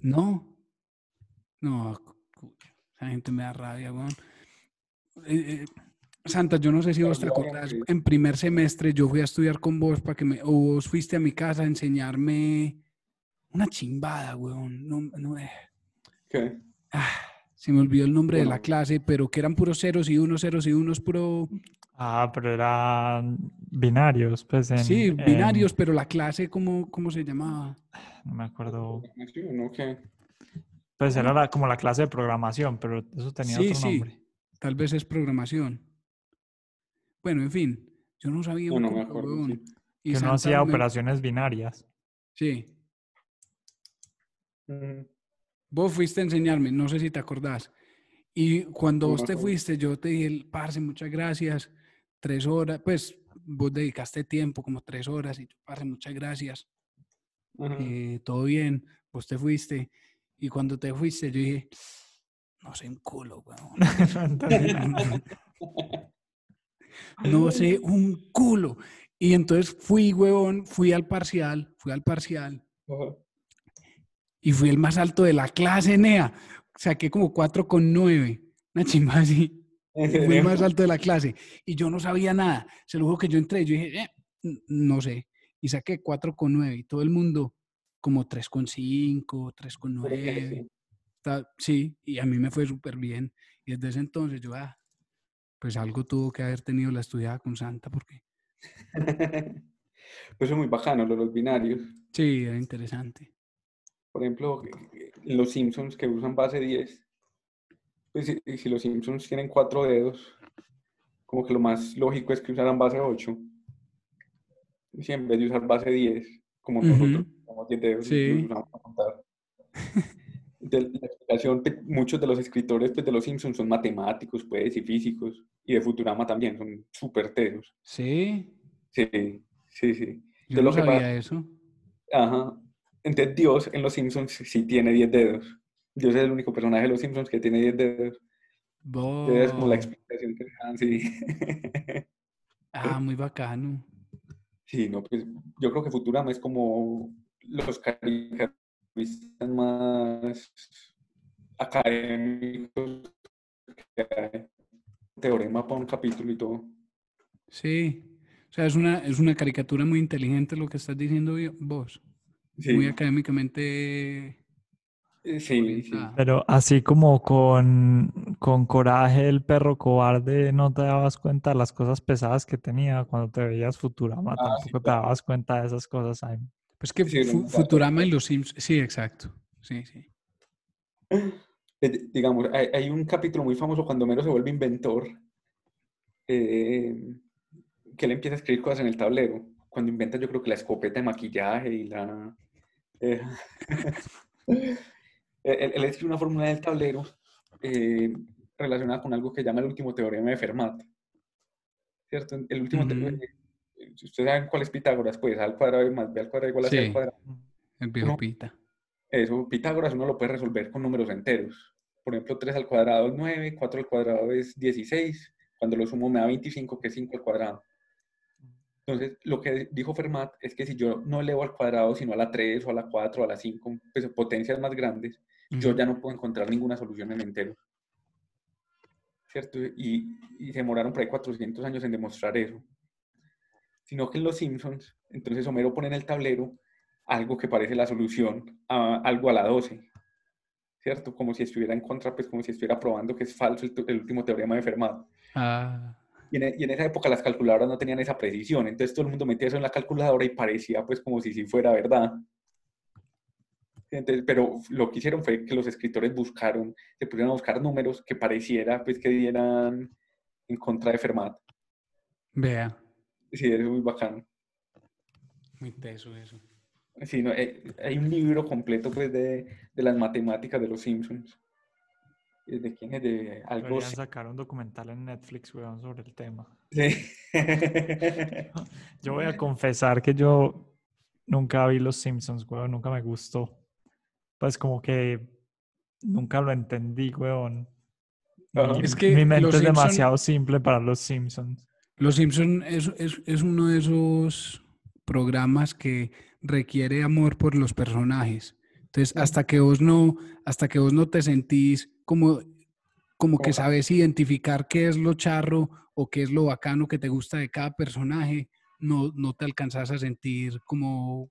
No. No, esa gente me da rabia, weón. Eh, eh, Santa, yo no sé si vos te acordás, en primer semestre yo fui a estudiar con vos para que me, o vos fuiste a mi casa a enseñarme una chimbada, weón. No, no, eh, ¿Qué? ah, se me olvidó el nombre de la clase, pero que eran puros ceros y unos, ceros y unos, puro... Ah, pero eran binarios, pues en... sí, en- binarios, pero la clase, ¿cómo, cómo se llamaba? no me acuerdo. ¿Sí o no? ¿Qué? Pues era la- como la clase de programación, pero eso tenía Sí, otro sí. nombre. Tal vez es programación. Bueno, en fin, yo no sabía No, un no me acuerdo, weón. sí. Y Que Santa hacía operaciones binarias. Sí, Mm, vos fuiste a enseñarme, no sé si te acordás. Y cuando No vos te fuiste, yo te dije, parce, muchas gracias. Tres horas, pues vos dedicaste tiempo, como tres horas, y yo, parce, muchas gracias. eh, todo bien, vos te fuiste. Y cuando te fuiste, yo dije, no sé un culo, weón. No sé un culo. Y entonces fui, huevón, fui al parcial, fui al parcial y fui el más alto de la clase, Nea. Saqué como 4,9, una chimba así. ¿En Fui el más alto de la clase y yo no sabía nada. Se lo juro que yo entré, yo dije, "Eh, no sé. Y saqué 4,9 y todo el mundo como 3,5, Pero que 3,9. sí. Y a mí me fue súper bien. Y desde ese entonces yo, ah, pues algo tuvo que haber tenido la estudiada con Santa, porque Pues es muy bacano lo de los binarios. sí, era interesante. Por ejemplo, los Simpsons que usan base 10. Pues si, si los Simpsons tienen cuatro dedos, como que lo más lógico es que usaran base 8. Y si en vez de usar base 10, como nosotros usamos 10 dedos, Sí. usamos para contar. Entonces, la explicación, muchos de los escritores pues, de los Simpsons son matemáticos, pues, y físicos, y de Futurama también, son súper tesos. Sí, Sí, sí, sí. yo Entonces, no lo que pasa- sabía eso. Ajá. Entonces Dios en los Simpsons sí tiene 10 dedos. Dios es el único personaje de los Simpsons que tiene 10 dedos. Entonces es como la explicación que dan, sí. Ah, muy bacano. Sí, no, pues yo creo que Futurama es como los caricaturistas más académicos que hay. Teorema para un capítulo y todo. Sí. O sea, es una, es una caricatura muy inteligente lo que estás diciendo vos. Sí, Muy académicamente sí, sí. orientada. Pero así como con, con coraje el perro cobarde, no te dabas cuenta de las cosas pesadas que tenía cuando te veías Futurama, Ah, sí, tampoco te claro. dabas cuenta de esas cosas, Simon. Pues que Sí, Fu- no, Futurama y los Sims, sí, exacto. Sí, sí. Eh, digamos, hay, hay un capítulo muy famoso cuando Homero se vuelve inventor, eh, que él empieza a escribir cosas en el tablero. Cuando inventa, yo creo que la escopeta de maquillaje y la... eh, él, él escribe una fórmula del tablero eh, relacionada con algo que llama el último teorema de Fermat. ¿Cierto? El último te- Ujú. eh, Ustedes saben cuál es Pitágoras, pues A al cuadrado más B al cuadrado igual a C al Sí. cuadrado. El viejo. Pita. Eso, Pitágoras uno lo puede resolver con números enteros. Por ejemplo, 3 al cuadrado es 9, 4 al cuadrado es 16. Cuando lo sumo me da 25, que es 5 al cuadrado. Entonces, lo que dijo Fermat es que si yo no elevo al cuadrado, sino a la 3 o a la 4 o a la 5, pues potencias más grandes, yo ya no puedo encontrar ninguna solución en enteros. ¿cierto? Y, y se demoraron por ahí 400 años en demostrar eso. Sino que en Los Simpsons, entonces Homero pone en el tablero algo que parece la solución a algo a la 12, ¿cierto? Como si estuviera en contra, pues como si estuviera probando que es falso el, el último teorema de Fermat. Ah, Y en, e- y en esa época las calculadoras no tenían esa precisión, entonces todo el mundo metía eso en la calculadora y parecía pues como si sí fuera verdad. Entonces, pero lo que hicieron fue que los escritores buscaron, se pusieron a buscar números que pareciera pues que dieran en contra de Fermat. vea, Sí, es muy bacano. muy teso eso. Sí, no, eh, hay un libro completo pues de, de las matemáticas de los Simpsons. Eh, ¿De quién es? De algo... Deberían sacar un documental en Netflix, weón, sobre el tema. Sí. Yo voy a confesar que yo nunca vi Los Simpsons, weón, nunca me gustó. Pues como que nunca lo entendí, weón. Mi, Es que mi mente es Simpson- demasiado simple para Los Simpsons. Los Simpson es, es, es uno de esos programas que requiere amor por los personajes. Entonces, hasta que vos no, hasta que vos no te sentís como, como que sabes identificar qué es lo charro o qué es lo bacano que te gusta de cada personaje, no, no te alcanzas a sentir como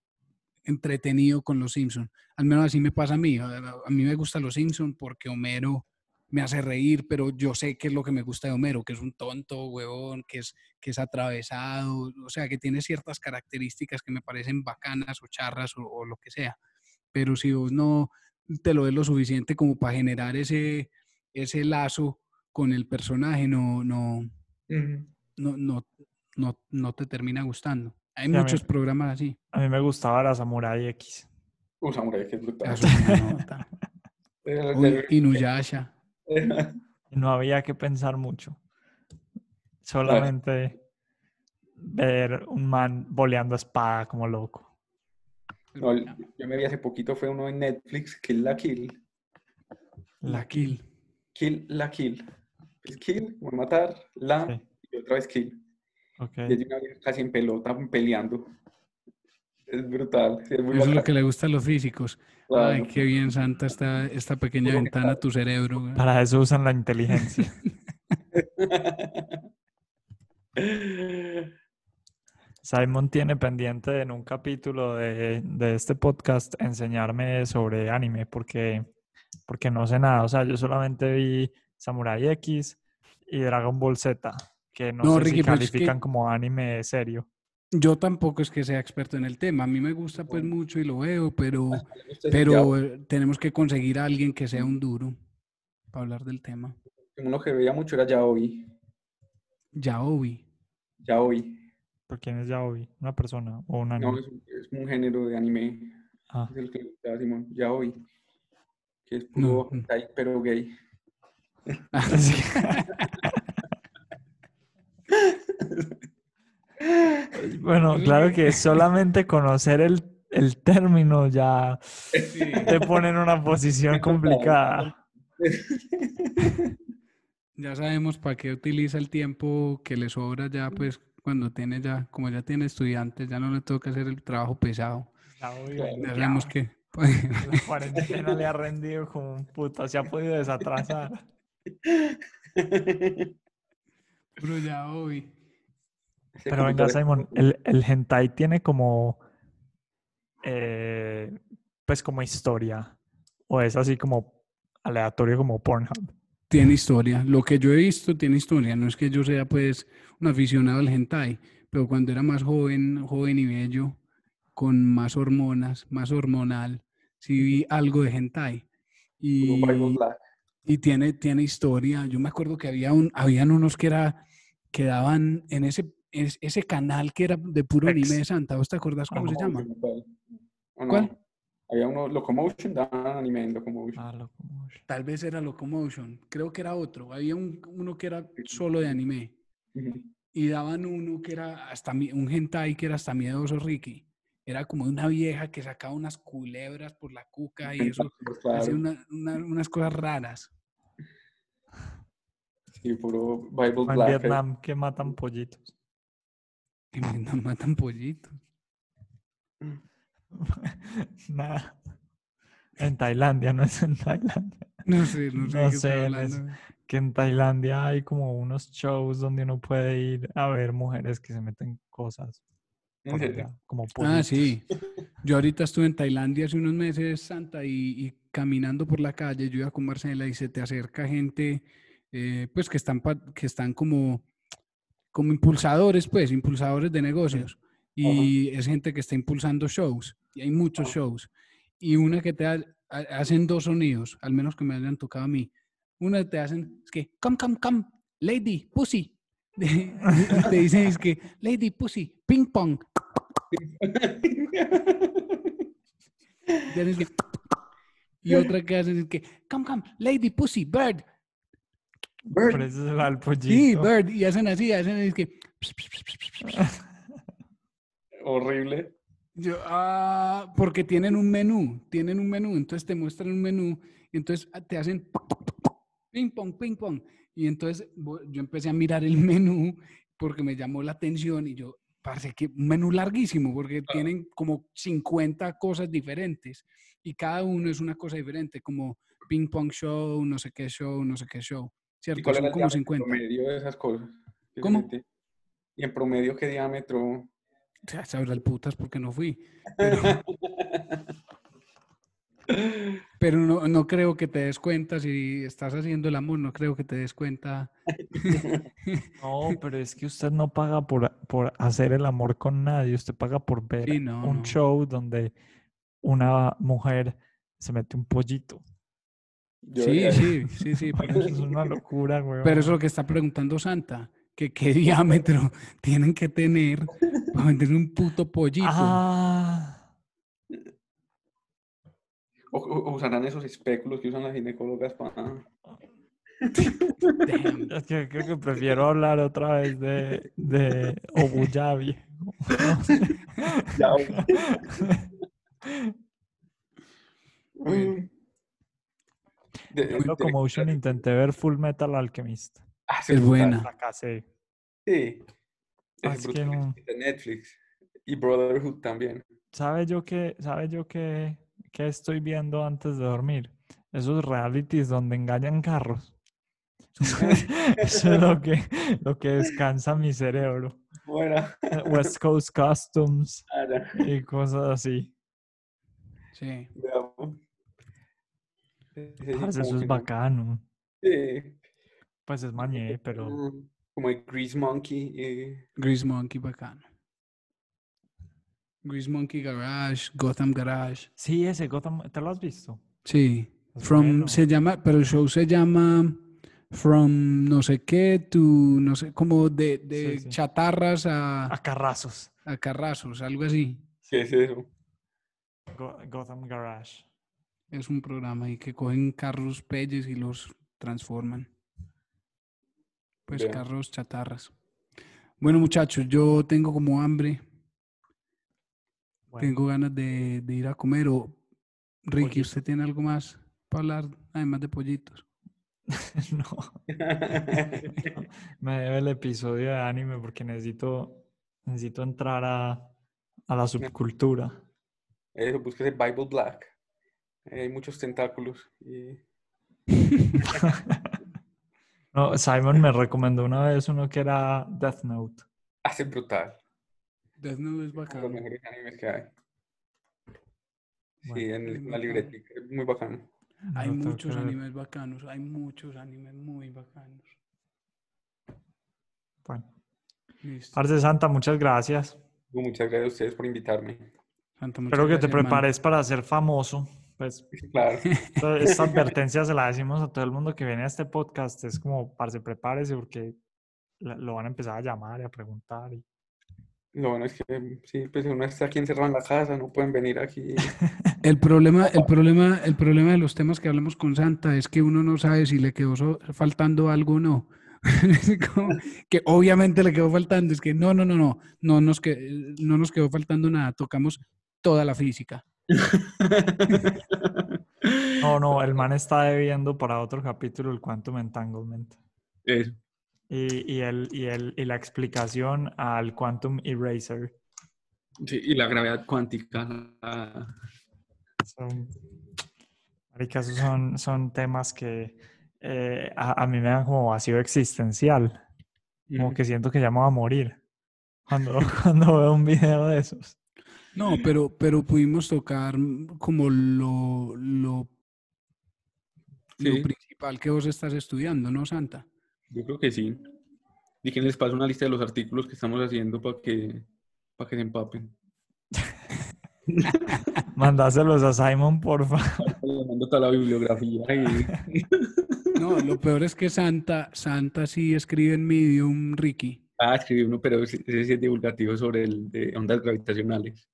entretenido con los Simpson. Al menos así me pasa a mí. A, mí me gusta los Simpson porque Homero me hace reír, pero yo sé qué es lo que me gusta de Homero, que es un tonto, huevón, que es, que es atravesado, o sea, que tiene ciertas características que me parecen bacanas o charras o, o lo que sea. Pero si vos no te lo ves lo suficiente como para generar ese, ese lazo con el personaje, no, no, no, no, no, no te termina gustando. Hay Sí, a mí- muchos programas así. A mí me gustaba la Samurai X. Uh, Samurai, es brutal. Uy, Inuyasha. no había que pensar mucho. Solamente ver un man boleando espada como loco. No, yo me vi hace poquito, fue uno en Netflix, Kill la Kill. La Kill. Kill la Kill. Kill, como matar, la, Sí. y otra vez kill. Ok. Y casi en pelota, peleando. Es brutal. sí, es muy Eso es lo que le gusta a los físicos. Ay, claro. qué bien santa esta, esta pequeña ventana a tu cerebro. güey. Para eso usan la inteligencia. Simon tiene pendiente en un capítulo de, de este podcast enseñarme sobre anime porque, porque no sé nada. O sea, yo solamente vi Samurai X y Dragon Ball Z, que no, No, sé Ricky, si pero es que- califican como anime serio. Yo tampoco es que sea experto en el tema. A mí me gusta pues mucho y lo veo, pero, es pero eh, tenemos que conseguir a alguien que sea un duro para hablar del tema. Uno que veía mucho era Yaoi. Yaoi. Yaoi. ¿Por quién es Yaoi? ¿Una persona o un anime? No, es, un- es un género de anime. Ah, Es el que le Simón. Yaoi. Que es puro no. hentai, pero gay. sí. bueno, claro que solamente conocer el, el término ya te pone en una posición complicada. Ya sabemos para qué utiliza el tiempo que le sobra ya, pues cuando tiene ya, como ya tiene estudiantes, ya no le toca hacer el trabajo pesado. Ya sabemos que La cuarentena le ha rendido como un puto, se ha podido desatrasar. Pero yaoi. Ese Pero venga, Simon, el, el hentai tiene como, eh, pues como historia, o es así como aleatorio como Pornhub. Tiene historia. Lo que yo he visto tiene historia. No es que yo sea pues un aficionado al hentai, pero cuando era más joven, joven y bello, con más hormonas, más hormonal, sí vi algo de hentai. Y, y tiene, tiene historia. Yo me acuerdo que había un, habían unos que era, que daban en ese, es- ese canal que era de puro Ex. anime de Santa. ¿Vos te acordás cómo se llama? Locomotion, ¿cuál? ¿O no? ¿Cuál? Había uno, Locomotion, daban anime en Locomotion. Ah, Locomotion. Tal vez era Locomotion. Creo que era otro. Había un, uno que era solo de anime. Y daban uno que era hasta un hentai que era hasta miedoso, Ricky. Era como de una vieja que sacaba unas culebras por la cuca y eso Claro, hacía una- una- unas cosas raras. sí, puro Bible O en Black. Vietnam que matan pollitos. Y me no matan pollitos. Nada. En Tailandia, no es en Tailandia. No sé, no sé. No sé, hablando. que en Tailandia hay como unos shows donde uno puede ir a ver mujeres que se meten cosas. Como Ah, pollitos. sí. Yo ahorita estuve en Tailandia hace unos meses, Santa, y, y caminando por la calle, yo iba con Marcela y se te acerca gente, eh, pues que están, que están como, como impulsadores, pues, impulsadores de negocios. Y es gente que está impulsando shows, y hay muchos shows. Y una que te ha- ha- hacen dos sonidos, al menos que me hayan tocado a mí. Una te hacen, es que, come, come, come, lady, pussy. te dicen, es que, lady, pussy, ping pong. Y otra que hacen es que, come, come, lady, pussy, bird. Bird. Pero ese es el al pollito. Sí, bird. Y hacen así, hacen es que. Horrible. Yo, ah, porque tienen un menú, tienen un menú, entonces te muestran un menú y entonces ah, te hacen ping pong, ping pong. Y entonces yo empecé a mirar el menú porque me llamó la atención y yo, parece que un menú larguísimo porque tienen como 50 cosas diferentes y cada uno es una cosa diferente, como ping pong show, no sé qué show, no sé qué show. ¿Y ¿Cierto? cuál Son era el como diámetro 50. promedio de esas cosas? ¿Cómo? ¿Y en promedio qué diámetro? Ya sabrá el putas porque no fui. Pero, pero no, no creo que te des cuenta si estás haciendo el amor, no creo que te des cuenta. No, pero es que usted no paga por, por hacer el amor con nadie, usted paga por ver Sí, no, un no. show donde una mujer se mete un pollito. Yo Sí, sí, sí, sí. Pero Eso es una locura, güey. pero eso es lo que está preguntando Santa, que qué diámetro tienen que tener para vender un puto pollito. Ah, O, usarán esos espéculos que usan las ginecólogas para... Damn. es que creo que prefiero hablar otra vez de, de Obuyabi. Mm. De- de- Locomotion intenté ver Full Metal Alchemist. Ah, Es buena. Fracasé. Sí. Ah, es que no- de Netflix. Y Brotherhood también. ¿Sabe yo qué, sabe yo qué, qué estoy viendo antes de dormir? Esos realities donde engañan carros. Eso es lo que, lo que descansa mi cerebro. Bueno, West Coast Customs ahora, y cosas así. Sí. sí como eso es bacano. Sí. Pues es mañé, pero Como el Grease Monkey. eh, Grease Monkey bacano. Grease Monkey Garage, Gotham Garage. sí, ese Gotham, ¿te lo has visto? Sí. Es From bueno. se llama, pero el show se llama From no sé qué to no sé, como de, de sí. chatarras a, A carrazos. a carrazos, algo así. ¿Qué es eso? Go- Gotham Garage. Es un programa ahí que cogen carros pelles y los transforman. Pues carros chatarras. Bueno, muchachos, yo tengo como hambre, Bueno, tengo ganas de, de ir a comer. O Ricky, Pollito. ¿usted tiene algo más para hablar, además de pollitos? no. Me debe el episodio de anime porque necesito, necesito entrar a, a la subcultura. Eso, búsquese Bible Black. Eh, Hay muchos tentáculos. Y... No, Simon me recomendó una vez uno que era Death Note. Hace brutal. Death Note es Uno de los mejores animes que hay. Sí, en la libretica. es Muy bacano. Hay muchos que animes bacanos, hay muchos animes muy bacanos. Bueno. Listo. Parce Santa, muchas gracias. Muchas gracias a ustedes por invitarme. Santa, Espero que te hermano. prepares para ser famoso. Pues Claro. esta advertencia se la decimos a todo el mundo que viene a este podcast. Es como, parce, prepárese porque lo van a empezar a llamar y a preguntar. y- Lo bueno es que sí, pues uno está aquí encerrado en la casa, no pueden venir aquí. El problema, el problema, el problema de los temas que hablamos con Santa es que uno no sabe si le quedó faltando algo o no. Como que obviamente le quedó faltando, es que no, no, no, no, no nos, que, no nos quedó faltando nada, tocamos toda la física. No, no, el man está debiendo para otro capítulo el Quantum Entanglement. Eso. Y, y, el, y, el, y la explicación al Quantum Eraser. Sí, y la gravedad cuántica. la- Son, marica, esos son, son temas que eh, a, a mí me da como vacío existencial. Como que siento que ya me voy a morir cuando, cuando veo un video de esos. No, pero, pero pudimos tocar como lo, lo, lo principal que vos estás estudiando, ¿no, Santa? Yo creo que sí. Y que les paso una lista de los artículos que estamos haciendo para que, para que se empapen. Mandáselos a Simon, porfa. Mando toda la bibliografía y... No, lo peor es que Santa, Santa sí escribe en Medium, Ricky. Ah, escribí uno, pero ese ese sí es divulgativo sobre el de ondas gravitacionales.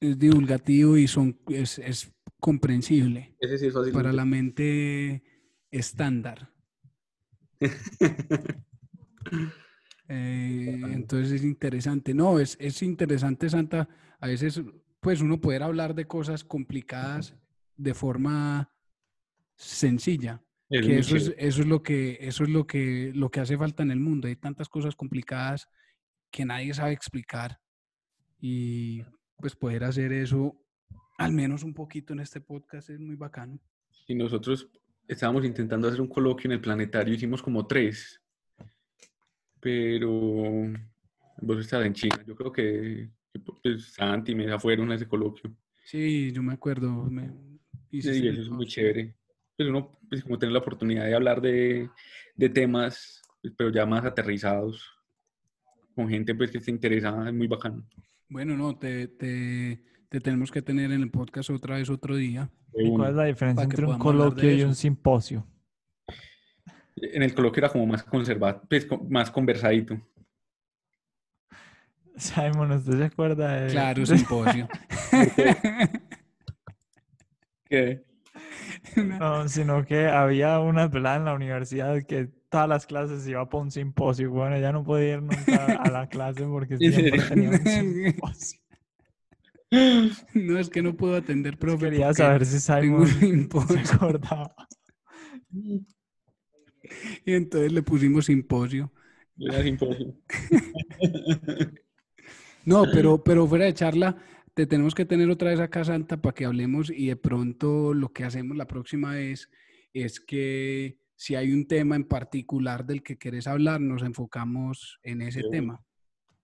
Es divulgativo y son, es, es comprensible Ese sí es fácil. para la mente estándar. Eh, entonces es interesante. No, es, es interesante, Santa. A veces, pues uno poder hablar de cosas complicadas de forma sencilla. Es que eso es, eso es lo que, eso es lo que, lo que hace falta en el mundo. Hay tantas cosas complicadas que nadie sabe explicar. Y pues poder hacer eso, al menos un poquito en este podcast, es muy bacano. Y nosotros estábamos intentando hacer un coloquio en el planetario, hicimos como tres. Pero vos estás en China. Yo creo que, que, pues, Santi y Mesa fueron a ese coloquio. Sí, yo me acuerdo. Me, hice Sí, eso es muy chévere. Pues uno, pues como tener la oportunidad de hablar de, de temas, pero ya más aterrizados, con gente pues que esté interesada, es muy bacano. Bueno, no, te, te, te tenemos que tener en el podcast otra vez otro día. ¿Y cuál es la diferencia entre un coloquio y un simposio? En el coloquio era como más conservado, pues más conversadito. Simon, ¿usted se acuerda de...? Claro, simposio. ¿Qué? No, sino que había una pelada en la universidad que todas las clases iba para un simposio. Bueno, ya no podía ir nunca a la clase porque ¿En siempre tenía un simposio. No es que no puedo atender, profe. Quería saber si Simon se acordaba. Y entonces le pusimos simposio. Era simposio. No, pero, pero fuera de charla, te tenemos que tener otra vez acá, Santa, para que hablemos y de pronto lo que hacemos la próxima vez es que si hay un tema en particular del que querés hablar, nos enfocamos en ese una. tema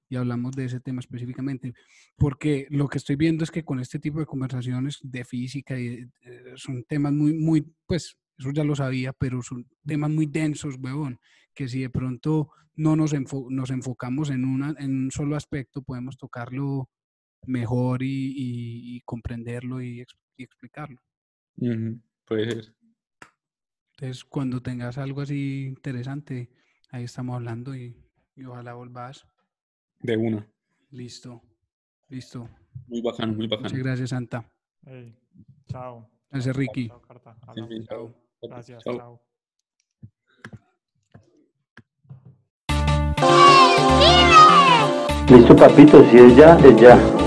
y hablamos de ese tema específicamente. Porque lo que estoy viendo es que con este tipo de conversaciones de física y, eh, son temas muy, muy, pues, eso ya lo sabía, pero son temas muy densos, huevón, que si de pronto no nos, enfo- nos enfocamos en, una, en un solo aspecto, podemos tocarlo mejor y, y- y comprenderlo y, y explicarlo. Ujú, Puede ser. Entonces, cuando tengas algo así interesante, ahí estamos hablando y, y ojalá volvás. De una. Listo, listo. Muy bacano, muy Muchas bacano. gracias, Santa. Chao. Gracias, Ricky. chao, Carta. Sí, chao. Gracias, Chao. chao. Listo, papito, si es ya, es ya.